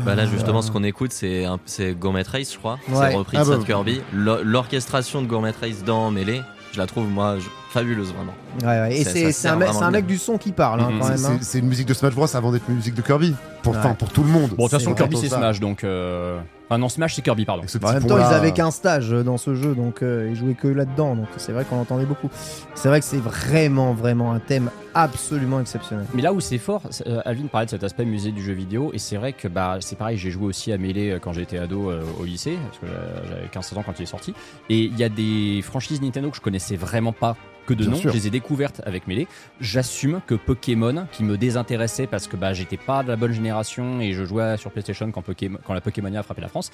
Bah là justement ce qu'on écoute c'est un- c'est Gourmet Race je crois. Ouais. C'est repris Ah de ça bah, Kirby. L'or- L'orchestration de Gourmet Race dans Melee, je la trouve moi je- fabuleuse vraiment. Ouais, ouais. Et c'est c'est un, mec- vraiment c'est un mec du son qui parle hein, Mhm. quand c'est- même. hein. c'est une musique de Smash Bros avant d'être une musique de Kirby. Pour, Ouais. pour tout le monde. Bon, de toute façon, C'est Kirby c'est Smash, donc. Euh... Enfin, non, Smash c'est Kirby, pardon. Ce En même temps, ils avaient qu'un stage dans ce jeu, donc euh, ils jouaient que là-dedans, donc c'est vrai qu'on entendait beaucoup. C'est vrai que c'est vraiment, vraiment un thème absolument exceptionnel. Mais là où c'est fort, c'est- euh, Alvin parlait de cet aspect musée du jeu vidéo, et c'est vrai que bah, c'est pareil, j'ai joué aussi à Melee quand j'étais ado euh, au lycée, parce que j'avais 15-16 ans quand il est sorti, et il y a des franchises Nintendo que je connaissais vraiment pas que de Bien nom, sûr. je les ai découvertes avec Melee. J'assume que Pokémon, qui me désintéressait parce que bah, j'étais pas de la bonne génération et je jouais sur PlayStation quand, Pokémon, quand la Pokémonia a frappé la France,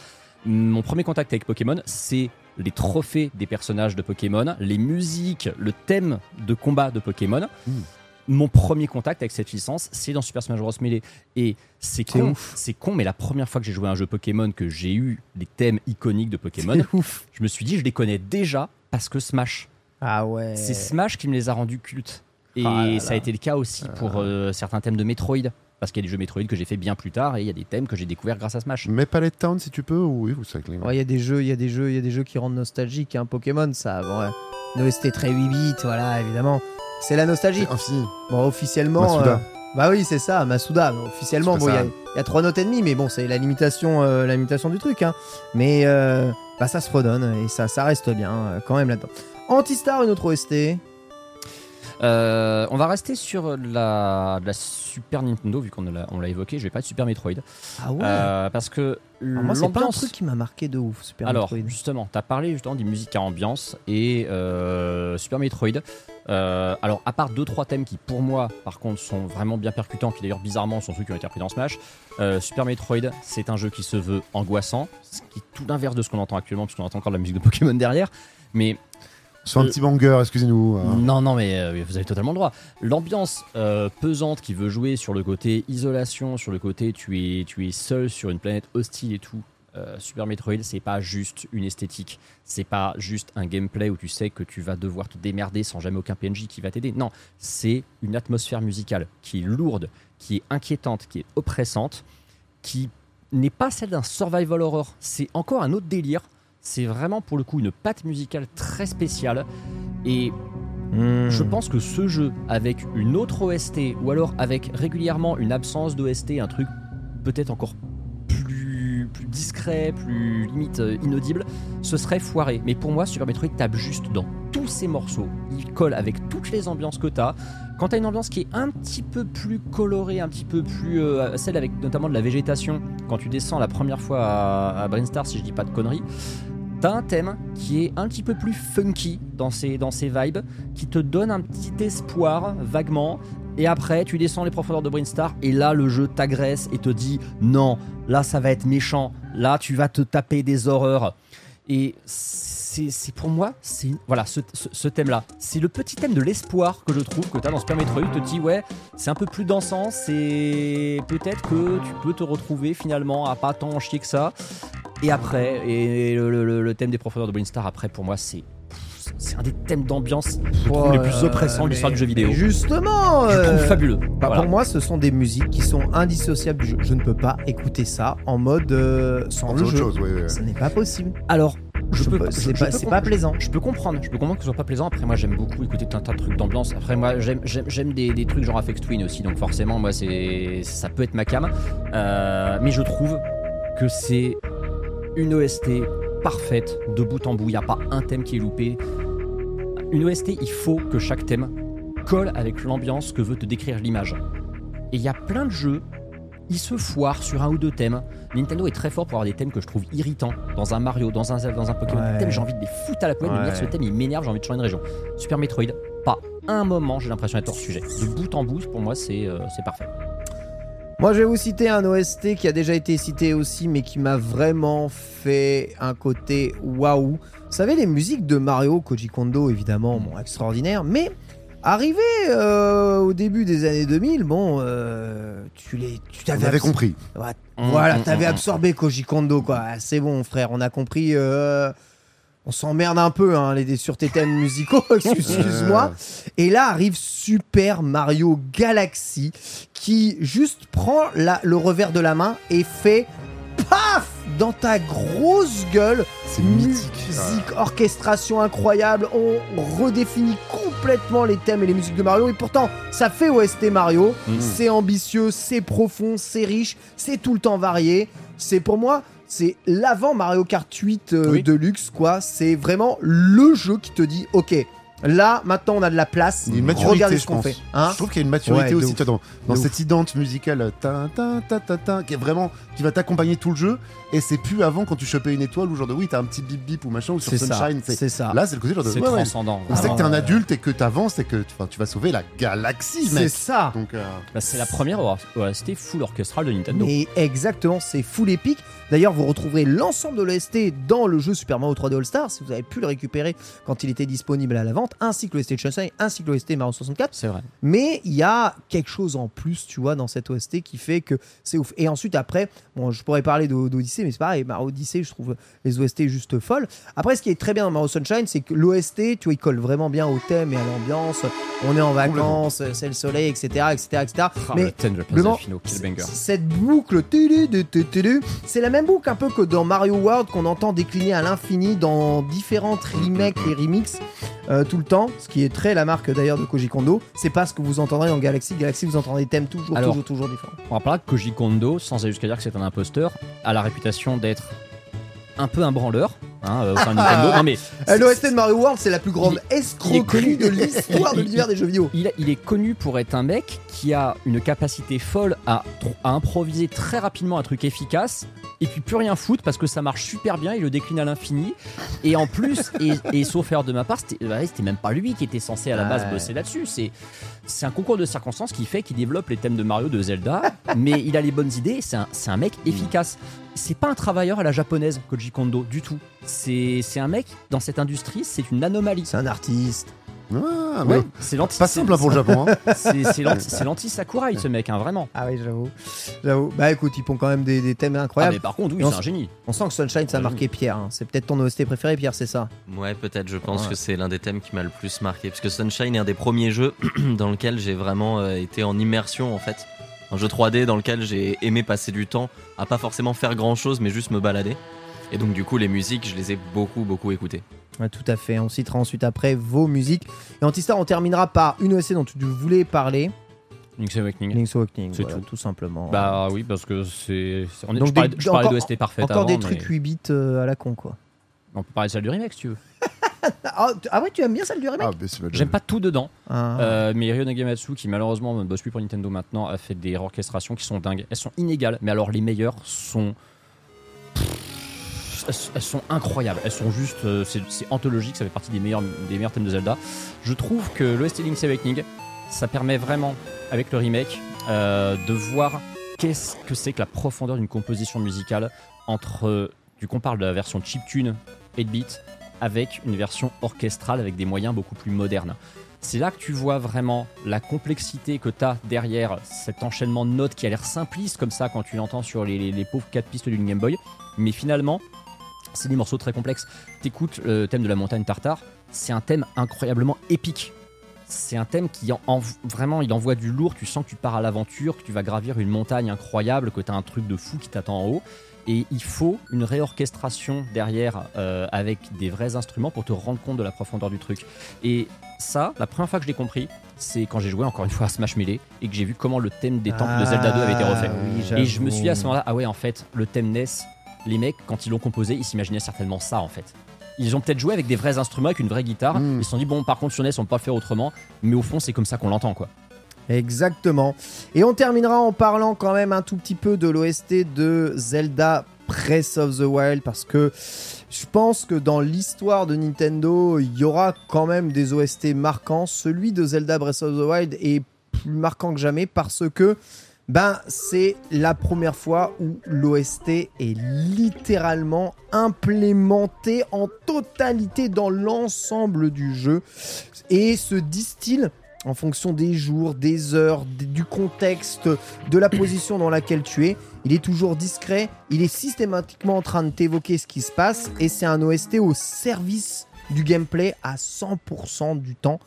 mon premier contact avec Pokémon, c'est les trophées des personnages de Pokémon, les musiques, le thème de combat de Pokémon. Mm. Mon premier contact avec cette licence, c'est dans Super Smash Bros. Melee. Et c'est con, c'est con, mais la première fois que j'ai joué à un jeu Pokémon, que j'ai eu les thèmes iconiques de Pokémon, ouf. je me suis dit, je les connais déjà parce que Smash. Ah ouais. C'est Smash qui me les a rendus cultes. Et Ah là ça a été le cas aussi pour euh, certains thèmes de Metroid. Parce qu'il y a des jeux Metroid que j'ai fait bien plus tard et il y a des thèmes que j'ai découverts grâce à Smash. Mais Palette Town si tu peux, ou oui, vous savez que les- Ouais, il y a des jeux, il y a des jeux, il y a des jeux qui rendent nostalgique. Hein. Pokémon, ça, bon, ouais. Très 8 bits, voilà, évidemment. C'est la nostalgie. C'est infini. Bon, officiellement. Masuda. euh, bah oui, c'est ça, Masuda. Officiellement, bon, il y, a- y trois notes et demie, mais bon, c'est la limitation, euh, la limitation du truc. Hein. Mais euh, bah, ça se redonne et ça, ça reste bien quand même là-dedans. Antistar, une autre OST. Euh, on va rester sur la, la Super Nintendo, vu qu'on l'a on l'a évoqué. Je vais pas de Super Metroid. Ah ouais. Euh, parce que Alors moi, c'est pas un truc qui m'a marqué de ouf, Super Alors, Metroid. justement, tu as parlé justement des musiques à ambiance et euh, Super Metroid. Alors, à part deux trois thèmes qui, pour moi, par contre, sont vraiment bien percutants, qui d'ailleurs, bizarrement, sont ceux qui ont été repris dans Smash. Super Metroid, c'est un jeu qui se veut angoissant, ce qui est tout l'inverse de ce qu'on entend actuellement, puisqu'on entend encore de la musique de Pokémon derrière. Mais Sur un petit banger, excusez-nous. hein. non, non, mais euh, vous avez totalement le droit. L'ambiance euh, pesante qui veut jouer sur le côté isolation, sur le côté tu es, tu es seul sur une planète hostile et tout. euh, Super Metroid, c'est pas juste une esthétique, c'est pas juste un gameplay où tu sais que tu vas devoir te démerder sans jamais aucun PNJ qui va t'aider. Non, c'est une atmosphère musicale qui est lourde, qui est inquiétante, qui est oppressante, qui n'est pas celle d'un survival horror. C'est encore un autre délire. C'est vraiment pour le coup une patte musicale très spéciale. Et Hmm. je pense que ce jeu, avec une autre OST, ou alors avec régulièrement une absence d'OST, un truc peut-être encore plus, plus discret, plus limite euh, inaudible, ce serait foiré. Mais pour moi, Super Metroid tape juste dans tous ces morceaux, ils collent avec toutes les ambiances que t'as. Quand t'as une ambiance qui est un petit peu plus colorée, un petit peu plus euh, celle avec notamment de la végétation, quand tu descends la première fois à, à Brinstar, si je dis pas de conneries, t'as un thème qui est un petit peu plus funky dans ses, dans vibes, qui te donne un petit espoir vaguement. Et après, tu descends les profondeurs de Brinstar, et là, le jeu t'agresse et te dit non, là, ça va être méchant, là, tu vas te taper des horreurs. Et c'est pour moi, c'est voilà ce, ce- ce thème-là. C'est le petit thème de l'espoir que je trouve que tu as dans Super Metroid. Te dit ouais, c'est un peu plus dansant, c'est peut-être que tu peux te retrouver finalement à pas tant en chier que ça. Et après, et le, le- le thème des profondeurs de Brinstar après pour moi c'est c'est un des thèmes d'ambiance les plus oppressants de l'histoire du jeu vidéo. Justement, Je le trouve euh, fabuleux. bah, Voilà. Pour moi, ce sont des musiques qui sont indissociables du jeu. Je ne peux pas écouter ça en mode euh, sans C'est le autre jeu. chose, ouais, ouais. Ce n'est pas possible. Alors, c'est pas- plaisant. Je peux comprendre, je peux comprendre que ce soit pas plaisant. Après, moi, j'aime beaucoup écouter tout un tas de trucs d'ambiance. Après, moi, j'aime, des, des trucs genre Afex Twin aussi. Donc, forcément, moi, c'est, ça peut être ma cam. Euh, mais je trouve que c'est une OST parfaite de bout en bout. Il n'y a pas un thème qui est loupé. Une OST, il faut que chaque thème colle avec l'ambiance que veut te décrire l'image. Et il y a plein de jeux, ils se foirent sur un ou deux thèmes. Nintendo est très fort pour avoir des thèmes que je trouve irritants dans un Mario, dans un Zelda, dans un Pokémon. Ouais. Des thèmes, j'ai envie de les foutre à la poubelle, de me dire ce thème il m'énerve, j'ai envie de changer de région. Super Metroid, pas un moment j'ai l'impression d'être hors sujet. De bout en bout, pour moi, c'est euh, parfait. Moi, je vais vous citer un OST qui a déjà été cité aussi, mais qui m'a vraiment fait un côté waouh. Vous savez, les musiques de Mario, Koji Kondo, évidemment, bon, extraordinaire, mais arrivé euh, au début des années 2000, bon, euh, tu les, tu On t'avais compris. Ouais, Hum, voilà, hum, t'avais hum, absorbé Koji Kondo, quoi. Ah, C'est bon, frère, on a compris. euh, on s'emmerde un peu hein, les, sur tes thèmes musicaux, excuse-moi. Et là arrive Super Mario Galaxy qui juste prend la- le revers de la main et fait paf dans ta grosse gueule. C'est mythique. Musique, orchestration incroyable. On redéfinit complètement les thèmes et les musiques de Mario. Et pourtant, ça fait OST Mario. Mhm. C'est ambitieux, c'est profond, c'est riche, c'est tout le temps varié. C'est pour moi, c'est l'avant Mario Kart 8 euh, Oui. Deluxe, quoi. C'est vraiment le jeu qui te dit, ok, là, maintenant, on a de la place. Il y a une maturité, Regardez ce je qu'on fait. Hein je trouve qu'il y a une maturité Ouais, aussi dans, cette idente musicale ta, ta, qui est vraiment qui va t'accompagner tout le jeu et c'est plus avant quand tu chopais une étoile ou genre de oui t'as un petit bip bip ou machin ou sur. Sunshine c'est- ça. là c'est le côté genre de ouais, ouais. transcendant. on sait que t'es un adulte et que t'avances et que tu vas sauver la galaxie C'est ça. donc euh, Bah, c'est la première OST full orchestral de Nintendo. Mais exactement, c'est full épique. D'ailleurs, vous retrouverez l'ensemble de l'OST dans le jeu Super Mario 3D All Star si vous avez pu le récupérer quand il était disponible à la vente, ainsi que l'OST de Sunshine, ainsi que l'OST Mario 64. C'est vrai. Mais il y a quelque chose en plus, tu vois, dans cette OST qui fait que c'est ouf. Et ensuite, après, bon, je pourrais parler d'O- d'Odyssey, mais c'est pareil, Mario Odyssey, je trouve les OST juste folles. Après, ce qui est très bien dans Mario Sunshine, c'est que l'OST, tu vois, il colle vraiment bien au thème et à l'ambiance. On est en vacances, c'est le soleil, etc., etc., etc. Mais le thème de Fino, cette boucle, c'est la même boucle un peu que dans Mario World qu'on entend décliner à l'infini dans différentes remakes et remixes euh, tout le temps, ce qui est très la marque d'ailleurs de Koji Kondo. C'est pas ce que vous entendrez dans Galaxy. Galaxy, vous entendez des thèmes toujours, Alors, toujours, toujours différents. On rappellera que Koji Kondo, sans aller jusqu'à dire que c'est un imposteur, a la réputation d'être un peu un branleur hein, euh, au sein de Nintendo. Non mais Euh, L'OST de Mario World, c'est la plus grande escroquerie de l'histoire de l'univers des jeux vidéo. il, il est connu pour être un mec qui a une capacité folle à, improviser très rapidement un truc efficace et puis plus rien foutre parce que ça marche super bien, il le décline à l'infini. Et en plus, et, et sauf erreur de ma part, c'était bah, c'était même pas lui qui était censé à la base bosser là-dessus. C'est c'est un concours de circonstances qui fait qu'il développe les thèmes de Mario, de Zelda, mais il a les bonnes idées. C'est un, un mec efficace. C'est pas un travailleur à la japonaise, Koji Kondo, du tout. C'est un mec dans cette industrie, c'est une anomalie. C'est un artiste. ah, Ouais, c'est l'anti. pas simple hein, pour le Japon hein. C'est c'est l'anti- l'anti-Sakurai, ce mec, hein, vraiment. Ah oui, j'avoue. J'avoue. Bah écoute, ils font quand même des, des thèmes Ah, incroyables. mais par contre, oui, c'est un génie. On sent que Sunshine, ça a Ouais. marqué Pierre. hein. C'est peut-être ton OST préféré, Pierre, c'est ça Ouais, peut-être. Je pense Ouais. que c'est l'un des thèmes qui m'a le plus marqué. Parce que Sunshine est un des premiers jeux dans lequel j'ai vraiment euh, été en immersion, en fait. Un jeu 3D dans lequel j'ai aimé passer du temps à pas forcément faire grand chose, mais juste me balader. Et donc, du coup, les musiques, je les ai beaucoup, beaucoup écoutées. Ouais, tout à fait. On citera ensuite après vos musiques. Et Antistar, on terminera par une OSC dont tu voulais parler. Link's Awakening. Link's Awakening. C'est voilà, tout. tout. simplement. Bah oui, parce que c'est. c'est- on est- Donc je parlais, je parlais encore- d'OST parfaite Encore avant, des mais trucs 8 bits euh, à la con, quoi. On peut parler de celle du remake si tu veux. ah, ah ouais, tu aimes bien celle du remake Ah, bah, c'est- J'aime pas tout dedans, Ah. euh, mais Ryo Nagamatsu, qui malheureusement ne bosse plus pour Nintendo maintenant, a fait des orchestrations qui sont dingues. Elles sont inégales, mais alors les meilleures sont. Elles sont incroyables, elles sont juste. euh, c'est anthologique, ça fait partie des meilleurs, des thèmes de Zelda. Je trouve que l'OST Link's Awakening, ça permet vraiment, avec le remake, euh, de voir qu'est-ce que c'est que la profondeur d'une composition musicale entre. euh, Du coup, on parle de la version chiptune 8-bit avec une version orchestrale avec des moyens beaucoup plus modernes. C'est là que tu vois vraiment la complexité que tu as derrière cet enchaînement de notes qui a l'air simpliste comme ça quand tu l'entends sur les, les- les pauvres 4 pistes d'une Game Boy. Mais finalement, c'est des morceaux très complexes. T'écoutes le thème de la montagne tartare, c'est un thème incroyablement épique. C'est un thème qui en, en- vraiment il envoie du lourd, tu sens que tu pars à l'aventure, que tu vas gravir une montagne incroyable, que tu as un truc de fou qui t'attend en haut. Et il faut une réorchestration derrière euh, avec des vrais instruments pour te rendre compte de la profondeur du truc. Et ça, la première fois que je l'ai compris, c'est quand j'ai joué encore une fois à Smash Melee et que j'ai vu comment le thème des temples de Zelda 2 avait été refait. Ah oui, Et je me suis dit à ce moment-là, ah ouais, en fait, le thème NES, les mecs, quand ils l'ont composé, ils s'imaginaient certainement ça en fait. Ils ont peut-être joué avec des vrais instruments, avec une vraie guitare. Mm. Ils se sont dit, bon, par contre, sur NES, on peut pas le faire autrement. Mais au fond, c'est comme ça qu'on l'entend, quoi. Exactement. Et on terminera en parlant quand même un tout petit peu de l'OST de Zelda Breath of the Wild parce que je pense que dans l'histoire de Nintendo, il y aura quand même des OST marquants. Celui de Zelda Breath of the Wild est plus marquant que jamais parce que ben c'est la première fois où l'OST est littéralement implémenté en totalité dans l'ensemble du jeu et se distille en fonction des jours, des heures, du contexte, de la position dans laquelle tu es. Il est toujours discret, il est systématiquement en train de t'évoquer ce qui se passe et c'est un OST au service du gameplay à 100% du temps,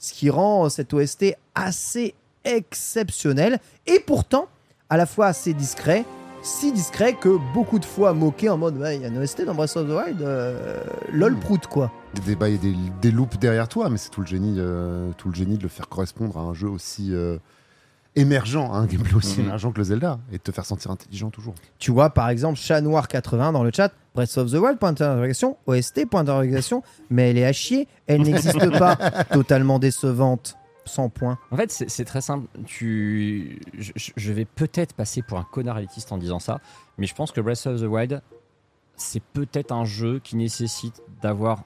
ce qui rend cet OST assez exceptionnel et pourtant à la fois assez discret, si discret que beaucoup de fois moqué en mode il y a un OST dans Breath of the Wild, euh, lol prout quoi. Des débats et des, des loops derrière toi, mais c'est tout le génie, euh, tout le génie de le faire correspondre à un jeu aussi euh, émergent, à un gameplay aussi Mhm. émergent que le Zelda, et de te faire sentir intelligent toujours. Tu vois, par exemple, Chat Noir 80 dans le chat, Breath of the Wild, point d'interrogation, OST, point d'interrogation, mais elle est à chier, elle n'existe pas, totalement décevante, sans point. En fait, c'est très simple. Tu... Je, vais peut-être passer pour un connard élitiste en disant ça, mais je pense que Breath of the Wild, c'est peut-être un jeu qui nécessite d'avoir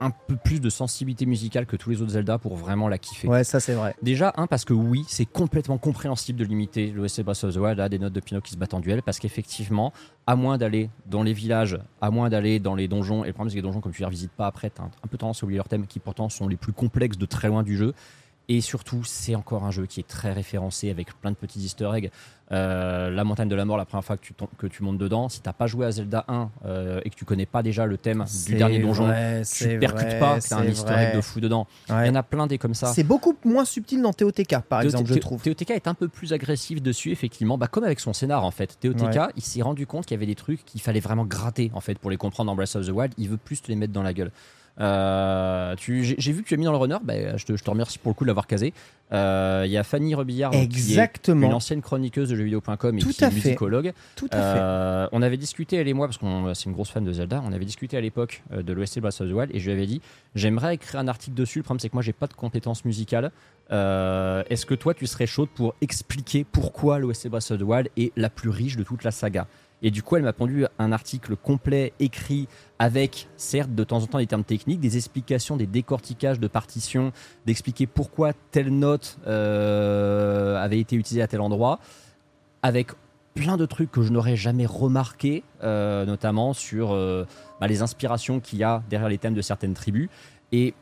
un peu plus de sensibilité musicale que tous les autres Zelda pour vraiment la kiffer. Ouais, ça c'est vrai. Déjà, un, parce que oui, c'est complètement compréhensible de limiter l'OST Breath of the Wild à des notes de piano qui se battent en duel, parce qu'effectivement, à moins d'aller dans les villages, à moins d'aller dans les donjons, et le problème c'est que les donjons, comme tu les revisites pas après, t'as un peu tendance à oublier leurs thèmes qui pourtant sont les plus complexes de très loin du jeu. Et surtout, c'est encore un jeu qui est très référencé avec plein de petits easter eggs. Euh, la montagne de la mort, la première fois que tu, tom- que tu montes dedans, si t'as pas joué à Zelda 1 euh, et que tu connais pas déjà le thème du dernier donjon, tu percutes pas que un easter egg de fou dedans. Il y en a plein des comme ça. C'est beaucoup moins subtil dans TOTK, par exemple, je trouve. TOTK est un peu plus agressif dessus, effectivement, bah, comme avec son scénar en fait. TOTK, Ouais. il s'est rendu compte qu'il y avait des trucs qu'il fallait vraiment gratter en fait pour les comprendre dans Breath of the Wild. Il veut plus te les mettre dans la gueule. Euh, J'ai vu que tu as mis dans le runner, bah, je, te, je te remercie pour le coup de l'avoir casé. Euh, Il y a Fanny Rebillard, donc, qui est Exactement. une ancienne chroniqueuse de jeuxvideo.com et Tout qui à est fait. musicologue. Tout à fait. Euh, on avait discuté, elle et moi, parce qu'on c'est une grosse fan de Zelda, on avait discuté à l'époque de l'OST Breath of the Wild et je lui avais dit j'aimerais écrire un article dessus. Le problème, c'est que moi, j'ai pas de compétences musicales. Est-ce que toi, tu serais chaude pour expliquer pourquoi l'OST Breath of the Wild est la plus riche de toute la saga? Et du coup, elle m'a pondu un article complet écrit avec, certes, de temps en temps des termes techniques, des explications, des décortiquages de partitions, d'expliquer pourquoi telle note euh, avait été utilisée à tel endroit, avec plein de trucs que je n'aurais jamais remarqué, euh, notamment sur euh, bah, les inspirations qu'il y a derrière les thèmes de certaines tribus. Et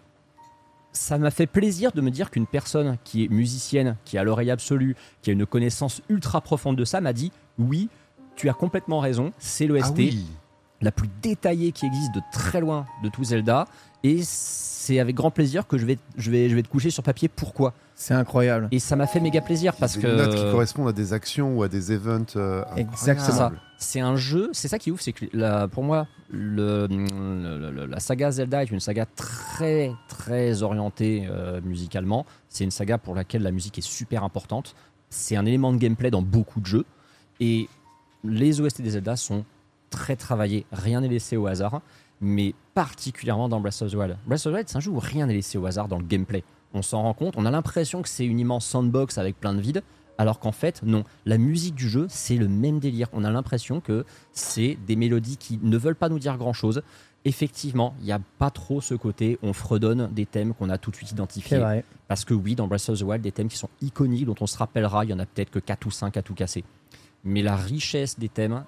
ça m'a fait plaisir de me dire qu'une personne qui est musicienne, qui a l'oreille absolue, qui a une connaissance ultra profonde de ça, m'a dit oui, tu as complètement raison, c'est l'OST Ah oui. la plus détaillée qui existe de très loin de tout Zelda. Et c'est avec grand plaisir que je vais, je vais, je vais te coucher sur papier pourquoi? C'est incroyable. Et ça m'a fait méga plaisir parce des que notes qui correspondent à des actions ou à des events. euh, Exactement. c'est ça. incroyables. C'est un jeu, c'est ça qui est ouf, c'est que la- pour moi, le, le- le- la saga Zelda est une saga très très orientée euh, musicalement. C'est une saga pour laquelle la musique est super importante. C'est un élément de gameplay dans beaucoup de jeux. Et les OST des Zelda sont très travaillés, rien n'est laissé au hasard. mais particulièrement dans Breath of the Wild. Breath of the Wild, c'est un jeu où rien n'est laissé au hasard dans le gameplay. On s'en rend compte, on a l'impression que c'est une immense sandbox avec plein de vide, alors qu'en fait, non. La musique du jeu, c'est le même délire. On a l'impression que c'est des mélodies qui ne veulent pas nous dire grand-chose. Effectivement, il n'y a pas trop ce côté, on fredonne des thèmes qu'on a tout de suite identifiés. Parce que oui, dans Breath of the Wild, des thèmes qui sont iconiques, dont on se rappellera, il y en a peut-être que 4 ou 5 à tout casser. Mais la richesse des thèmes,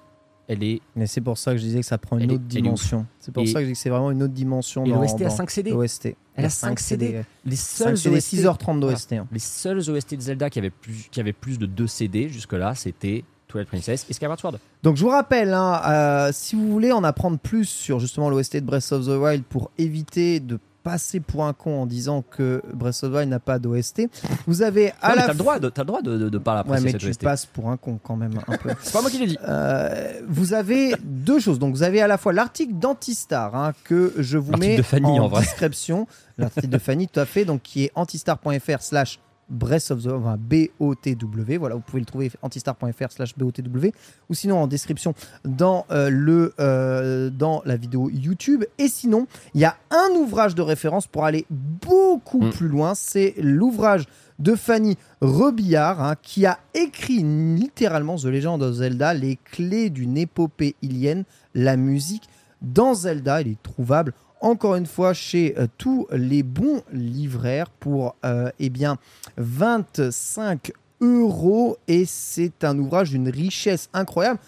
elle est. Mais c'est pour ça que je disais que ça prend une autre est dimension. C'est pour Et- ça que je dis que c'est vraiment une autre dimension Et dans l'OST a dans 5 CD. l'OST. Elle a 5 CD. Les 5 seuls CD, OST 6h30 d'OST. hein. Les seuls OST de Zelda qui avaient plus, qui avaient plus de 2 CD jusque-là, c'était Twilight Princess et Skyward Sword. Donc je vous rappelle, hein, euh, si vous voulez en apprendre plus sur justement l'OST de Breath of the Wild pour éviter de passer pour un con en disant que Breath of n'a pas d'OST, vous avez à Ouais, mais la t'as le droit de, t'as le droit de, de, de pas Ouais, mais cette tu OST. passes pour un con quand même un peu. C'est pas moi qui l'ai dit. Euh, vous avez deux choses. Donc, vous avez à la fois l'article d'Antistar hein, que je vous mets de Fanny, en, description. L'article de Fanny, tout à fait. Donc, qui est antistar.fr/slash Breath of the enfin, BOTW. Voilà, vous pouvez le trouver antistar.fr slash BOTW ou sinon en description dans, euh, le, euh, dans la vidéo YouTube. Et sinon, il y a un ouvrage de référence pour aller beaucoup Mm. plus loin. C'est l'ouvrage de Fanny Rebillard hein, qui a écrit littéralement The Legend of Zelda, les clés d'une épopée ilienne, la musique dans Zelda. Il est trouvable encore une fois chez euh, tous les bons livraires pour euh, eh bien 25 euros et c'est un ouvrage d'une richesse incroyable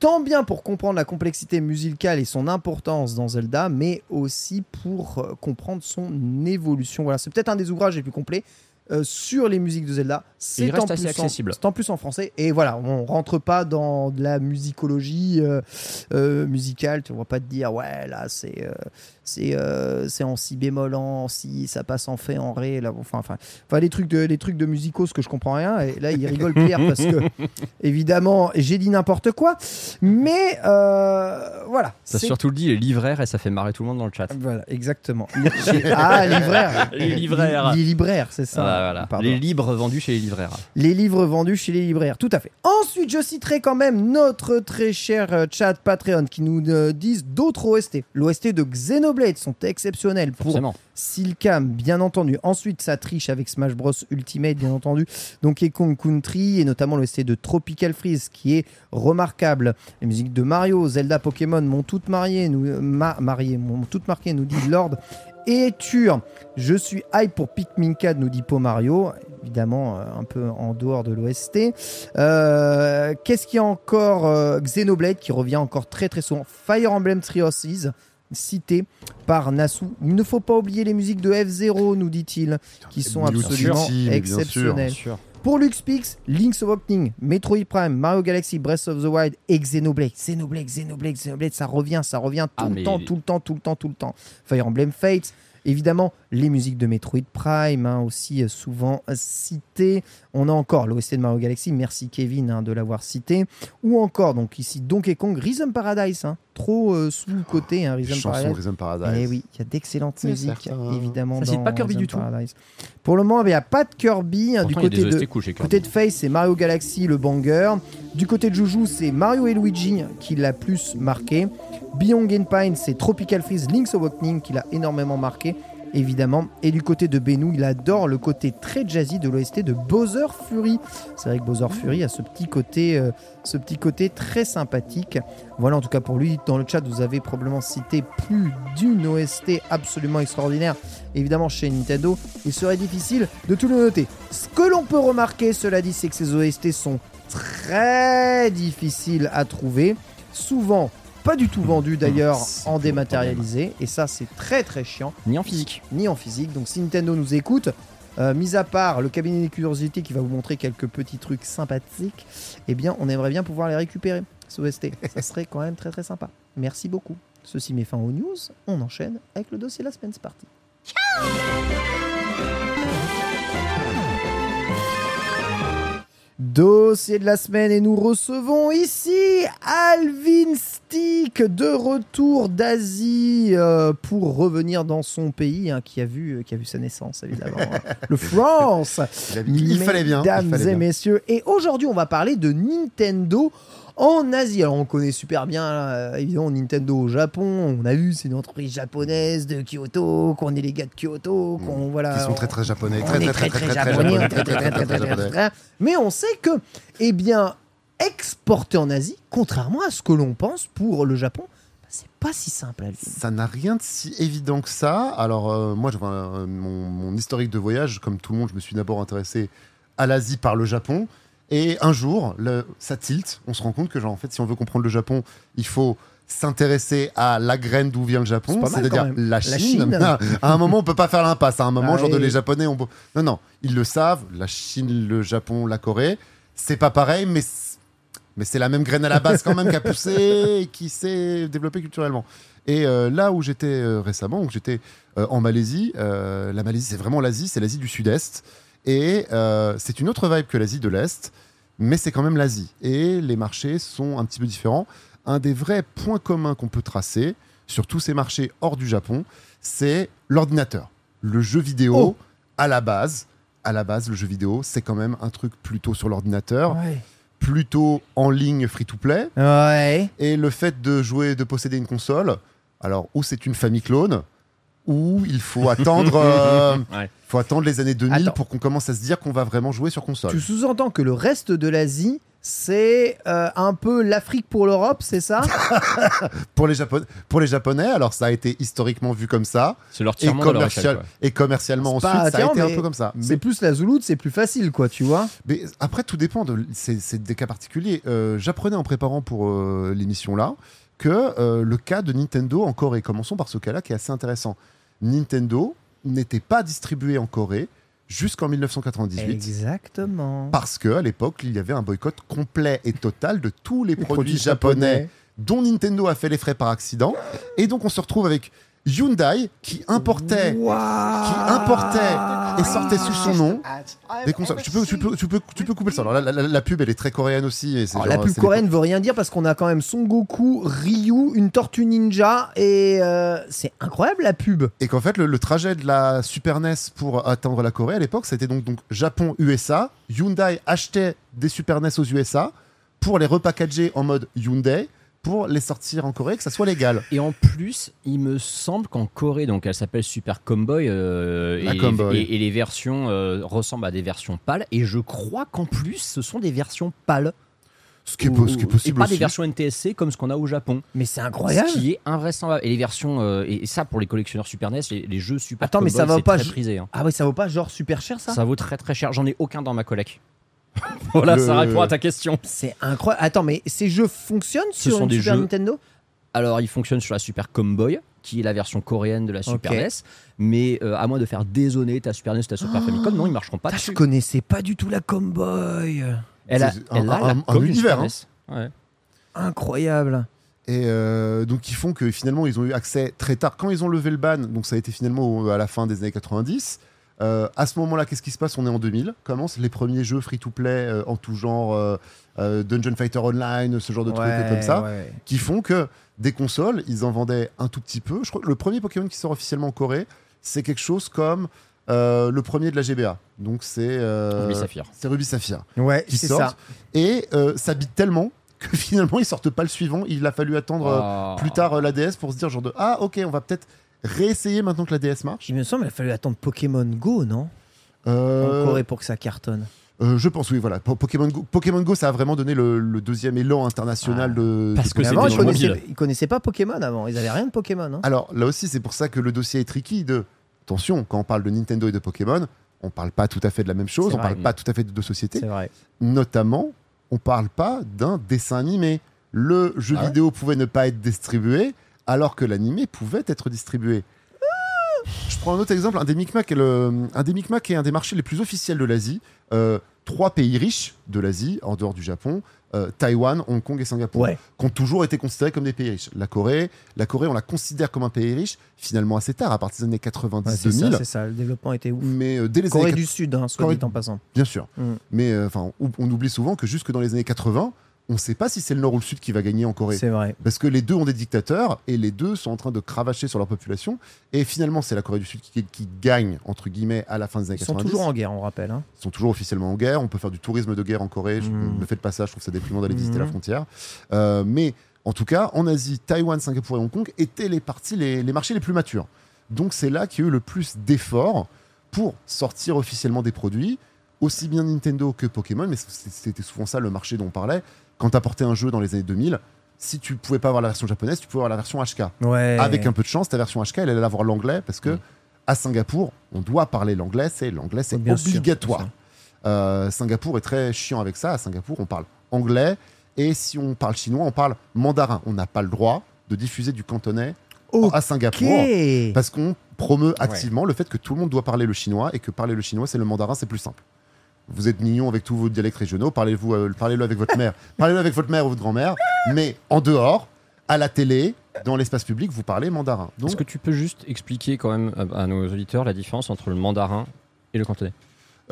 tant bien pour comprendre la complexité musicale et son importance dans Zelda, mais aussi pour euh, comprendre son évolution. Voilà, c'est peut-être un des ouvrages les plus complets sur les musiques de Zelda. C'est en assez accessible. C'est en plus en français. Et voilà, on rentre pas dans de la musicologie euh, euh, musicale. Tu vas pas te dire, ouais, là, c'est euh, c'est euh, c'est en si bémol, en si, ça passe en fait, en ré. Là, enfin, enfin, enfin, les trucs de les trucs de musicos que je comprends rien. Et là, il rigole Pierre parce que évidemment, j'ai dit n'importe quoi. Mais voilà. T'as c'est- surtout dit les livraires et ça fait marrer tout le monde dans le chat. Voilà, exactement. Ah, libraire. Les libraires. Les, les libraires, c'est ça. Voilà. Les livres vendus chez les Les livres vendus chez les libraires, tout à fait. Ensuite, je citerai quand même notre très cher euh, chat Patreon qui nous euh, disent d'autres OST. L'OST de Xenoblade sont exceptionnels pour Forcément. Silcam, bien entendu. Ensuite, ça triche avec Smash Bros Ultimate, bien entendu. Donkey Kong Country et notamment l'OST de Tropical Freeze qui est remarquable. Les musiques de Mario, Zelda, Pokémon m'ont toutes marié, nous, euh, ma- marié, m'ont toutes marqué, nous dit Lord. Et Tur, je suis hype pour Pikmin 4, nous dit Po Mario. Évidemment, euh, un peu en dehors de l'OST. Euh, Qu'est-ce qu'il y a encore euh, Xenoblade qui revient encore très très souvent. Fire Emblem Houses, cité par Nasu. Il ne faut pas oublier les musiques de F0, nous dit-il, qui sont absolument sûr, mais bien sûr. exceptionnelles. Pour LuxPix, Link's Awakening, Metroid Prime, Mario Galaxy, Breath of the Wild et Xenoblade. Xenoblade, Xenoblade, Xenoblade, ça revient, ça revient tout Ah, le temps, tout le temps, tout le temps, tout le temps. Fire Emblem Fates, évidemment, les musiques de Metroid Prime, hein, aussi euh, souvent euh, citées. On a encore l'OST de Mario Galaxy, merci Kevin hein, de l'avoir cité. Ou encore, donc ici, Donkey Kong, Rhythm Paradise, hein, trop euh, sous-côté, hein, Rhythm Chanson Paradise. Rhythm Paradise. Eh oui, il y a d'excellentes musiques, certain. évidemment. Ça cite dans pas Kirby Rhythm du tout. Paradise. Pour le moment, il n'y a pas de Kirby. hein, du côté de, cool côté de Face, c'est Mario Galaxy, le banger. Du côté de Juju, c'est Mario et Luigi qui l'a plus marqué. Beyond Pine, c'est Tropical Freeze, Link's Awakening qui l'a énormément marqué, évidemment. Et du côté de Benou, il adore le côté très jazzy de l'OST de Bowser Fury. C'est vrai que Bowser Fury a ce petit côté, euh, ce petit côté très sympathique. Voilà, en tout cas pour lui, dans le chat, vous avez probablement cité plus d'une OST absolument extraordinaire. Évidemment, chez Nintendo, il serait difficile de tout le noter. Ce que l'on peut remarquer, cela dit, c'est que ces OST sont très difficiles à trouver. Souvent, pas du tout vendus d'ailleurs C'est en dématérialisé. Et ça, c'est très très chiant Ni en physique. ni en physique. Donc si Nintendo nous écoute, euh, mis à part le cabinet des curiosités qui va vous montrer quelques petits trucs sympathiques, eh bien on aimerait bien pouvoir les récupérer, ce OST. Ça serait quand même très très sympa. Merci beaucoup. Ceci met fin aux news. On enchaîne avec le dossier de la semaine. C'est Dossier de la semaine et nous recevons ici Alvin Stick de retour d'Asie euh, pour revenir dans son pays hein, qui a vu qui a vu sa naissance évidemment hein. le France Il, a- il fallait bien. il mesdames fallait et bien. messieurs et aujourd'hui on va parler de Nintendo en Asie. Alors on connaît super bien euh, évidemment Nintendo au Japon. On a vu c'est une entreprise japonaise de Kyoto, qu'on est les gars de Kyoto, qu'on voilà. Qui sont très très japonais, on très très très très très japonais, japonais, très, très, très, très, très, très, très. Mais on sait que, eh bien, exporter en Asie, contrairement à ce que l'on pense pour le Japon, bah, c'est pas si simple à vivre. Ça n'a rien de si évident que ça. Alors, euh, moi, euh, mon, mon historique de voyage, comme tout le monde, je me suis d'abord intéressé à l'Asie par le Japon. Et un jour, le- ça tilt. On se rend compte que, genre, en fait, si on veut comprendre le Japon, il faut s'intéresser à la graine d'où vient le Japon, c'est-à-dire la La Chine. Chine. à un moment, on peut pas faire l'impasse. À un moment, Ah genre de les Japonais, on... non, non, ils le savent. La Chine, le Japon, la Corée, c'est pas pareil, mais mais c'est la même graine à la base quand même qui a poussé et qui s'est développée culturellement. Et euh, là où j'étais euh, récemment, où j'étais euh, en Malaisie, la Malaisie c'est vraiment l'Asie, c'est l'Asie du Sud-Est. Et euh, c'est une autre vibe que l'Asie de l'Est, mais c'est quand même l'Asie. Et les marchés sont un petit peu différents. Un des vrais points communs qu'on peut tracer sur tous ces marchés hors du Japon, c'est l'ordinateur. Le jeu vidéo, Oh. à la base, à la base, le jeu vidéo, c'est quand même un truc plutôt sur l'ordinateur, Ouais. plutôt en ligne free-to-play. Ouais. Et le fait de jouer, de posséder une console, alors ou c'est une famille clone, ou il faut attendre, euh, Ouais. faut attendre les années 2000 Attends. pour qu'on commence à se dire qu'on va vraiment jouer sur console. Tu sous-entends que le reste de l'Asie, c'est euh, un peu l'Afrique pour l'Europe, c'est ça? Pour les, Japon- pour les Japonais, alors ça a été historiquement vu comme ça, C'est leur et, leur commercial- échelle, quoi. et commercialement C'est ensuite, pas ça a été un peu comme ça. C'est Mais, plus la Zouloute, c'est plus facile, quoi, tu vois mais après, tout dépend, de, c'est c'est des cas particuliers. Euh, J'apprenais en préparant pour euh, l'émission là que euh, le cas de Nintendo en Corée, commençons par ce cas-là qui est assez intéressant. Nintendo n'était pas distribué en Corée jusqu'en 1998. Exactement. Parce que à l'époque, il y avait un boycott complet et total de tous les, Les produits, japonais, dont Nintendo a fait les frais par accident. Et donc, on se retrouve avec Hyundai qui importait, qui importait et sortait sous son nom des consoles. Tu peux, tu peux, tu peux, tu peux couper le son. Alors, la, la- la pub, elle est très coréenne aussi. Et c'est Alors, genre, la pub coréenne veut rien dire parce qu'on a quand même Son Goku, Ryu, une tortue ninja et euh, c'est incroyable la pub. Et qu'en fait, le, le trajet de la Super NES pour atteindre la Corée à l'époque, c'était donc, donc Japon-USA. Hyundai achetait des Super NES aux USA pour les repackager en mode Hyundai pour les sortir en Corée, que ça soit légal. Et en plus, il me semble qu'en Corée, donc elle s'appelle Super Comboy, euh, et, Comboy. et- et les versions euh, ressemblent à des versions pâles. Et je crois qu'en plus, ce sont des versions pâles. Ce qui est, Ou- ce qui est possible et pas aussi. des versions NTSC comme ce qu'on a au Japon. Mais c'est incroyable. Ce qui est invraisemblable. Et les versions, euh, et, ça pour les collectionneurs Super NES, les, les jeux Super Attends, mais ça va c'est pas très prisé. hein. Ah oui, ça vaut pas genre super cher ça? Ça vaut très très cher. J'en ai aucun dans ma collecte. voilà, Le- ça répond à ta question. C'est incroyable. Attends, mais ces jeux fonctionnent Ce sur sont une des Super jeux- Nintendo? Alors, il fonctionne sur la Super Comboy, qui est la version coréenne de la Super Ok. NES. Mais euh, à moins de faire dézonner ta Super NES ou ta Super Famicom, non, ils marcheront pas Putain, dessus. Je connaissais pas du tout la Comboy. Elle a, C'est elle un- la univers, Super NES. Ouais. Incroyable. Et euh, donc, qui font que finalement, ils ont eu accès très tard. Quand ils ont levé le ban, donc ça a été finalement au- à la fin des années 90. Euh, à ce moment-là, qu'est-ce qui se passe? On est en 2000. Commencent les premiers jeux free-to-play euh, en tout genre, euh, euh, Dungeon Fighter Online, ce genre de trucs Ouais, comme ça, ouais. qui font que des consoles, ils en vendaient un tout petit peu. Je crois que le premier Pokémon qui sort officiellement en Corée, c'est quelque chose comme euh, le premier de la GBA. Donc c'est euh, Ruby Saphir. C'est Ruby Saphir Ouais, qui c'est ça. Et euh, ça bite tellement que finalement ils sortent pas le suivant. Il a fallu attendre Ah. plus tard euh, la DS pour se dire genre de ah ok on va peut-être réessayer maintenant que la DS marche. Il me semble qu'il a fallu attendre Pokémon Go, non? Euh, En Corée pour que ça cartonne. euh, je pense oui voilà Po- Pokémon Go, Pokémon Go ça a vraiment donné le, le deuxième élan international Ah, de parce que avant, ils connaissaient, ils connaissaient pas Pokémon avant. Ils avaient rien de Pokémon. Hein. Alors là aussi c'est pour ça que le dossier est tricky de attention quand on parle de Nintendo et de Pokémon on parle pas tout à fait de la même chose C'est on vrai. parle pas tout à fait de deux sociétés c'est vrai. notamment, on parle pas d'un dessin animé. Le jeu Ah ouais vidéo pouvait ne pas être distribué, alors que l'animé pouvait être distribué. Je prends un autre exemple, un des Micmac est, le- un des Micmac est un des marchés les plus officiels de l'Asie. Euh, trois pays riches de l'Asie, en dehors du Japon, euh, Taïwan, Hong Kong et Singapour, Ouais. qui ont toujours été considérés comme des pays riches. La Corée, la Corée, on la considère comme un pays riche, finalement assez tard, à partir des années Ouais, 90-2000. c'est ça, c'est ça. Le développement était ouf. mais euh, dès les Corée années du Sud, hein, soit Corée- dit en passant. Bien sûr. Mm. Mais enfin, on, on oublie souvent que jusque dans les années 80, on ne sait pas si c'est le Nord ou le Sud qui va gagner en Corée. C'est vrai. Parce que les deux ont des dictateurs et les deux sont en train de cravacher sur leur population. Et finalement, c'est la Corée du Sud qui, qui gagne, entre guillemets, à la fin des années Ils sont 90. toujours en guerre, on rappelle. hein. Ils sont toujours officiellement en guerre. On peut faire du tourisme de guerre en Corée. Je Mm. ne le faites pas ça, je trouve ça déprimant d'aller visiter la frontière. Euh, mais en tout cas, en Asie, Taïwan, Singapour et Hong Kong étaient les, parties, les, les marchés les plus matures. Donc c'est là qu'il y a eu le plus d'efforts pour sortir officiellement des produits, aussi bien Nintendo que Pokémon. Mais c'était souvent ça le marché dont on parlait. Quand tu apportais un jeu dans les années 2000, si tu pouvais pas avoir la version japonaise, tu pouvais avoir la version HK. Ouais. Avec un peu de chance, ta version HK, elle allait avoir l'anglais parce que à Singapour, on doit parler l'anglais. C'est l'anglais, c'est obligatoire. Euh, Singapour est très chiant avec ça. À Singapour, on parle anglais et si on parle chinois, on parle mandarin. On n'a pas le droit de diffuser du cantonais à Singapour parce qu'on promeut activement le fait que tout le monde doit parler le chinois et que parler le chinois, c'est le mandarin, c'est plus simple. Vous êtes mignon avec tous vos dialectes régionaux, parlez-vous, euh, parlez-le avec votre mère, parlez-le avec votre mère ou votre grand-mère, mais en dehors, à la télé, dans l'espace public, vous parlez mandarin. Donc, Est-ce que tu peux juste expliquer quand même à, à nos auditeurs la différence entre le mandarin et le cantonais?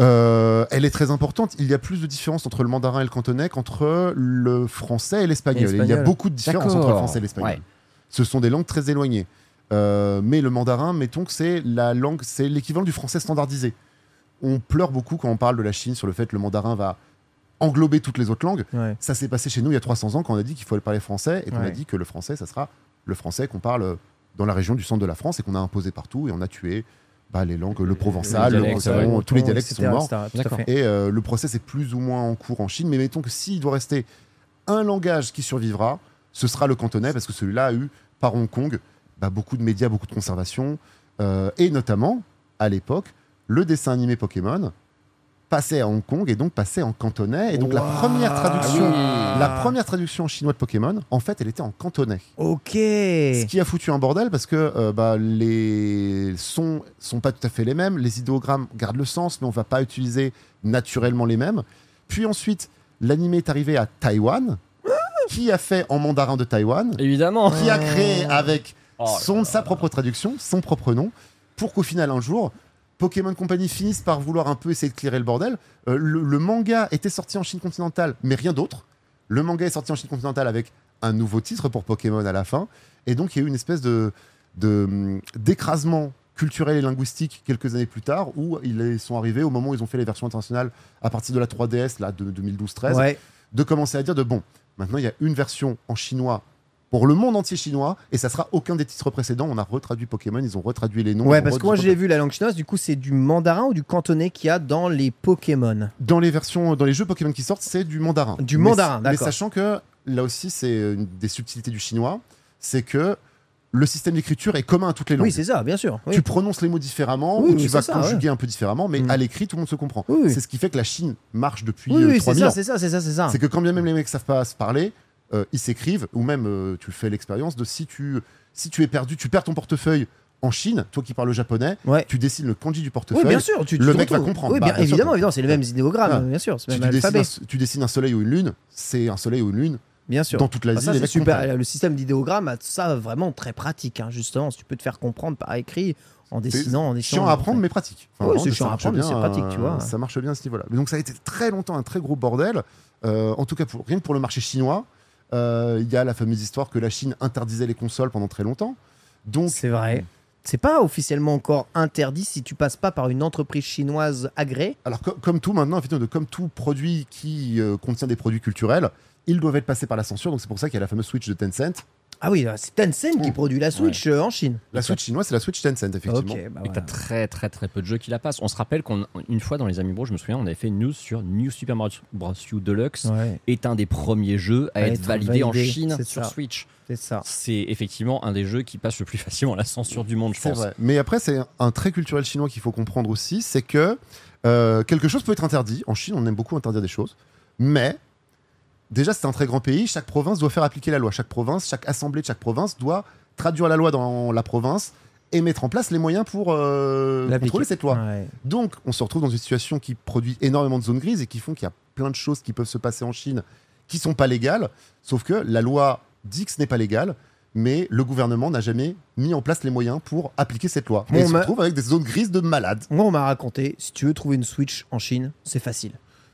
Euh, elle est très importante. Il y a plus de différence entre le mandarin et le cantonais qu'entre le français et l'espagnol. Il y a beaucoup de différences entre le français et l'espagnol. Ouais. Ce sont des langues très éloignées. Euh, mais le mandarin, mettons que c'est la langue, c'est l'équivalent du français standardisé. On pleure beaucoup quand on parle de la Chine sur le fait que le mandarin va englober toutes les autres langues. Ouais. Ça s'est passé chez nous il y a 300 ans quand on a dit qu'il fallait parler français et qu'on Ouais. a dit que le français, ça sera le français qu'on parle dans la région du centre de la France et qu'on a imposé partout et on a tué bah, les langues, le provençal, le breton, tous les dialectes qui etc., sont morts. etc.. Et euh, le process est plus ou moins en cours en Chine, mais mettons que s'il doit rester un langage qui survivra, ce sera le cantonais, parce que celui-là a eu, par Hong Kong, bah, beaucoup de médias, beaucoup de conservation, euh, et notamment, à l'époque, le dessin animé Pokémon passait à Hong Kong et donc passait en cantonais. Et donc la première traduction, Ah oui. la première traduction en chinois de Pokémon, en fait, elle était en cantonais. Ok. Ce qui a foutu un bordel parce que euh, bah, les sons sont pas tout à fait les mêmes, les idéogrammes gardent le sens, mais on va pas utiliser naturellement les mêmes. Puis ensuite, l'animé est arrivé à Taïwan, qui a fait en mandarin de Taïwan, Évidemment qui a créé avec Oh là son, sa propre traduction, son propre nom, pour qu'au final, un jour, Pokémon Company finisse par vouloir un peu essayer de clairer le bordel. Euh, le, le manga était sorti en Chine continentale, mais rien d'autre. Le manga est sorti en Chine continentale avec un nouveau titre pour Pokémon à la fin. Et donc, il y a eu une espèce de, hum, d'écrasement culturel et linguistique quelques années plus tard, où ils sont arrivés au moment où ils ont fait les versions internationales à partir de la 3DS, là, de 2012-13, Ouais. de commencer à dire de bon, maintenant il y a une version en chinois pour le monde entier chinois et ça sera aucun des titres précédents. On a retraduit Pokémon, ils ont retraduit les noms. Ouais, parce que moi j'ai vu la langue chinoise, du coup c'est du mandarin ou du cantonais qu'il y a dans les Pokémon? Dans les versions, dans les jeux Pokémon qui sortent, c'est du mandarin. Du Mais- mandarin, Mais d'accord. sachant que là aussi, c'est une des subtilités du chinois, c'est que le système d'écriture est commun à toutes les langues. Oui, c'est ça, bien sûr. Oui. Tu prononces les mots différemment Oui, ou tu vas ça, conjuguer un peu différemment, mais Mm. à l'écrit, tout le monde se comprend. Oui. C'est ce qui fait que la Chine marche depuis Oui, euh, oui, c'est 3000 ça, ans. c'est ça, c'est ça, c'est ça. C'est que quand bien même les mecs savent pas se parler, euh, ils s'écrivent, ou même euh, tu fais l'expérience de si tu, si tu es perdu, tu perds ton portefeuille en Chine, toi qui parles le japonais, Ouais. tu dessines le kanji du portefeuille. Oui, bien sûr. Tu, le mec va comprendre. Oui, Bah, bien, sûr, évidemment, évidemment, c'est les mêmes idéogrammes, Ah. bien sûr, Tu, le même tu dessines un, tu dessines un soleil ou une lune, c'est un soleil ou une lune. bien sûr. Dans toute Ah, l'Asie, c'est mecs super. Le système d'idéogramme a ça vraiment très pratique, hein, justement. Si tu peux te faire comprendre par écrit en dessinant, en chiant à apprendre, mais pratique. Ouais, vraiment, c'est chiant à apprendre, mais c'est pratique, tu vois. Ça marche bien à ce niveau-là. Donc ça a été très longtemps un très gros bordel. Euh, en tout cas, pour, rien que pour le marché chinois, il y a la fameuse histoire que la Chine interdisait les consoles pendant très longtemps. Donc C'est vrai. C'est pas officiellement encore interdit si tu passes pas par une entreprise chinoise agréée. Alors, co- comme tout maintenant, comme tout produit qui euh, contient des produits culturels, ils doivent être passés par la censure. Donc, c'est pour ça qu'il y a la fameuse Switch de Tencent. Ah oui, c'est Tencent qui Oh. produit la Switch euh, en Chine. La Switch chinoise, c'est la Switch Tencent, effectivement. Bah Et t'as très très très peu de jeux qui la passent. On se rappelle qu'une fois dans les Amis Bros, je me souviens, on avait fait une news sur New Super Mario Bros. U Deluxe, Ouais, est un des premiers jeux à, À être, être validé, en Chine sur ça. Switch. c'est ça. C'est effectivement un des jeux qui passe le plus facilement la censure du monde, je C'est pense. vrai. Mais après, c'est un trait culturel chinois qu'il faut comprendre aussi, c'est que euh, quelque chose peut être interdit. En Chine, on aime beaucoup interdire des choses. Mais déjà, c'est un très grand pays. Chaque province doit faire appliquer la loi. Chaque province, chaque assemblée de chaque province doit traduire la loi dans la province et mettre en place les moyens pour euh, contrôler cette loi. Ouais. Donc, on se retrouve dans une situation qui produit énormément de zones grises et qui font qu'il y a plein de choses qui peuvent se passer en Chine qui sont pas légales. Sauf que la loi dit que ce n'est pas légal, mais le gouvernement n'a jamais mis en place les moyens pour appliquer cette loi. Bon, et il se retrouve avec des zones grises de malades. Moi, on m'a raconté, si tu veux trouver une Switch en Chine, c'est facile.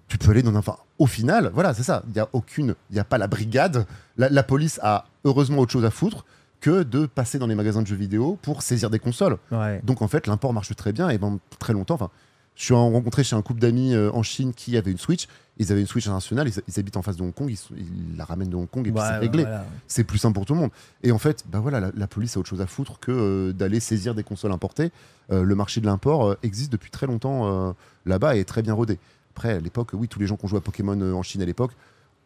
tu peux aller dans un. Enfin, au final, voilà, c'est ça. Il n'y a aucune. Il n'y a pas la brigade. La, la police a heureusement autre chose à foutre que de passer dans les magasins de jeux vidéo pour saisir des consoles. Ouais. Donc en fait, l'import marche très bien et pendant très longtemps. Enfin, je suis en- rencontré chez un couple d'amis euh, en Chine qui avait une Switch. Ils avaient une Switch internationale. Ils, ils habitent en face de Hong Kong. Ils, la ramènent de Hong Kong et puis Ouais, c'est réglé. voilà. C'est plus simple pour tout le monde. Et en fait, bah voilà, la, la police a autre chose à foutre que euh, d'aller saisir des consoles importées. Euh, le marché de l'import existe depuis très longtemps là-bas et est très bien rodé. Après, à l'époque, oui, tous les gens qui ont joué à Pokémon euh, en Chine à l'époque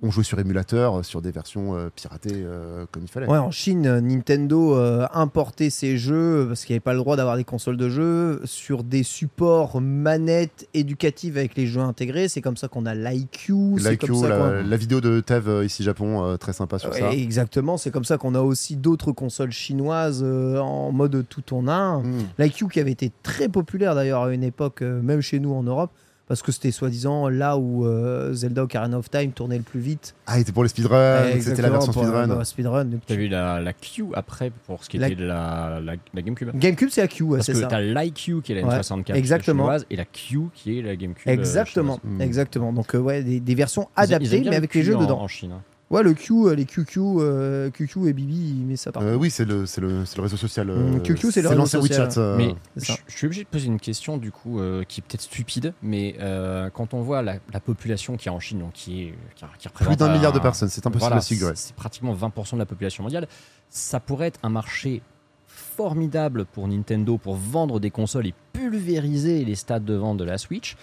ont joué sur émulateur, euh, sur des versions euh, piratées euh, comme il fallait. Ouais, en Chine, Nintendo euh, importait ses jeux parce qu'il n'y avait pas le droit d'avoir des consoles de jeux sur des supports manettes éducatives avec les jeux intégrés. C'est comme ça qu'on a l'IQ. L'IQ, la, la vidéo de Tev ici Japon, très sympa sur ça. Exactement, c'est comme ça qu'on a aussi d'autres consoles chinoises en mode tout en un. Mm. L'IQ qui avait été très populaire d'ailleurs à une époque, même chez nous en Europe, parce que c'était soi-disant là où euh, Zelda Ocarina of Time tournait le plus vite. Ah, c'était pour les speedruns, Ouais, c'était la version speedrun. la speedrun. T'as vu la, la Q après pour ce qui La- était de la, la, la GameCube? GameCube, c'est la Q, ouais, Parce c'est que ça. t'as l'IQ qui est la Ouais, N64 exactement. chinoise et la Q qui est la GameCube. euh, Exactement, chinoise. Exactement. Donc euh, ouais, des, des versions Ils- ils aiment adaptées, mais avec les jeux en- dedans. En Chine. hein. Ouais, le Q, euh, les QQ, euh, QQ et Bibi, met ça partout. Euh, oui, c'est le, c'est le, c'est le réseau social. euh, Mm, QQ, c'est le réseau l'ancien social. WeChat. euh, Mais je, suis obligé de poser une question du coup euh, qui est peut-être stupide, mais euh, quand on voit la, la population qui est en Chine, donc qui, est, qui, qui représente plus d'un un- milliard de personnes, c'est impossible voilà, à figurer. c'est c'est pratiquement 20% de la population mondiale. Ça pourrait être un marché formidable pour Nintendo pour vendre des consoles et pulvériser les stades de vente de la Switch.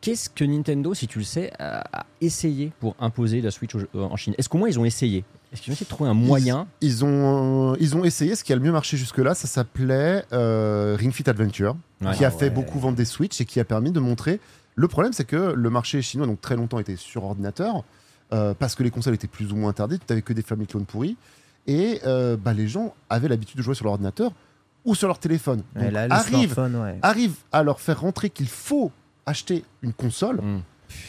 Qu'est-ce que Nintendo, si tu le sais, a, a essayé pour imposer la Switch au- euh, en Chine? Est-ce qu'au moins ils ont essayé? Est-ce qu'ils ont essayé de trouver un moyen? Ils ont, euh, ils ont essayé ce qui a le mieux marché jusque-là. Ça s'appelait euh, Ring Fit Adventure, Ouais. qui a Ah fait ouais. beaucoup vendre des Switch et qui a permis de montrer. Le problème, c'est que le marché chinois, donc très longtemps, était sur ordinateur euh, parce que les consoles étaient plus ou moins interdites. Tu n'avais que des familles clones pourries. Et euh, bah, les gens avaient l'habitude de jouer sur leur ordinateur ou sur leur téléphone. Donc, là, arrive, ouais. arrive à leur faire rentrer qu'il faut acheter une console. Mm.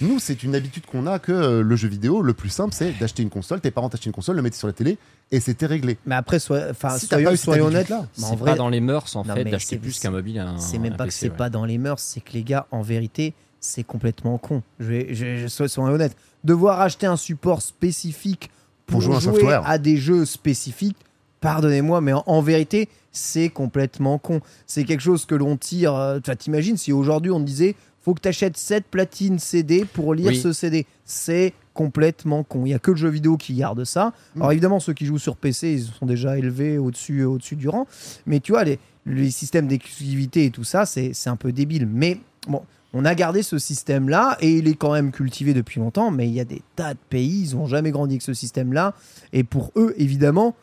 Nous, c'est une habitude qu'on a que euh, le jeu vidéo, le plus simple, c'est d'acheter une console. Tes parents t'achetaient une console, le mettaient sur la télé et c'était réglé. Mais après, sois- enfin, Si soyons, honnêtes. habitude-là, mais en C'est vrai, pas dans les mœurs en Non, fait d'acheter plus qu'un mobile. un- c'est même un pas que c'est ouais. pas dans les mœurs, c'est que les gars, en vérité, c'est complètement con. Je vais, je, je- sois- soyons honnêtes. Devoir acheter un support spécifique pour, Pour jouer jouer, à un software. à des jeux spécifiques, pardonnez-moi, mais en, en vérité, c'est complètement con. C'est quelque chose que l'on tire. euh, t'imagines si aujourd'hui on te disait faut que tu achètes 7 platines CD pour lire Oui. ce CD. C'est complètement con. Il y a que le jeu vidéo qui garde ça. Mm. Alors évidemment, ceux qui jouent sur PC, ils sont déjà élevés au-dessus au du rang. Mais tu vois, les, les systèmes d'exclusivité et tout ça, c'est c'est un peu débile. Mais bon, on a gardé ce système-là et il est quand même cultivé depuis longtemps. Mais il y a des tas de pays, ils n'ont jamais grandi avec ce système-là. Et pour eux, évidemment,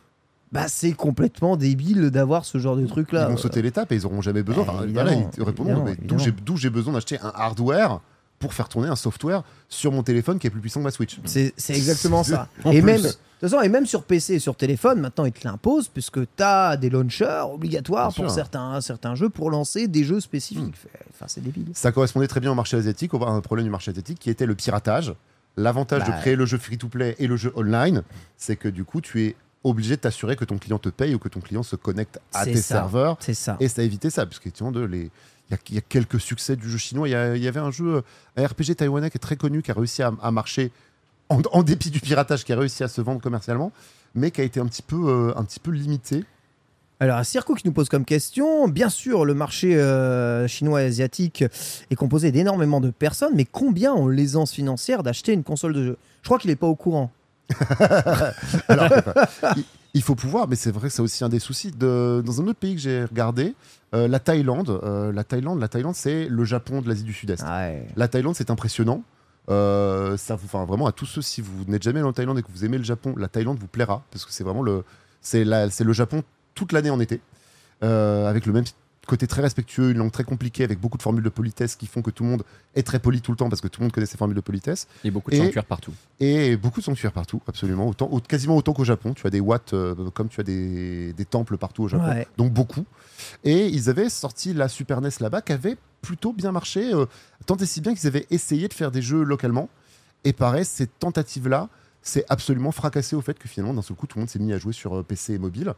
bah, c'est complètement débile d'avoir ce genre de truc-là. Ils vont sauter l'étape et ils auront jamais besoin. Enfin, évidemment, voilà, ils répondront d'où j'ai besoin d'acheter un hardware pour faire tourner un software sur mon téléphone qui est plus puissant que ma Switch. C'est exactement ça. Et plus. même, de toute façon, et même sur PC et sur téléphone, maintenant, ils te l'imposent puisque tu as des launchers obligatoires Bien pour sûr. certains, certains jeux pour lancer des jeux spécifiques. Enfin, c'est débile. Ça correspondait très bien au marché asiatique, au un problème du marché asiatique qui était le piratage. L'avantage Bah, de créer le jeu free-to-play et le jeu online, c'est que du coup, tu es obligé de t'assurer que ton client te paye ou que ton client se connecte à tes ça. serveurs. C'est ça. Et ça a évité ça, parce qu'effectivement, de les... il y, a- il y a quelques succès du jeu chinois. Il y, avait un jeu, un RPG taïwanais qui est très connu, qui a réussi à, à marcher en, en dépit du piratage, qui a réussi à se vendre commercialement, mais qui a été un petit peu, euh, un petit peu limité. Alors, un Circo qui nous pose comme question, bien sûr, le marché euh, chinois et asiatique est composé d'énormément de personnes, mais combien ont l'aisance financière d'acheter une console de jeu? Je crois qu'il n'est pas au courant. Alors, il, faut pouvoir, mais c'est vrai que c'est aussi un des soucis. De, dans un autre pays que j'ai regardé, euh, la Thaïlande, euh, la Thaïlande, la Thaïlande, c'est le Japon de l'Asie du Sud-Est. Ouais. La Thaïlande, c'est impressionnant. Euh, ça, vous- enfin, vraiment, à tous ceux, si vous n'êtes jamais allé en Thaïlande et que vous aimez le Japon, la Thaïlande vous plaira parce que c'est vraiment le, c'est le Japon toute l'année en été, euh, avec le même côté très respectueux, une langue très compliquée, avec beaucoup de formules de politesse qui font que tout le monde est très poli tout le temps parce que tout le monde connaît ces formules de politesse Et beaucoup de Et- sanctuaires partout. et beaucoup de sanctuaires partout, absolument, autant, au- quasiment autant qu'au Japon. Tu as des watts euh, comme tu as des, des temples partout au Japon, Ouais. donc beaucoup. Et ils avaient sorti la Super NES là-bas qui avait plutôt bien marché, euh, tant et si bien qu'ils avaient essayé de faire des jeux localement. Et pareil, cette tentative-là, c'est absolument fracassé au fait que finalement, d'un seul coup, tout le monde s'est mis à jouer sur euh, PC et mobile.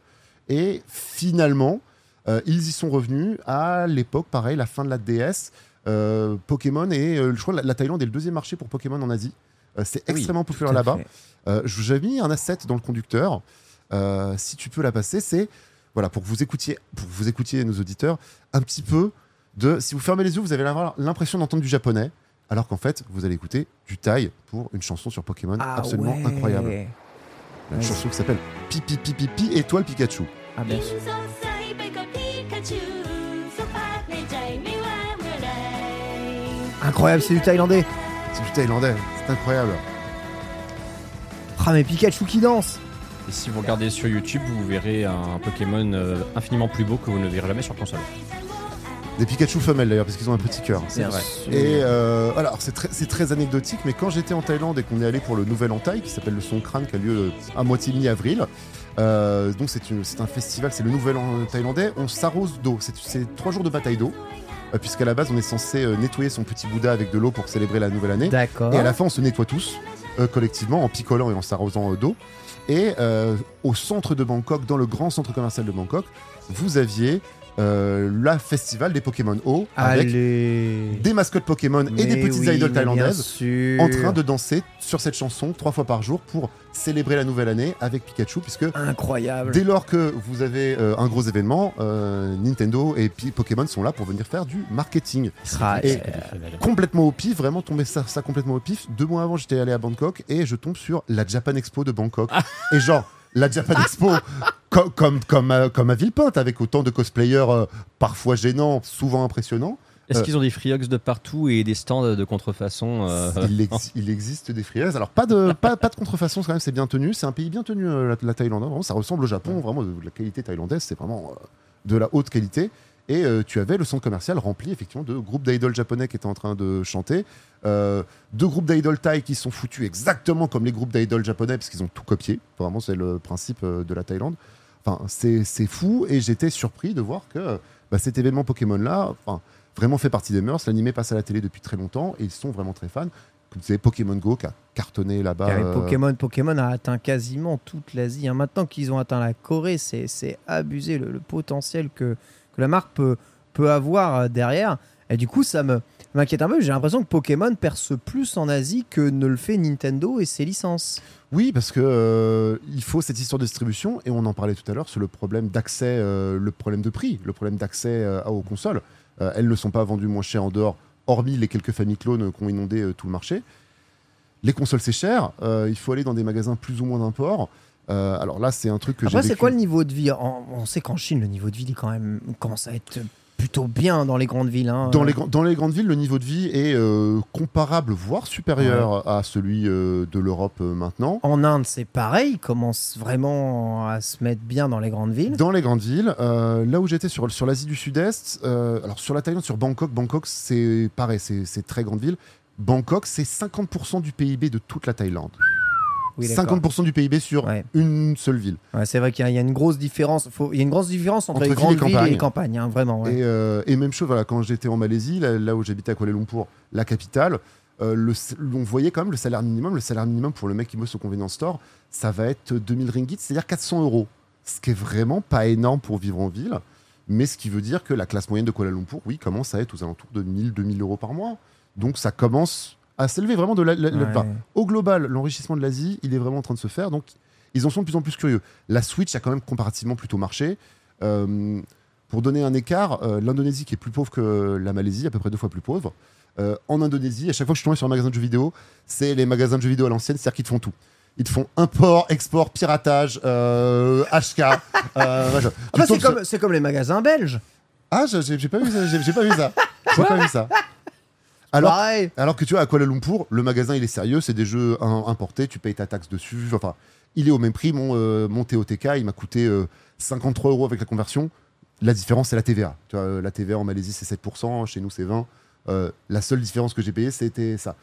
Et finalement, euh, ils y sont revenus à l'époque, pareil, la fin de la DS. Euh, Pokémon et je crois que la, la Thaïlande est le deuxième marché pour Pokémon en Asie. Euh, c'est Oui, extrêmement populaire là-bas. fait. Euh, je vous avais mis un asset dans le conducteur. Euh, si tu peux la passer, c'est voilà pour que vous écoutiez, pour que vous écoutiez nos auditeurs un petit peu de. Si vous fermez les yeux, vous allez avoir l'impression d'entendre du japonais, alors qu'en fait, vous allez écouter du thaï pour une chanson sur Pokémon Ah absolument ouais. incroyable. Une Ouais. chanson qui s'appelle Pi Pi Pi Pi Pi Étoile Pikachu. Ah bien sûr. Incroyable, c'est du thaïlandais. C'est du thaïlandais, c'est incroyable. Ah mais Pikachu qui danse Et si vous regardez sur YouTube, vous verrez un Pokémon euh, infiniment plus beau que vous ne verrez jamais sur console. Des Pikachu femelles d'ailleurs, parce qu'ils ont un petit cœur. C'est vrai. Et euh, c'est très, anecdotique, mais quand j'étais en Thaïlande et qu'on est allé pour le nouvel Antai, qui s'appelle le son Songkran, qui a lieu euh, à moitié mi-avril, euh, donc c'est un festival, c'est le nouvel an thaïlandais, on s'arrose d'eau. C'est- trois jours de bataille d'eau, euh, puisqu'à la base, on est censé euh, nettoyer son petit Bouddha avec de l'eau pour célébrer la nouvelle année. D'accord. Et à la fin, on se nettoie tous, euh, collectivement, en picolant et en s'arrosant euh, d'eau. Et euh, au centre de Bangkok, dans le grand centre commercial de Bangkok, vous aviez euh, la festival des Pokémon eau avec Allez. des mascottes Pokémon et des petites oui, idoles thaïlandaises en train de danser sur cette chanson trois fois par jour pour célébrer la nouvelle année avec Pikachu, puisque Incroyable. dès lors que vous avez euh, un gros événement, euh, Nintendo et Pokémon sont là pour venir faire du marketing. Ah, Et- Complètement au pif, vraiment tomber ça, ça complètement au pif. Deux mois avant, j'étais allé à Bangkok et je tombe sur la Japan Expo de Bangkok. et genre, la Japan Expo, co- comme, comme, à, comme à Villepinte, avec autant de cosplayers euh, parfois gênants, souvent impressionnants. Est-ce Euh, qu'ils ont des free de partout et des stands de contrefaçon euh, il, ex- il existe des friaises. Alors, pas de, pas, pas de contrefaçon, quand même, c'est bien tenu. C'est un pays bien tenu, euh, la, la Thaïlande. hein. Vraiment, ça ressemble au Japon. Vraiment, de, la qualité thaïlandaise, c'est vraiment euh, de la haute qualité. Et euh, tu avais le centre commercial rempli, effectivement, de groupes d'idoles japonais qui étaient en train de chanter. Euh, deux groupes d'idoles thaï qui sont foutus exactement comme les groupes d'idoles japonais, parce qu'ils ont tout copié. Vraiment, c'est le principe euh, de la Thaïlande. Enfin, c'est fou. Et j'étais surpris de voir que bah, cet événement Pokémon-là, enfin, vraiment fait partie des mœurs. L'animé passe à la télé depuis très longtemps et ils sont vraiment très fans. Comme vous savez, Pokémon Go qui a cartonné là-bas. Pokémon, Pokémon a atteint quasiment toute l'Asie. hein. Maintenant qu'ils ont atteint la Corée, c'est c'est abusé le, le potentiel que, la marque peut, peut avoir euh, derrière. Et du coup, ça me m'inquiète un peu. J'ai l'impression que Pokémon perce plus en Asie que ne le fait Nintendo et ses licences. Oui, parce que euh, il faut cette histoire de distribution et on en parlait tout à l'heure sur le problème d'accès, euh, le problème de prix, le problème d'accès aux consoles. Elles ne sont pas vendues moins cher en dehors, hormis les quelques familles clones qui ont inondé tout le marché. Les consoles c'est cher, il faut aller dans des magasins plus ou moins d'import. Euh, alors là, c'est un truc que j'ai Après, c'est quoi le niveau de vie On sait qu'en Chine, le niveau de vie il est quand même commence à être plutôt bien dans les grandes villes. hein. Dans les, dans les grandes villes, le niveau de vie est euh, comparable, voire supérieur à celui euh, de l'Europe maintenant. En Inde, c'est pareil. Ils commencent vraiment à se mettre bien dans les grandes villes. Dans les grandes villes, là où j'étais sur, sur l'Asie du Sud-Est, alors sur la Thaïlande, sur Bangkok, Bangkok c'est pareil, c'est c'est très grande ville. Bangkok, c'est 50% du PIB de toute la Thaïlande. Oui, d'accord. 50% du PIB sur Ouais. une seule ville. Ouais, c'est vrai qu'il y, a- il y a une grosse différence. Faut- il y a une grosse différence entre, Entre les grandes villes et campagne. les campagnes, hein, vraiment. ouais. Et, euh, et même chose, voilà, quand j'étais en Malaisie, là, là où j'habitais à Kuala Lumpur, la capitale, euh, le, on voyait quand même le salaire minimum. Le salaire minimum pour le mec qui bosse au convenience store, ça va être 2000 ringgit, c'est-à-dire 400 euros. Ce qui est vraiment pas énorme pour vivre en ville, mais ce qui veut dire que la classe moyenne de Kuala Lumpur, oui, commence à être aux alentours de 1000-2000 euros par mois. Donc ça commence à s'élever vraiment de la, la- Ouais. au global, l'enrichissement de l'Asie, il est vraiment en train de se faire. Donc, ils en sont de plus en plus curieux. La Switch a quand même comparativement plutôt marché. Euh, pour donner un écart, euh, l'Indonésie qui est plus pauvre que la Malaisie, à peu près deux fois plus pauvre. euh, en Indonésie, à chaque fois que je suis tombé sur un magasin de jeux vidéo, c'est les magasins de jeux vidéo à l'ancienne, c'est-à-dire qu'ils te font tout. Ils te font import, export, piratage, HK. Ah bah, c'est comme, les magasins belges. Ah, j'ai pas vu ça. J'ai j'ai pas vu ça. J'ai pas vu ça. Alors, Pareil. alors que tu vois, à Kuala Lumpur, le magasin il est sérieux, c'est des jeux im- importés, tu payes ta taxe dessus. Enfin, il est au même prix. Mon, euh, mon TOTK, il m'a coûté euh, 53 euros avec la conversion. La différence, c'est la TVA. Tu vois, euh, la TVA en Malaisie, c'est 7%, chez nous, c'est 20%. Euh, la seule différence que j'ai payée, c'était ça.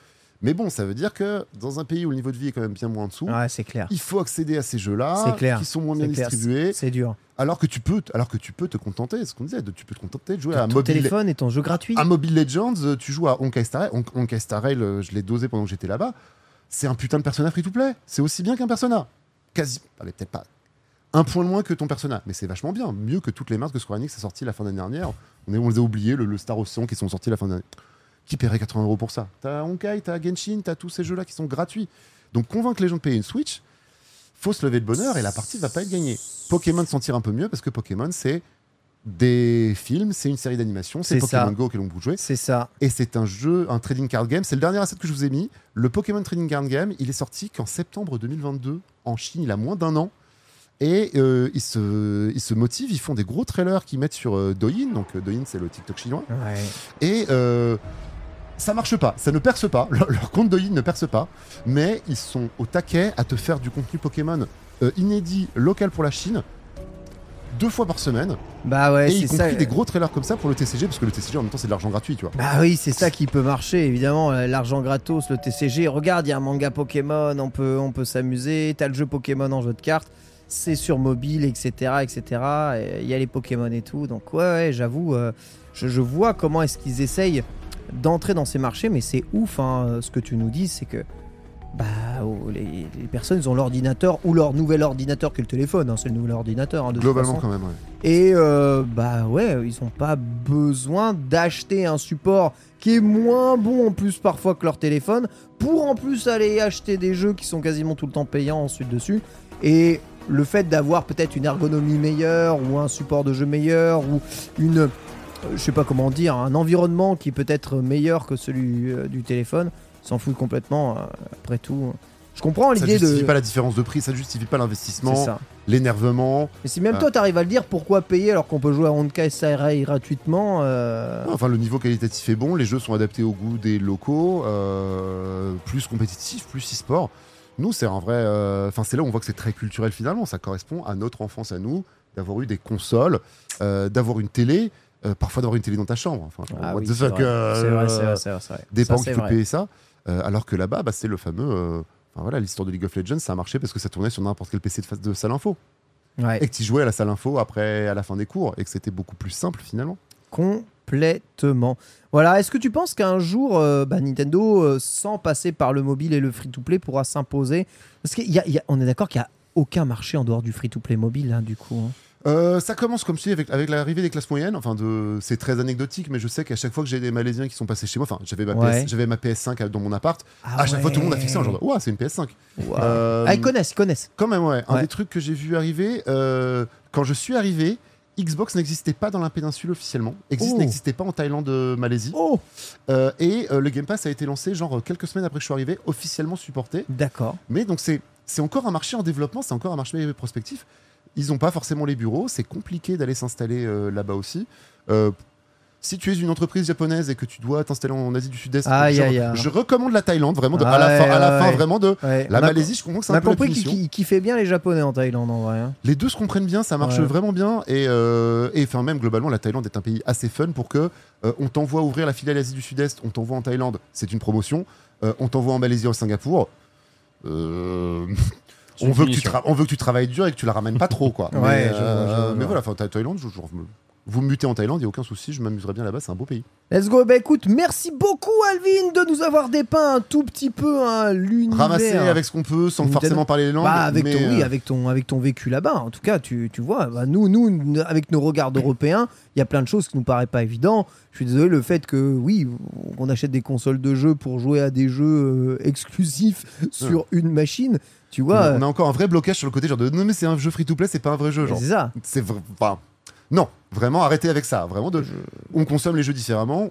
Mais bon, ça veut dire que dans un pays où le niveau de vie est quand même bien moins en dessous, Ouais, c'est clair. il faut accéder à ces jeux-là, qui sont moins bien clair. distribués, C'est dur. alors que tu peux, alors que tu peux te contenter, ce qu'on disait, de- tu peux te contenter de jouer à ton Mobile, téléphone et ton jeu gratuit. à Mobile Legends, euh, tu joues à Honkai Star Rail. Hon- Honkai Star Rail, euh, je l'ai dosé pendant que j'étais là-bas. C'est un putain de persona free-to-play. C'est aussi bien qu'un persona. Quasi. Allez, peut-être pas. Un point moins que ton persona. Mais c'est vachement bien. Mieux que toutes les merdes que Square Enix a sorti la fin d'année dernière. On, est- on les a oubliés, le, le Star Ocean qui sont sortis la fin d'année. Qui paierait 80 euros pour ça T'as Honkai, t'as Genshin, t'as tous ces jeux-là qui sont gratuits. Donc convaincre les gens de payer une Switch, faut se lever de bonheur et la partie va pas être gagnée. Pokémon s'en tire un peu mieux parce que Pokémon, c'est des films, c'est une série d'animation, c'est Pokémon ça. Go que l'on peut jouer. C'est ça. Et c'est un jeu, un trading card game. C'est le dernier asset que je vous ai mis. Le Pokémon Trading Card Game, il est sorti qu'en septembre 2022 en Chine. Il a moins d'un an. Et euh, ils, se, ils se motivent, ils font des gros trailers qu'ils mettent sur euh, Douyin. Donc euh, Douyin, c'est le TikTok chinois. Ouais. Et euh, ça marche pas, ça ne perce pas. Leur, leur compte Douyin ne perce pas. Mais ils sont au taquet à te faire du contenu Pokémon euh, inédit, local pour la Chine, deux fois par semaine. Bah ouais, et y compris ça. des gros trailers comme ça pour le TCG, parce que le TCG en même temps c'est de l'argent gratuit, tu vois. Bah oui, c'est ça qui peut marcher, évidemment. euh, L'argent gratos, le TCG. Regarde, il y a un manga Pokémon, on peut, on peut s'amuser. T'as le jeu Pokémon en jeu de cartes. C'est sur mobile, etc. etc. et Il y a les Pokémon et tout. Donc, ouais, ouais j'avoue, euh, je, je vois comment est-ce qu'ils essayent d'entrer dans ces marchés, mais c'est ouf. hein, ce que tu nous dis, c'est que bah, oh, les, les personnes, ils ont l'ordinateur ou leur nouvel ordinateur que le téléphone. hein, c'est le nouvel ordinateur. hein, de Globalement, quand même, ouais. Et euh, bah ouais, ils ont pas besoin d'acheter un support qui est moins bon en plus parfois que leur téléphone pour en plus aller acheter des jeux qui sont quasiment tout le temps payants ensuite dessus. Et le fait d'avoir peut-être une ergonomie meilleure ou un support de jeu meilleur ou une je sais pas comment dire, un environnement qui peut être meilleur que celui euh, du téléphone, s'en foutent complètement. euh, après tout, je comprends Ça l'idée justifie de. pas la différence de prix, ça justifie pas C'est l'investissement, ça. l'énervement. Mais si même Ah. toi t'arrives à le dire, pourquoi payer alors qu'on peut jouer à Honkai Rail gratuitement euh, Enfin, le niveau qualitatif est bon, les jeux sont adaptés au goût des locaux, euh, plus compétitif, plus e-sport. Nous, c'est un vrai. euh, Enfin, c'est là où on voit que c'est très culturel finalement. Ça correspond à notre enfance à nous, d'avoir eu des consoles, euh, d'avoir une télé, euh, parfois d'avoir une télé dans ta chambre. Enfin, genre, Ah what oui, the c'est fuck. Des Ça, parents qui. Euh, alors que là-bas, bah, c'est le fameux. euh, Enfin voilà, l'histoire de League of Legends, ça a marché parce que ça tournait sur n'importe quel PC de, de salle info. Ouais. Et que tu jouais à la salle info après, à la fin des cours, et que c'était beaucoup plus simple finalement. Complètement. Voilà, est-ce que tu penses qu'un jour, euh, bah, Nintendo, sans passer par le mobile et le free-to-play, pourra s'imposer? Parce qu'on est d'accord qu'il n'y a aucun marché en dehors du free-to-play mobile, hein, du coup. hein. Euh, ça commence comme dis avec, avec l'arrivée des classes moyennes. Enfin, de, c'est très anecdotique, mais je sais qu'à chaque fois que j'ai des Malaisiens qui sont passés chez moi, enfin, j'avais ma, Ouais. PS, j'avais ma PS5 dans mon appart. Ah à chaque fois, tout le monde a fixé un genre Ouah, c'est une PS5. Wow. Euh, Ah, ils connaissent, ils connaissent. Quand même, ouais. Un Ouais. des trucs que j'ai vu arriver, euh, quand je suis arrivé, Xbox n'existait pas dans la péninsule officiellement. Existe Oh. n'existait pas en Thaïlande, Malaisie. Oh, et le Game Pass a été lancé genre quelques semaines après que je suis arrivé, officiellement supporté. d'accord. Mais donc c'est c'est encore un marché en développement, c'est encore un marché prospectif. Ils n'ont pas forcément les bureaux, c'est compliqué d'aller s'installer euh, là-bas aussi. Euh, si tu es une entreprise japonaise et que tu dois t'installer en Asie du Sud-Est, Aïe, je, aïe, aïe. je recommande la Thaïlande, vraiment, de- à la fin, à la fin vraiment de la Malaisie. Je comprends que c'est un peu compris qu'il fait bien les Japonais en Thaïlande, en vrai. hein. Les deux se comprennent bien, ça marche Ouais. vraiment bien. Et, euh, et enfin, même globalement, la Thaïlande est un pays assez fun pour que euh, on t'envoie ouvrir la filiale Asie du Sud-Est, on t'envoie en Thaïlande, c'est une promotion. Euh, on t'envoie en Malaisie ou au Singapour. Euh, on, veut que tu punition. tra- on veut que tu travailles dur et que tu la ramènes pas trop. Quoi. Ouais, mais, je je vois. voilà, enfin, Tha- Thaïlande, je, vous me mutez en Thaïlande, il n'y a aucun souci, je m'amuserai bien là-bas, c'est un beau pays. Let's go. Bah écoute, merci beaucoup Alvin de nous avoir dépeint un tout petit peu hein, l'univers. Ramasser avec ce qu'on peut sans forcément parler les langues. Bah, avec, mais, ton, oui, euh, avec, ton, avec ton vécu là-bas, en tout cas, tu, tu vois, bah, nous, nous, avec nos regards européens, il y a plein de choses qui nous paraissent pas évidents. Je suis désolé, le fait que, oui, on achète des consoles de jeux pour jouer à des jeux euh, exclusifs sur une machine, tu on, vois. a, on a encore un vrai blocage sur le côté genre de non mais c'est un jeu free to play c'est pas un vrai jeu genre c'est ça. c'est vr- enfin, non vraiment arrêtez avec ça vraiment de on consomme les jeux différemment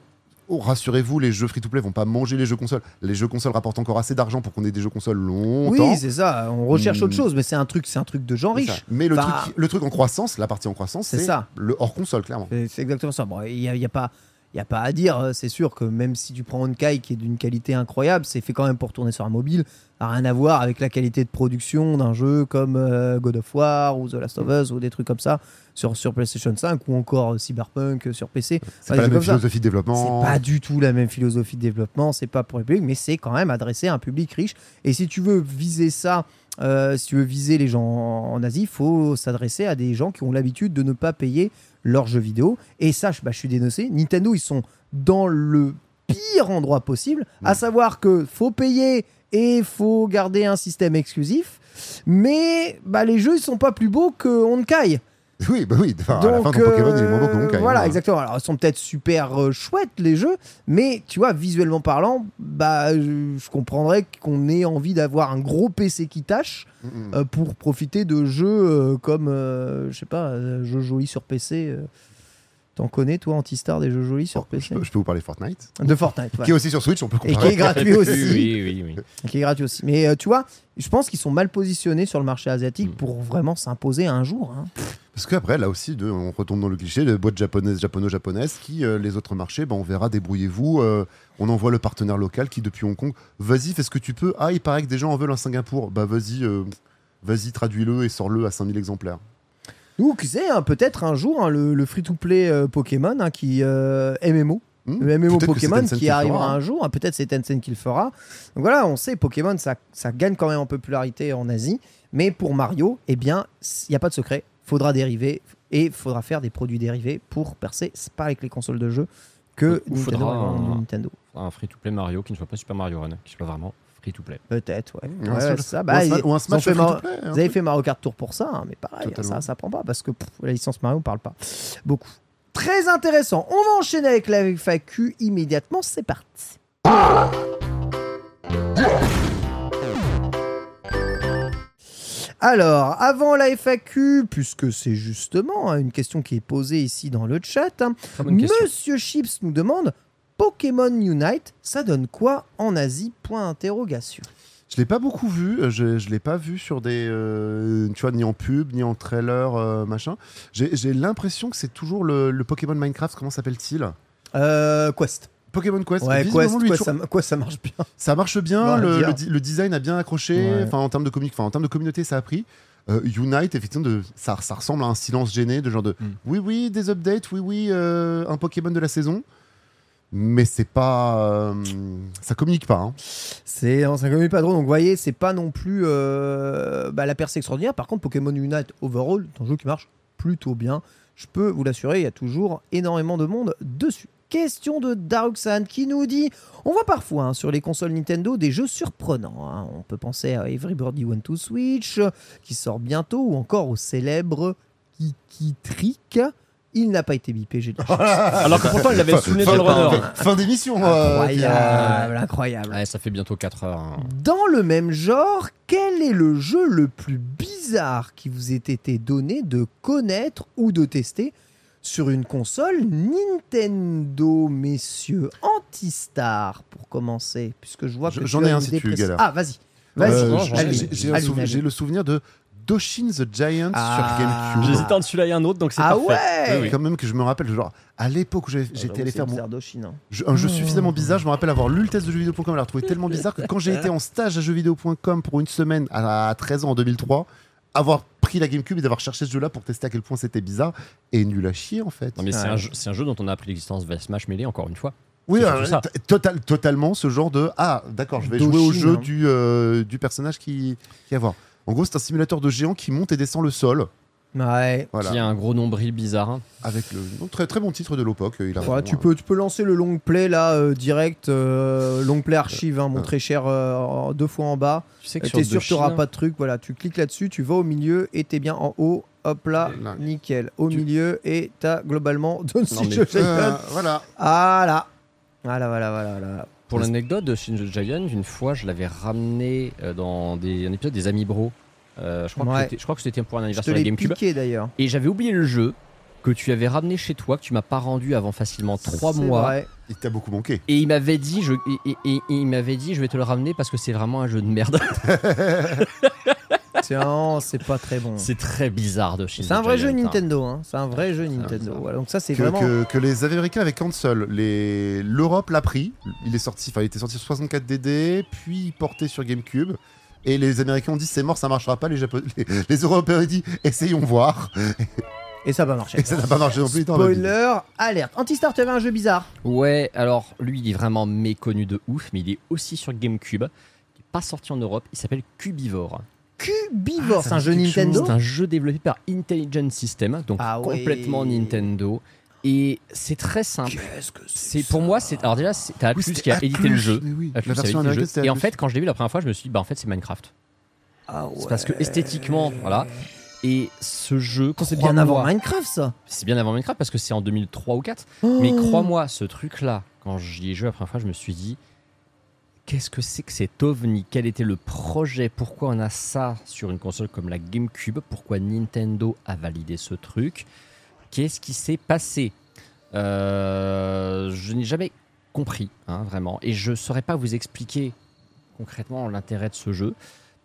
Oh, rassurez-vous les jeux free to play vont pas manger les jeux consoles les jeux consoles rapportent encore assez d'argent pour qu'on ait des jeux consoles longtemps Oui, c'est ça. On recherche Hmm. autre chose, mais c'est un truc, c'est un truc de gens riches. mais le truc le truc en croissance la partie en croissance C'est ça. le hors console clairement C'est exactement ça. Bon, il il y a pas. Il y a pas à dire, euh, c'est sûr que même si tu prends Honkai qui est d'une qualité incroyable, c'est fait quand même pour tourner sur un mobile, ça n'a rien à voir avec la qualité de production d'un jeu comme euh, God of War ou The Last of Us ou des trucs comme ça sur, sur PlayStation 5 ou encore euh, Cyberpunk sur PC. c'est Ouais, pas la même ça. philosophie de développement C'est pas du tout la même philosophie de développement, c'est pas pour les publics, mais c'est quand même adressé à un public riche. Et si tu veux viser ça, euh, si tu veux viser les gens en, en Asie, il faut s'adresser à des gens qui ont l'habitude de ne pas payer leurs jeux vidéo. Et ça, je- bah, je suis dénoncé. Nintendo, ils sont dans le pire endroit possible, à savoir que faut payer et faut garder un système exclusif. Mais bah, les jeux, ils sont pas plus beaux que Honkai. Oui, bah oui. Enfin, à la fin, dans Pokémon, il euh, Honkai, Voilà, hein. exactement. Alors, ils sont peut-être super euh, chouettes, les jeux, mais tu vois, visuellement parlant, bah, je, je comprendrais qu'on ait envie d'avoir un gros PC qui tâche Mm, mm. euh, pour profiter de jeux euh, comme, je sais pas, jeux jolis sur PC. T'en connais, toi, Antistar, des jeux jolis sur Oh, je, PC peux, je peux vous parler Fortnite, De Fortnite, qui est aussi sur Switch, on peut Et qui comparer. est gratuit aussi. Oui, oui, oui. Qui est gratuit aussi. Mais euh, tu vois, je pense qu'ils sont mal positionnés sur le marché asiatique Mm. pour vraiment s'imposer un jour. hein. Parce qu'après, là aussi, de, on retombe dans le cliché de boîtes japonaises, japono-japonaises, qui, euh, les autres marchés, bah, on verra, débrouillez-vous. euh, on envoie le partenaire local qui, depuis Hong Kong, vas-y, fais ce que tu peux. Ah, il paraît que des gens en veulent un Singapour. Bah, vas-y, vas-y, traduis-le et sors-le à 5000 exemplaires. Ou qui sait, hein, peut-être un jour, hein, le, le free-to-play euh, Pokémon, hein, qui euh, MMO, le MMO Pokémon qui arrivera fera, un jour, hein, peut-être c'est Tencent qui le fera. Donc voilà, on sait, Pokémon, ça, ça gagne quand même en popularité en Asie, mais pour Mario, eh bien, il n'y a pas de secret, faudra dériver, et faudra faire des produits dérivés pour percer, c'est pas avec les consoles de jeu que Ou Nintendo, faudra un- Nintendo. Un free-to-play Mario qui ne soit pas Super Mario Run, qui soit vraiment free-to-play. Peut-être, ouais. Ou un Ouais, ou bah, ou Smash Vous avez truc. fait Mario Kart Tour pour ça, hein, mais pareil, Totalement. ça, ça prend pas parce que pff, la licence Mario parle pas beaucoup. Très intéressant. On va enchaîner avec la FAQ immédiatement. C'est parti. Alors, avant la FAQ, puisque c'est justement hein, une question qui est posée ici dans le chat, hein. Monsieur Chips nous demande Pokémon Unite, ça donne quoi en Asie? Point d'interrogation. Je l'ai pas beaucoup vu, euh, je, je l'ai pas vu sur des, euh, tu vois, ni en pub, ni en trailer, euh, machin. J'ai l'impression que c'est toujours le, le Pokémon Minecraft, comment s'appelle-t-il? Euh, Quest. Pokémon Quest. Ouais, Quest, lui, Quest, toujours- ça, Quest, ça marche bien. Ça marche bien, le, design a bien accroché, Ouais. enfin en termes de comic, enfin en termes de communauté ça a pris. Euh, Unite, effectivement, de, ça, ça ressemble à un silence gêné de genre de Mm. oui oui des updates, oui oui euh, un Pokémon de la saison, mais c'est pas, euh, ça communique pas. hein. C'est ça communique pas trop, donc vous voyez, c'est pas non plus euh, bah, la percée extraordinaire. Par contre, Pokémon Unite Overall, c'est un jeu qui marche plutôt bien. Je peux vous l'assurer, il y a toujours énormément de monde dessus. Question de Daruxan qui nous dit On voit parfois hein, sur les consoles Nintendo des jeux surprenants. hein. On peut penser à Everybody Want to Switch qui sort bientôt ou encore au célèbre Kiki Trick. Il n'a pas été bipé, j'ai de la chance. Alors que pourtant, il l'avait soulevé dans le fin, runner. fin- fin d'émission. euh, Incroyable, incroyable. Ouais, ça fait bientôt 4 heures. hein. Dans le même genre, quel est le jeu le plus bizarre qui vous ait été donné de connaître ou de tester sur une console Nintendo, messieurs? Antistar, pour commencer, puisque je vois Je- que j'en ai as un une si idée tu précise. galères. Ah, vas-y. Vas-y. Euh, Vas-y, j'ai- allez, j'ai- j'ai un allez, souv- allez. J'ai le souvenir de Doshin the Giant Ah. sur GameCube. J'hésitais entre celui-là et un autre, donc c'est Ah parfait. ouais Oui, oui. Quand même que je me rappelle, genre à l'époque où j'avais- j'étais allé faire mon, hein. Je- un jeu suffisamment bizarre, je me rappelle avoir lu le test de jeuxvideo.com et l'avoir trouvé tellement bizarre que quand j'ai été en stage à jeuxvideo.com pour une semaine à 13 ans en 2003, avoir pris la GameCube et d'avoir cherché ce jeu-là pour tester à quel point c'était bizarre et nul à chier en fait. Non, mais c'est Ouais. un, jeu- c'est un jeu dont on a appris l'existence via Smash Melee, encore une fois. oui, euh, ça. total, totalement ce genre de ah d'accord, je vais Doshin, jouer au jeu hein. du, euh, du personnage qui qui va voir. En gros, c'est un simulateur de géant qui monte et descend le sol. Ouais. Voilà. Qui a un gros nombril bizarre. hein. Avec le donc, très très bon titre de l'époque. Il a Ouais, vraiment, tu, euh, peux, tu peux lancer le long play là, euh, direct, euh, long play archive, hein, mon très cher, euh, deux fois en bas. Tu sais que Euh, sur T'es sûr que n'auras pas de truc. Voilà, tu cliques là-dessus, tu vas au milieu et t'es bien en haut. Hop là, Là. nickel. Au Tu- milieu et t'as globalement Don Non, mais- euh, voilà. Voilà. Voilà, voilà, voilà, voilà. Pour l'anecdote de Shin the Giant, une fois, je l'avais ramené euh, dans des, un épisode des Amis Bro. Euh, je, crois Ouais. que c'était- je crois que c'était pour un Je te anniversaire de GameCube. piqué d'ailleurs. Et j'avais oublié le jeu que tu avais ramené chez toi, que tu m'as pas rendu avant facilement 3 C'est mois. vrai. Il t'a beaucoup manqué. Et il m'avait dit, je, et, et- et- et il m'avait dit, je vais te le ramener parce que c'est vraiment un jeu de merde. Tiens, c'est pas très bon. c'est très bizarre de Shin C'est un vrai jeu. Nintendo. Hein. C'est un vrai jeu Nintendo. Voilà, donc ça, c'est que, vraiment. que- que les Américains avaient cancel. Les... L'Europe l'a pris. Il est sorti, enfin, il était sorti sur 64 DD, puis porté sur GameCube. Et les Américains ont dit c'est mort, ça marchera pas. Les, Japonais, les, les Européens ont dit essayons voir. Et ça va marcher. Et ça n'a pas marché non plus. Spoiler, alerte. Antistar, tu avais un jeu bizarre. Ouais, alors lui, il est vraiment méconnu de ouf, mais il est aussi sur GameCube, qui est pas sorti en Europe. Il s'appelle Cubivore. Cubivore, Ah, c'est un jeu Nintendo. C'est un jeu développé par Intelligent System, donc Ah complètement Nintendo. Et c'est très simple. Qu'est-ce que C'est pour moi, c'est alors déjà, c'est- t'as Oui, Atlus c'était qui a édité le jeu. oui. Atlus La édité le jeu. Et en fait, quand je l'ai vu la première fois, je me suis dit, bah en fait, c'est Minecraft. Ah C'est parce que esthétiquement, voilà. Et ce jeu, C'est bien avant Minecraft, ça. C'est bien avant Minecraft parce que c'est en 2003 ou 4. Oh. Mais crois-moi, ce truc-là, quand j'y ai joué la première fois, je me suis dit qu'est-ce que c'est que cet ovni? Quel était le projet? Pourquoi on a ça sur une console comme la GameCube? Pourquoi Nintendo a validé ce truc? Qu'est-ce qui s'est passé? Euh, Je n'ai jamais compris, hein, vraiment. Et je ne saurais pas vous expliquer concrètement l'intérêt de ce jeu.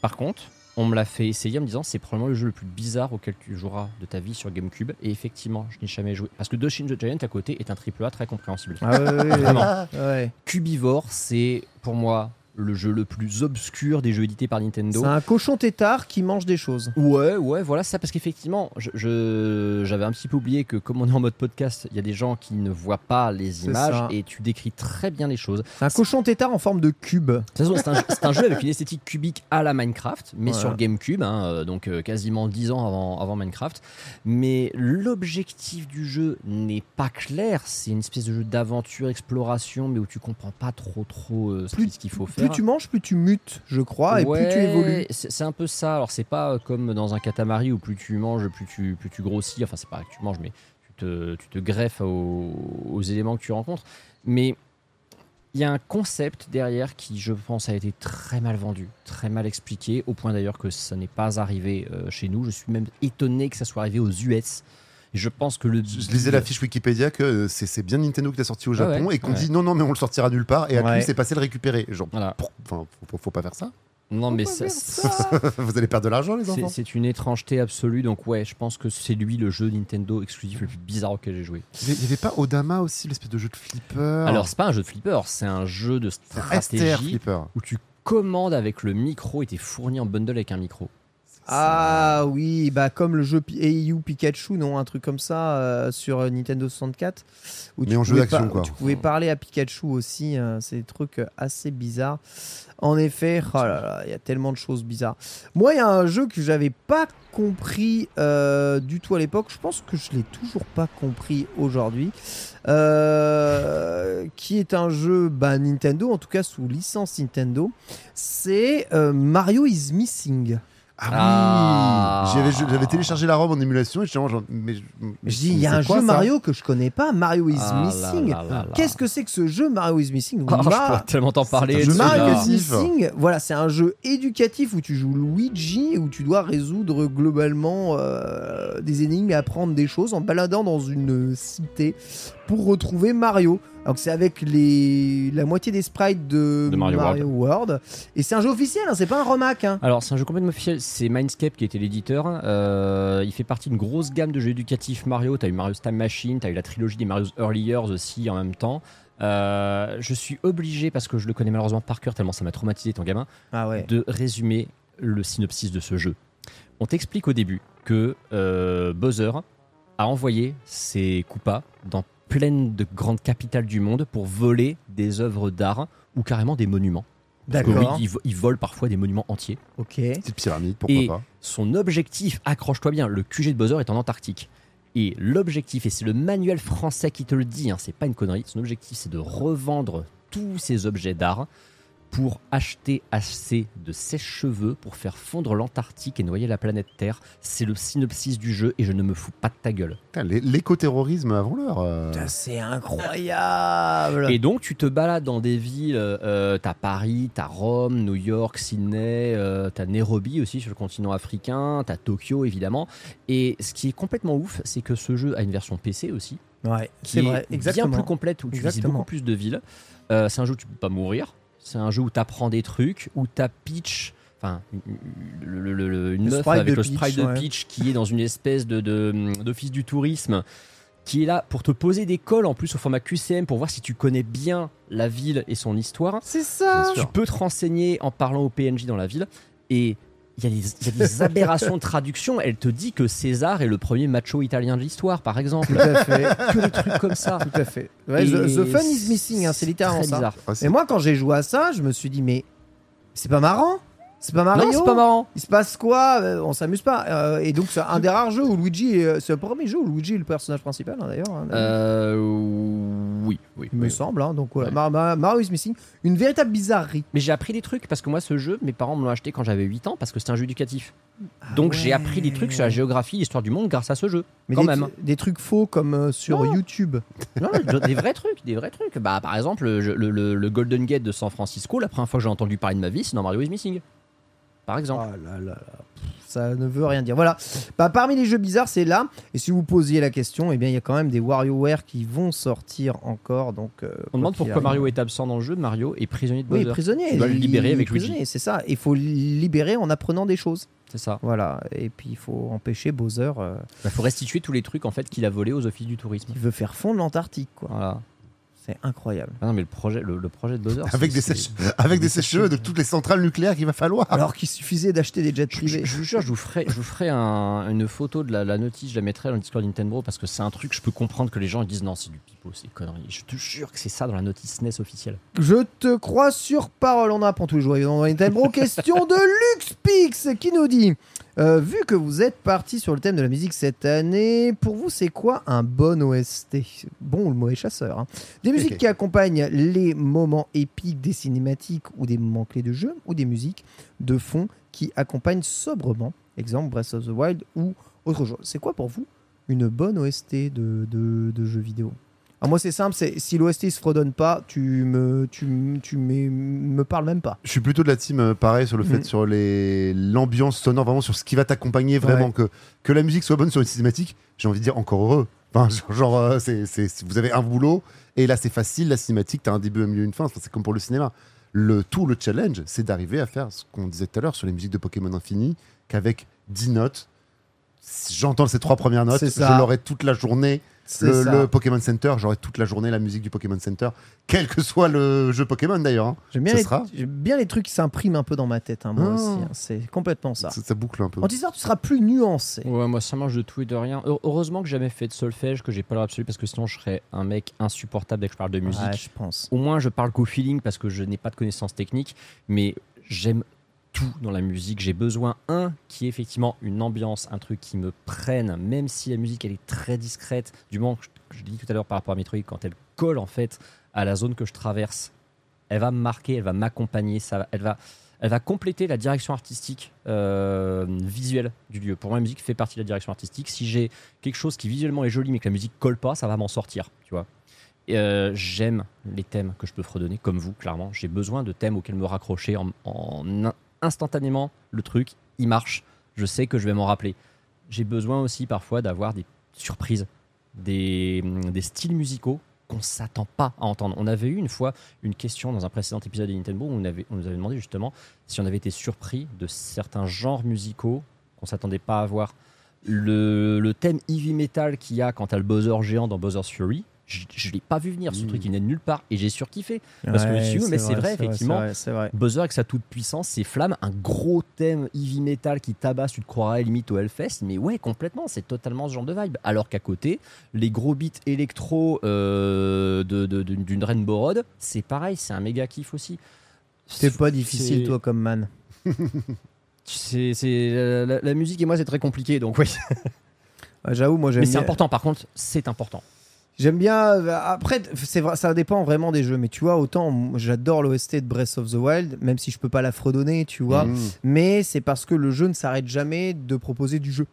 Par contre, on me l'a fait essayer en me disant c'est probablement le jeu le plus bizarre auquel tu joueras de ta vie sur GameCube. Et effectivement, je n'ai jamais joué. Parce que Doshin the Giant à côté est un triple A très compréhensible. Ah. Vraiment. Ouais. Cubivore, c'est pour moi le jeu le plus obscur des jeux édités par Nintendo. C'est un cochon tétard qui mange des choses. Ouais, ouais, voilà ça, parce qu'effectivement, je- je- j'avais un petit peu oublié que comme on est en mode podcast, il y a des gens qui ne voient pas les images ça. et tu décris très bien les choses. C'est un cochon tétard en forme de cube. De toute façon, c'est un, jeu- c'est un jeu avec une esthétique cubique à la Minecraft, mais Voilà. sur GameCube, hein, euh, donc euh, quasiment 10 ans avant, avant Minecraft. Mais l'objectif du jeu n'est pas clair. C'est une espèce de jeu d'aventure, exploration, mais où tu comprends pas trop trop euh, ce Plus- qui- ce qu'il faut Plus tu manges, plus tu mutes, je crois, et plus tu évolues. C'est un peu ça. Alors c'est pas euh, comme dans un katamari où plus tu manges, plus tu, plus tu grossis. Enfin c'est pas que tu manges, mais tu te, tu te greffes aux, aux éléments que tu rencontres. Mais il y a un concept derrière qui, je pense, a été très mal vendu, très mal expliqué, au point d'ailleurs que ça n'est pas arrivé euh, chez nous. Je suis même étonné que ça soit arrivé aux US. Et je pense que le. Je lisais la fiche Wikipédia que euh, c'est bien Nintendo qui l'a sorti au Ah Japon ouais, et qu'on ouais. dit non, non, mais on le sortira nulle part. Et à Ouais. lui, c'est passé le récupérer. Genre, Voilà. faut, faut pas faire ça. Non, mais Faut ça. Vous allez perdre de l'argent, les C'est- enfants. C'est une étrangeté absolue, donc ouais, je pense que c'est lui le jeu Nintendo exclusif le plus bizarre auquel j'ai joué. Il y avait pas Odama aussi, l'espèce de jeu de flipper Alors c'est pas un jeu de flipper, c'est un jeu de STR stratégie flipper. où tu commandes avec le micro et t'es fourni en bundle avec un micro. Ah oui, bah comme le jeu Pi- Eiyu Pikachu, non, un truc comme ça euh, sur euh, Nintendo 64. Où Mais tu en jeu d'action, quoi. Tu pouvais parler à Pikachu aussi, euh, c'est des trucs assez bizarres. En effet, oh là là, il y a tellement de choses bizarres. Moi, il y a un jeu que j'avais pas compris euh, du tout à l'époque. Je pense que je l'ai toujours pas compris aujourd'hui. Qui est un jeu bah, Nintendo, en tout cas sous licence Nintendo. C'est Mario is Missing. Ah oui Ah. J'avais j'avais téléchargé la ROM en émulation et j'étais genre, mais, mais Je dis, il y a un quoi, jeu Mario que je connais pas, Mario is Ah Missing. Qu'est-ce que c'est que ce jeu Mario is Missing? Oh, je pourrais tellement t'en parler. jeu. Mario is. Missing, voilà, c'est un jeu éducatif où tu joues Luigi et où tu dois résoudre globalement euh, des énigmes et apprendre des choses en baladant dans une cité pour retrouver Mario. Donc c'est avec les la moitié des sprites de, De Mario World. et c'est un jeu officiel, hein, c'est pas un remake. hein. Alors, c'est un jeu complètement officiel. C'est Mindscape qui était l'éditeur. Euh, il fait partie d'une grosse gamme de jeux éducatifs Mario. T'as eu Mario's Time Machine, t'as eu la trilogie des Mario's Early Years aussi en même temps. Euh, je suis obligé, parce que je le connais malheureusement par cœur, tellement ça m'a traumatisé ton gamin, Ah ouais. de résumer le synopsis de ce jeu. On t'explique au début que euh, Bowser a envoyé ses Koopas dans pleine de grandes capitales du monde pour voler des œuvres d'art ou carrément des monuments. D'accord. oui, ils, vo- ils volent parfois des monuments entiers. Ok. Petite pyramide, pourquoi Et pas son objectif, accroche-toi bien, le QG de Bowser est en Antarctique. Et l'objectif, et c'est le manuel français qui te le dit, hein, c'est pas une connerie, son objectif c'est de revendre tous ces objets d'art pour acheter assez de sèche-cheveux pour faire fondre l'Antarctique et noyer la planète Terre. C'est le synopsis du jeu et je ne me fous pas de ta gueule. L'écoterrorisme avant l'heure. euh. C'est incroyable. Et donc, tu te balades dans des villes, euh, t'as Paris, t'as Rome, New York, Sydney, euh, t'as Nairobi aussi sur le continent africain, t'as Tokyo évidemment. Et ce qui est complètement ouf, c'est que ce jeu a une version PC aussi, Ouais, qui c'est est vrai, exactement. bien plus complète, où tu visites Exactement. beaucoup plus de villes. Euh, c'est un jeu où tu peux pas mourir, c'est un jeu où t'apprends des trucs, où t'as Peach... Enfin, le- le- le- le- une Le meuf avec de le sprite de ouais. Peach qui est dans une espèce de- de- d'office du tourisme qui est là pour te poser des calls en plus au format QCM pour voir si tu connais bien la ville et son histoire. C'est ça. Tu peux te renseigner en parlant au PNJ dans la ville et il y, a des- il y a des aberrations de traduction. Elle te dit que César est le premier macho italien de l'histoire, par exemple. Tout à fait. que des trucs comme ça. Tout à fait. Ouais, the, the fun is missing, hein, c'est littéralement ça. bizarre. Et moi, quand j'ai joué à ça, je me suis dit, mais c'est pas marrant C'est pas Mario c'est pas marrant. Il se passe quoi? Euh, On s'amuse pas. Euh, et donc, c'est un des rares jeux où Luigi. est- euh, C'est le premier jeu où Luigi est le personnage principal, hein, d'ailleurs. hein. Euh, oui, oui. Il me oui. semble. hein. donc, voilà. Ouais. Mar- Mar- Mario is Missing. Une véritable bizarrerie. Mais j'ai appris des trucs parce que moi, ce jeu, mes parents me l'ont acheté quand j'avais 8 ans parce que c'était un jeu éducatif. Ah Donc ouais. j'ai appris des trucs sur la géographie, l'histoire du monde grâce à ce jeu. Mais quand des, même. des trucs faux comme euh, sur Non. YouTube. Non, des vrais trucs, des vrais trucs. Bah, par exemple, le, le- le- le Golden Gate de San Francisco, la première fois que j'ai entendu parler de ma vie, c'est dans Mario is Missing. Par exemple. Ah là là Ça ne veut rien dire. Voilà. Bah, parmi les jeux bizarres, c'est là. Et si vous posiez la question, eh bien, il y a quand même des WarioWare qui vont sortir encore. Donc, euh, On demande pourquoi. Mario est absent dans le jeu. Mario est prisonnier de Oui, Bowser. prisonnier. Tu dois le Il- libérer il avec Luigi. C'est ça. Il faut le libérer en apprenant des choses. C'est ça. Voilà. Et puis, il faut empêcher Bowser euh, Il faut restituer tous les trucs en fait qu'il a volés aux offices du tourisme. qui veut faire fondre l'Antarctique. quoi. Voilà. C'est incroyable. Ah non, mais le projet, le, le projet de Bowser. Avec des, sèches, avec des sèche-cheveux de toutes les centrales nucléaires qu'il va falloir. Alors qu'il suffisait d'acheter des jets Je, privés. je- je vous jure, je vous ferai, je vous ferai un- une photo de la, la notice, je la mettrai dans le Discord Nintendo parce que c'est un truc, je peux comprendre que les gens ils disent non, c'est du pipeau, c'est connerie. Je te jure que c'est ça dans la notice NES officielle. Je te crois sur parole, on apprend tous les jours dans Nintendo. Question de LuxPix qui nous dit euh, Vu que vous êtes parti sur le thème de la musique cette année, pour vous c'est quoi un bon OST Bon ou le mauvais chasseur hein. Des musiques qui accompagnent les moments épiques des cinématiques ou des moments clés de jeu ou des musiques de fond qui accompagnent sobrement, exemple Breath of the Wild ou autre chose. C'est quoi pour vous une bonne OST de, de, de jeux vidéo? Ah, moi, c'est simple, c'est si l'OST se fredonne pas, tu me, tu, me- tu me, parles même pas. Je suis plutôt de la team euh, pareil sur le fait Mhm. sur les l'ambiance sonore vraiment sur ce qui va t'accompagner vraiment Ouais. que que la musique soit bonne sur une cinématique j'ai envie de dire encore heureux enfin genre, genre, euh, c'est c'est- vous avez un boulot et là c'est facile la cinématique t'as un début un milieu une fin Enfin, c'est comme pour le cinéma le tout le challenge c'est d'arriver à faire ce qu'on disait tout à l'heure sur les musiques de Pokémon Infini qu'avec 10 notes si j'entends ces trois premières notes C'est ça. je l'aurai toute la journée le, Pokémon Center j'aurai toute la journée la musique du Pokémon Center quel que soit le jeu Pokémon d'ailleurs hein. J'aime bien, sera. bien les trucs qui s'impriment un peu dans ma tête, hein, moi Ah. aussi. hein. C'est complètement ça. ça, ça boucle un peu Antistar, tu seras plus nuancé. Ouais, moi ça mange de tout et de rien. Heu- Heureusement que j'ai jamais fait de solfège, que j'ai pas l'heure absolue parce que sinon je serais un mec insupportable dès que je parle de musique. Ouais, je pense. Au moins, je parle qu'au feeling parce que je n'ai pas de connaissances techniques, mais j'aime dans la musique. J'ai besoin, un, qui est effectivement une ambiance, un truc qui me prenne, même si la musique elle est très discrète. Du moment que je, je dit tout à l'heure par rapport à Metroid, quand elle colle en fait à la zone que je traverse, elle va me marquer, elle va m'accompagner, ça, elle va. Elle va compléter la direction artistique euh, visuelle du lieu. Pour moi, la musique fait partie de la direction artistique. Si j'ai quelque chose qui visuellement est joli mais que la musique colle pas, ça va m'en sortir, tu vois. Euh, j'aime les thèmes que je peux fredonner, comme vous, clairement. J'ai besoin de thèmes auxquels me raccrocher en, en instantanément. Le truc, il marche. Je sais que je vais m'en rappeler. J'ai besoin aussi parfois d'avoir des surprises, des, des styles musicaux qu'on s'attend pas à entendre. On avait eu une fois une question dans un précédent épisode de Nintendo où on, avait, on nous avait demandé justement si on avait été surpris de certains genres musicaux qu'on s'attendait pas à voir. Le, le thème heavy metal qu'il y a quand t'as le buzzer géant dans Buzzer's Fury, je, je l'ai pas vu venir, ce truc il venait de nulle part et j'ai surkiffé. Parce que je suis mais c'est vrai, effectivement. Vrai. Buzzer avec sa toute puissance, ses flammes, un gros thème heavy metal qui tabasse, tu te croirais limite au Hellfest, mais ouais, complètement, c'est totalement ce genre de vibe. Alors qu'à côté, les gros beats électro euh, de- de- d'une d'une Rainbow Road, c'est pareil, c'est un méga kiff aussi. C'est pas difficile, toi, comme man. C'est la, la- la musique et moi, c'est très compliqué, donc oui. Ouais, J'avoue, moi, j'aime Mais c'est important, par contre, c'est important. J'aime bien. euh, Après, c'est vrai, ça dépend vraiment des jeux. Mais tu vois, autant j'adore l'OST de Breath of the Wild, même si je peux pas la fredonner, tu vois. Mmh. mais c'est parce que le jeu ne s'arrête jamais de proposer du jeu.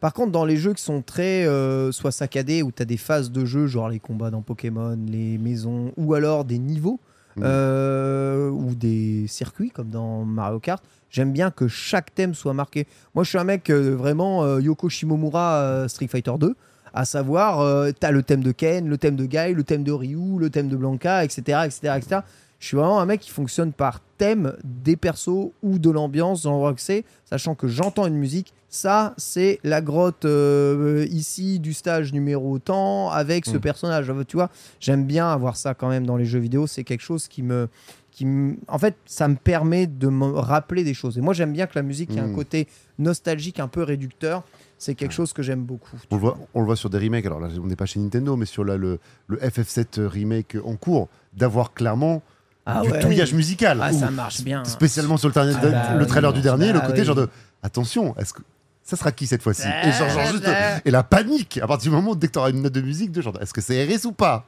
Par contre, dans les jeux qui sont très euh, soit saccadés, où tu as des phases de jeu, genre les combats dans Pokémon, les maisons, ou alors des niveaux, Mhm. euh, ou des circuits, comme dans Mario Kart, j'aime bien que chaque thème soit marqué. Moi, je suis un mec euh, vraiment euh, Yoko Shimomura euh, Street Fighter 2. À savoir, euh, t'as le thème de Ken, le thème de Guy, le thème de Ryu, le thème de Blanca, etc., etc., etc. Je suis vraiment un mec qui fonctionne par thème des persos ou de l'ambiance dans l'endroit que c'est, sachant que j'entends une musique. Ça, c'est la grotte euh, ici du stage numéro temps avec ce Mm. personnage. Tu vois, j'aime bien avoir ça quand même dans les jeux vidéo. C'est quelque chose qui me, qui en fait, ça me permet de me rappeler des choses. Et moi, j'aime bien que la musique ait un Mm. côté nostalgique, un peu réducteur. C'est quelque chose que j'aime beaucoup. On le, voit, on le voit sur des remakes, alors là on n'est pas chez Nintendo, mais sur là, le, le FF7 remake en cours, d'avoir clairement Ah du ouais. touillage musical. Ah, ça marche bien. Spécialement sur le, Ah bah le oui, trailer du dernier, le bah côté oui. genre de attention, est-ce que ça sera qui cette fois-ci? Et genre, genre juste bah. et la panique à partir du moment où dès que tu auras une note de musique de genre est-ce que c'est RS ou pas?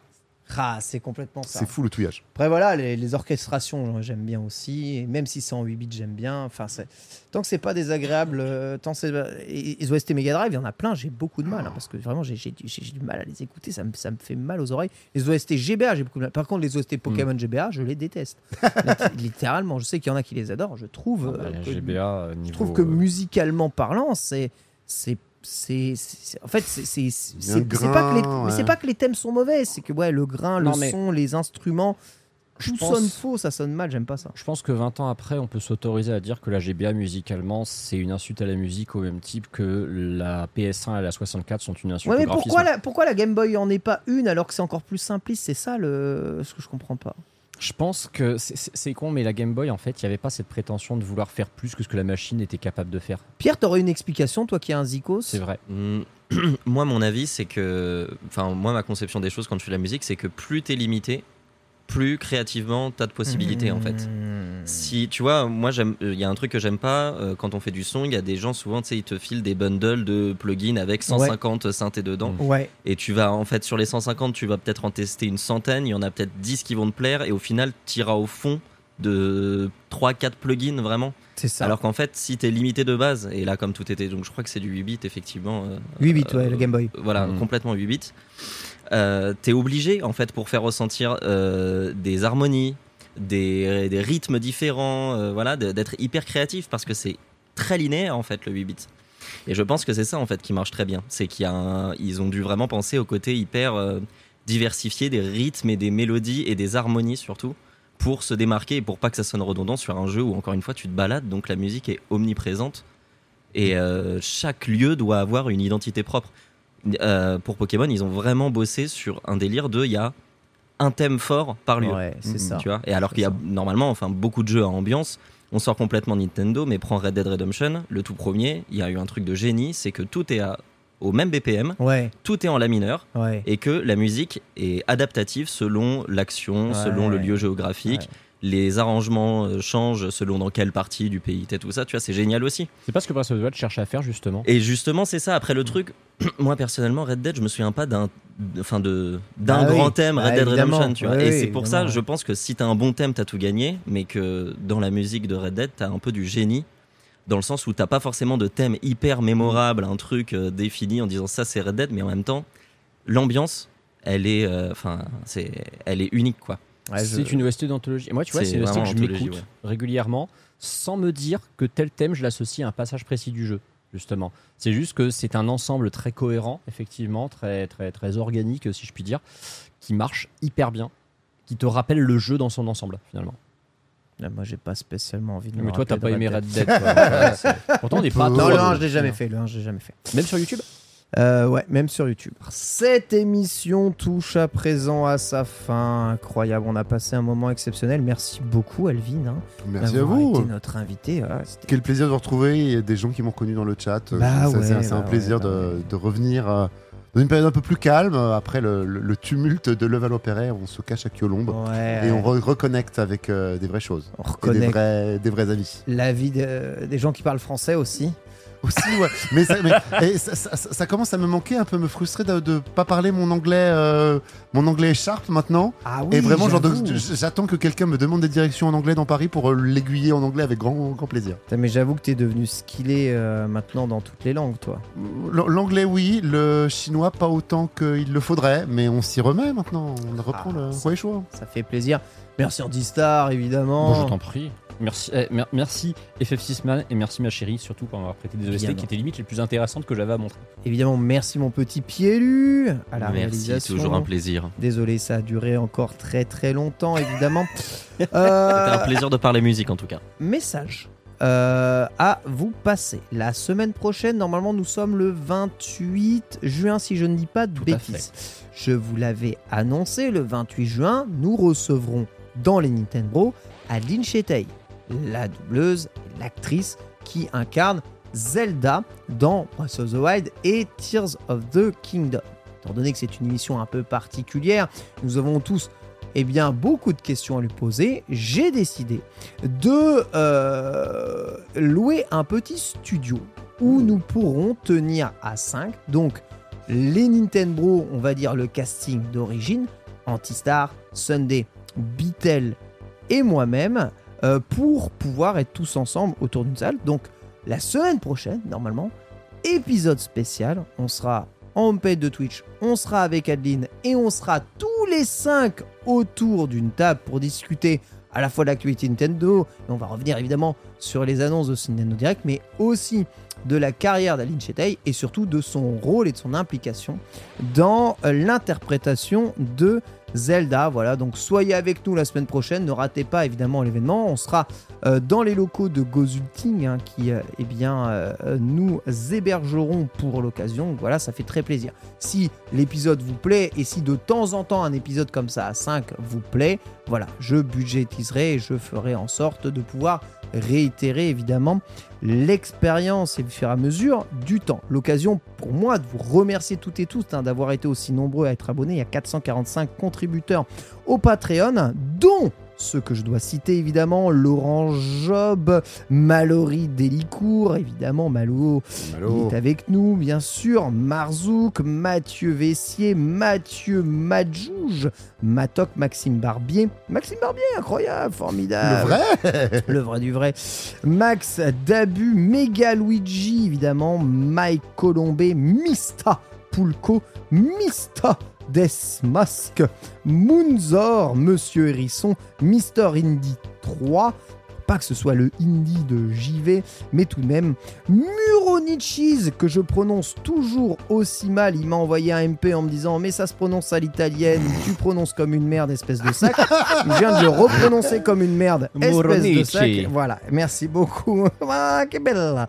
Ah, c'est complètement ça. C'est fou le touillage. Après voilà, les, les orchestrations, j'aime bien aussi. Et même si c'est en 8 bits, j'aime bien. Enfin, tant que c'est pas désagréable, euh, tant c'est et- les OST Mega Drive, il y en a plein. J'ai beaucoup de mal hein, parce que vraiment j'ai du mal à les écouter. Ça me, ça me fait mal aux oreilles. Les OST GBA, j'ai beaucoup de mal. Par contre, les OST Pokémon GBA, je les déteste. Litt- Littéralement, je sais qu'il y en a qui les adorent. Je trouve. Bah, euh, que- GBA, euh, je trouve que euh, musicalement parlant, c'est c'est c'est en fait c'est c'est pas que les c'est pas que les thèmes sont mauvais, c'est que ouais le grain, Non, le mais- son, les instruments, Je tout pense- sonne faux, ça sonne mal, j'aime pas ça. Je pense que 20 ans après, on peut s'autoriser à dire que la GBA musicalement, c'est une insulte à la musique au même type que la PS1 et la 64 sont une insulte Ouais, mais au graphisme. pourquoi la pourquoi la Game Boy en est pas une alors que c'est encore plus simpliste, c'est ça le ce que je comprends pas. Je pense que c'est- con, mais la Game Boy, en fait, il n'y avait pas cette prétention de vouloir faire plus que ce que la machine était capable de faire. Pierre, t'aurais une explication toi qui es un zikos? C'est vrai. Mm, moi, mon avis, c'est que. Enfin, moi, ma conception des choses quand je fais de la musique, c'est que plus t'es limité, plus créativement t'as de possibilités, en fait. Mmh. Si tu vois, moi j'aime, il y a un truc que j'aime pas euh, quand on fait du son, il y a des gens souvent, tu sais, ils te filent des bundles de plugins avec 150 synthés dedans, Ouais. et tu vas en fait sur les 150, tu vas peut-être en tester une centaine, il y en a peut-être 10 qui vont te plaire, et au final, tu iras au fond de 3-4 plugins vraiment. C'est ça. Alors qu'en fait, si t'es limité de base, et là comme tout était, donc je crois que c'est du 8 bits effectivement. euh, 8 bits, euh, ouais, la Game Boy. Voilà, Mhm. complètement 8 bits. Euh, t'es obligé en fait pour faire ressentir euh, des harmonies, des, rythmes différents, euh, voilà, d'être hyper créatif parce que c'est très linéaire en fait le 8 bits. Et je pense que c'est ça en fait qui marche très bien, c'est qu'il un- ils ont dû vraiment penser au côté hyper euh, diversifié des rythmes et des mélodies et des harmonies surtout pour se démarquer et pour pas que ça sonne redondant sur un jeu où encore une fois tu te balades donc la musique est omniprésente et chaque lieu doit avoir une identité propre. Euh, pour Pokémon, ils ont vraiment bossé sur un délire de il y a un thème fort par lieu. Ouais, c'est ça. Tu vois et alors qu'il y a ça. normalement enfin beaucoup de jeux à ambiance, on sort complètement Nintendo, mais prends Red Dead Redemption, le tout premier, il y a eu un truc de génie, c'est que tout est à- au même BPM, Ouais, tout est en la mineur ouais. et que la musique est adaptative selon l'action, selon le lieu géographique. Les arrangements euh, changent selon dans quelle partie du pays t'es, tout ça, tu vois, c'est génial aussi. C'est pas ce que Breath of the Wild cherche à faire, justement. Et justement, c'est ça. Après le truc, moi personnellement, Red Dead, je me souviens pas d'un, enfin de d'un Ah oui. grand thème Red Ah, Dead évidemment. Redemption, tu vois. Oui, et oui, c'est pour ça, je pense que si t'as un bon thème, t'as tout gagné, mais que dans la musique de Red Dead, t'as un peu du génie. Dans le sens où t'as pas forcément de thème hyper mémorable, un truc euh, défini en disant ça c'est Red Dead, mais en même temps, l'ambiance, elle est, euh, enfin, c'est, elle est unique quoi. Ouais, je- C'est une OST d'anthologie. Et moi, tu vois, C'est une OST que je m'écoute régulièrement sans me dire que tel thème, je l'associe à un passage précis du jeu, justement. C'est juste que c'est un ensemble très cohérent, effectivement, très, très, très organique, si je puis dire, qui marche hyper bien, qui te rappelle le jeu dans son ensemble, finalement. Ah, Moi, j'ai pas spécialement envie de me Mais toi, t'as pas aimé Red Dead. Pourtant, on n'est pas Non, le de- 1, je l'ai jamais fait. Le 1, je l'ai jamais fait. Même sur YouTube Euh, ouais, même sur YouTube. Cette émission touche à présent à sa fin. Incroyable, on a passé un moment exceptionnel. Merci beaucoup, Alvin. hein, Merci à vous. été notre invité. C'était- Quel plaisir de vous retrouver. Il y a des gens qui m'ont connu dans le chat. Bah ouais, c'est un bah plaisir ouais, bah de, revenir euh, dans une période un peu plus calme euh, après le, le- le tumulte de Levallois-Perret. On se cache à Ouais, et on re- reconnecte avec euh, des vraies choses. on Et des reconnaît vrais, des vrais amis. la vie de- des gens qui parlent français aussi. Aussi, ouais. mais, ça, mais- et ça, ça- ça- ça commence à me manquer, un peu me frustrer de ne pas parler mon anglais, euh, mon anglais sharp maintenant. Ah et vraiment, genre, j'attends que quelqu'un me demande des directions en anglais dans Paris pour euh, l'aiguiller en anglais avec grand, grand plaisir. Mais j'avoue que t'es devenu skillé euh, maintenant dans toutes les langues, toi. L'anglais, oui. Le chinois, pas autant qu'il le faudrait. Mais on s'y remet maintenant. On reprend Ah, le ça- choix. Ça fait plaisir. Merci Andy Star, évidemment. Bon, je t'en prie. Merci, eh, mer- merci FF6man et merci ma chérie, surtout pour m'avoir prêté des OST Évidemment. qui étaient limite les plus intéressantes que j'avais à montrer. Évidemment, merci mon petit Pielu à la Merci, réalisation. toujours un plaisir. Désolé, ça a duré encore très très longtemps, évidemment. C'était Euh, un plaisir de parler musique en tout cas. message euh, à vous passer. La semaine prochaine, normalement, nous sommes le 28 juin, si je ne dis pas de Tout à bêtises. Je vous l'avais annoncé, le 28 juin, nous recevrons dans les Nintendo Adeline Chetey, la doubleuse, l'actrice qui incarne Zelda dans Breath of the Wild et Tears of the Kingdom. Étant donné que c'est une émission un peu particulière, nous avons tous eh bien, beaucoup de questions à lui poser, j'ai décidé de euh, louer un petit studio où nous pourrons tenir à 5. Donc, les Nintendo, on va dire le casting d'origine, Antistar, Sunday, Beatle et moi-même, euh, pour pouvoir être tous ensemble autour d'une salle. Donc, la semaine prochaine, normalement, épisode spécial. On sera en homepage de Twitch, on sera avec Adeline et on sera tous les 5 autour d'une table pour discuter à la fois de l'actualité Nintendo, et on va revenir évidemment sur les annonces de ce Nintendo Direct, mais aussi de la carrière d'Aline Chetey et surtout de son rôle et de son implication dans l'interprétation de Zelda. Voilà, donc soyez avec nous la semaine prochaine. Ne ratez pas évidemment l'événement. On sera euh, dans les locaux de Gozulting hein, qui euh, eh bien, euh, nous hébergeront pour l'occasion. Voilà, ça fait très plaisir. Si l'épisode vous plaît et si de temps en temps un épisode comme ça à 5 vous plaît, voilà, je budgétiserai et je ferai en sorte de pouvoir réitérer évidemment l'expérience et au fur à mesure du temps. L'occasion pour moi de vous remercier toutes et tous hein, d'avoir été aussi nombreux à être abonnés. Il y a 445 contributeurs au Patreon, dont ceux que je dois citer évidemment, Laurent Job, Mallory Delicourt, évidemment Malo, Malo. il est avec nous, bien sûr, Marzouk, Mathieu Vessier, Mathieu Madjouge, Matoc, Maxime Barbier, Maxime Barbier, incroyable, formidable, Le vrai le vrai du vrai. Max Dabu, Mega Luigi, évidemment. Mike Colombé, Mista Pulco, Mista Desmasque, Moonzor, Monsieur Hérisson, Mister Indy 3. Pas que ce soit le indie de JV, mais tout de même Muronichis, que je prononce toujours aussi mal. Il m'a envoyé un MP en me disant Mais ça se prononce à l'italienne, tu prononces comme une merde, espèce de sac. Je viens de le reprononcer comme une merde, espèce de sac. Voilà, merci beaucoup. Ah, que belle.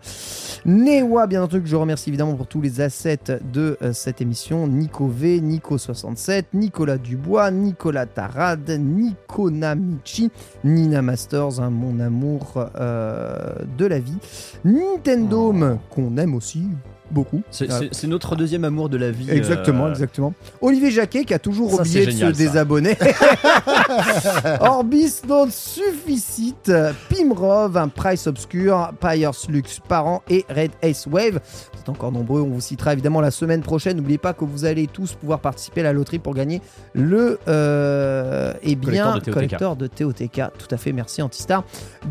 Newa, bien entendu, que je remercie évidemment pour tous les assets de euh, cette émission. Nico V, Nico67, Nicolas Dubois, Nicolas Tarad, Nico Namichi, Nina Masters, hein, mon amour euh, de la vie. Nintendo, qu'on aime aussi beaucoup. C'est Euh, c'est- c'est notre deuxième amour de la vie. Exactement, euh, exactement. Olivier Jacquet qui a toujours Ça, oublié c'est de se ça. désabonner. Orbis non Sufficit, Pimrov, un Price Obscure, Pyres Lux Parent et Red Ace Wave. Vous êtes encore nombreux, on vous citera évidemment la semaine prochaine. N'oubliez pas que vous allez tous pouvoir participer à la loterie pour gagner le euh, eh bien, Collector de TOTK. collector de TOTK. Tout à fait, merci Antistar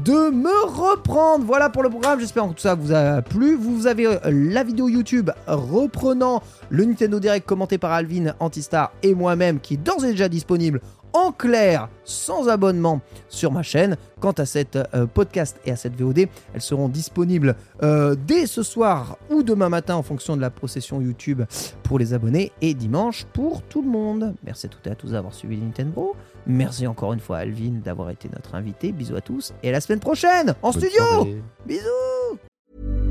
de me reprendre. Voilà pour le programme. J'espère que tout ça vous a plu. Vous avez euh, la vidéo YouTube reprenant le Nintendo Direct commenté par Alvin, Antistar et moi-même qui est d'ores et déjà disponible en clair, sans abonnement sur ma chaîne. Quant à cette euh, podcast et à cette VOD, elles seront disponibles euh, dès ce soir ou demain matin en fonction de la procession YouTube pour les abonnés et dimanche pour tout le monde. Merci à toutes et à tous d'avoir suivi Nintendo. Merci encore une fois à Alvin d'avoir été notre invité. Bisous à tous et à la semaine prochaine en Bonne studio. soirée. Bisous.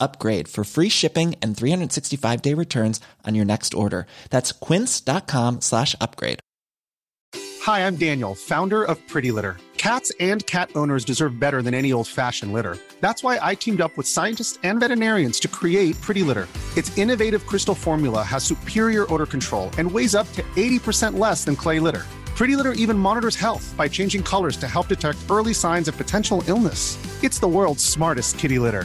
upgrade for free shipping and 365 day returns on your next order. That's quince.com slash upgrade. Hi, I'm Daniel, founder of Pretty Litter. Cats and cat owners deserve better than any old fashioned litter. That's why I teamed up with scientists and veterinarians to create Pretty Litter. Its innovative crystal formula has superior odor control and weighs up to 80% less than clay litter. Pretty Litter even monitors health by changing colors to help detect early signs of potential illness. It's the world's smartest kitty litter.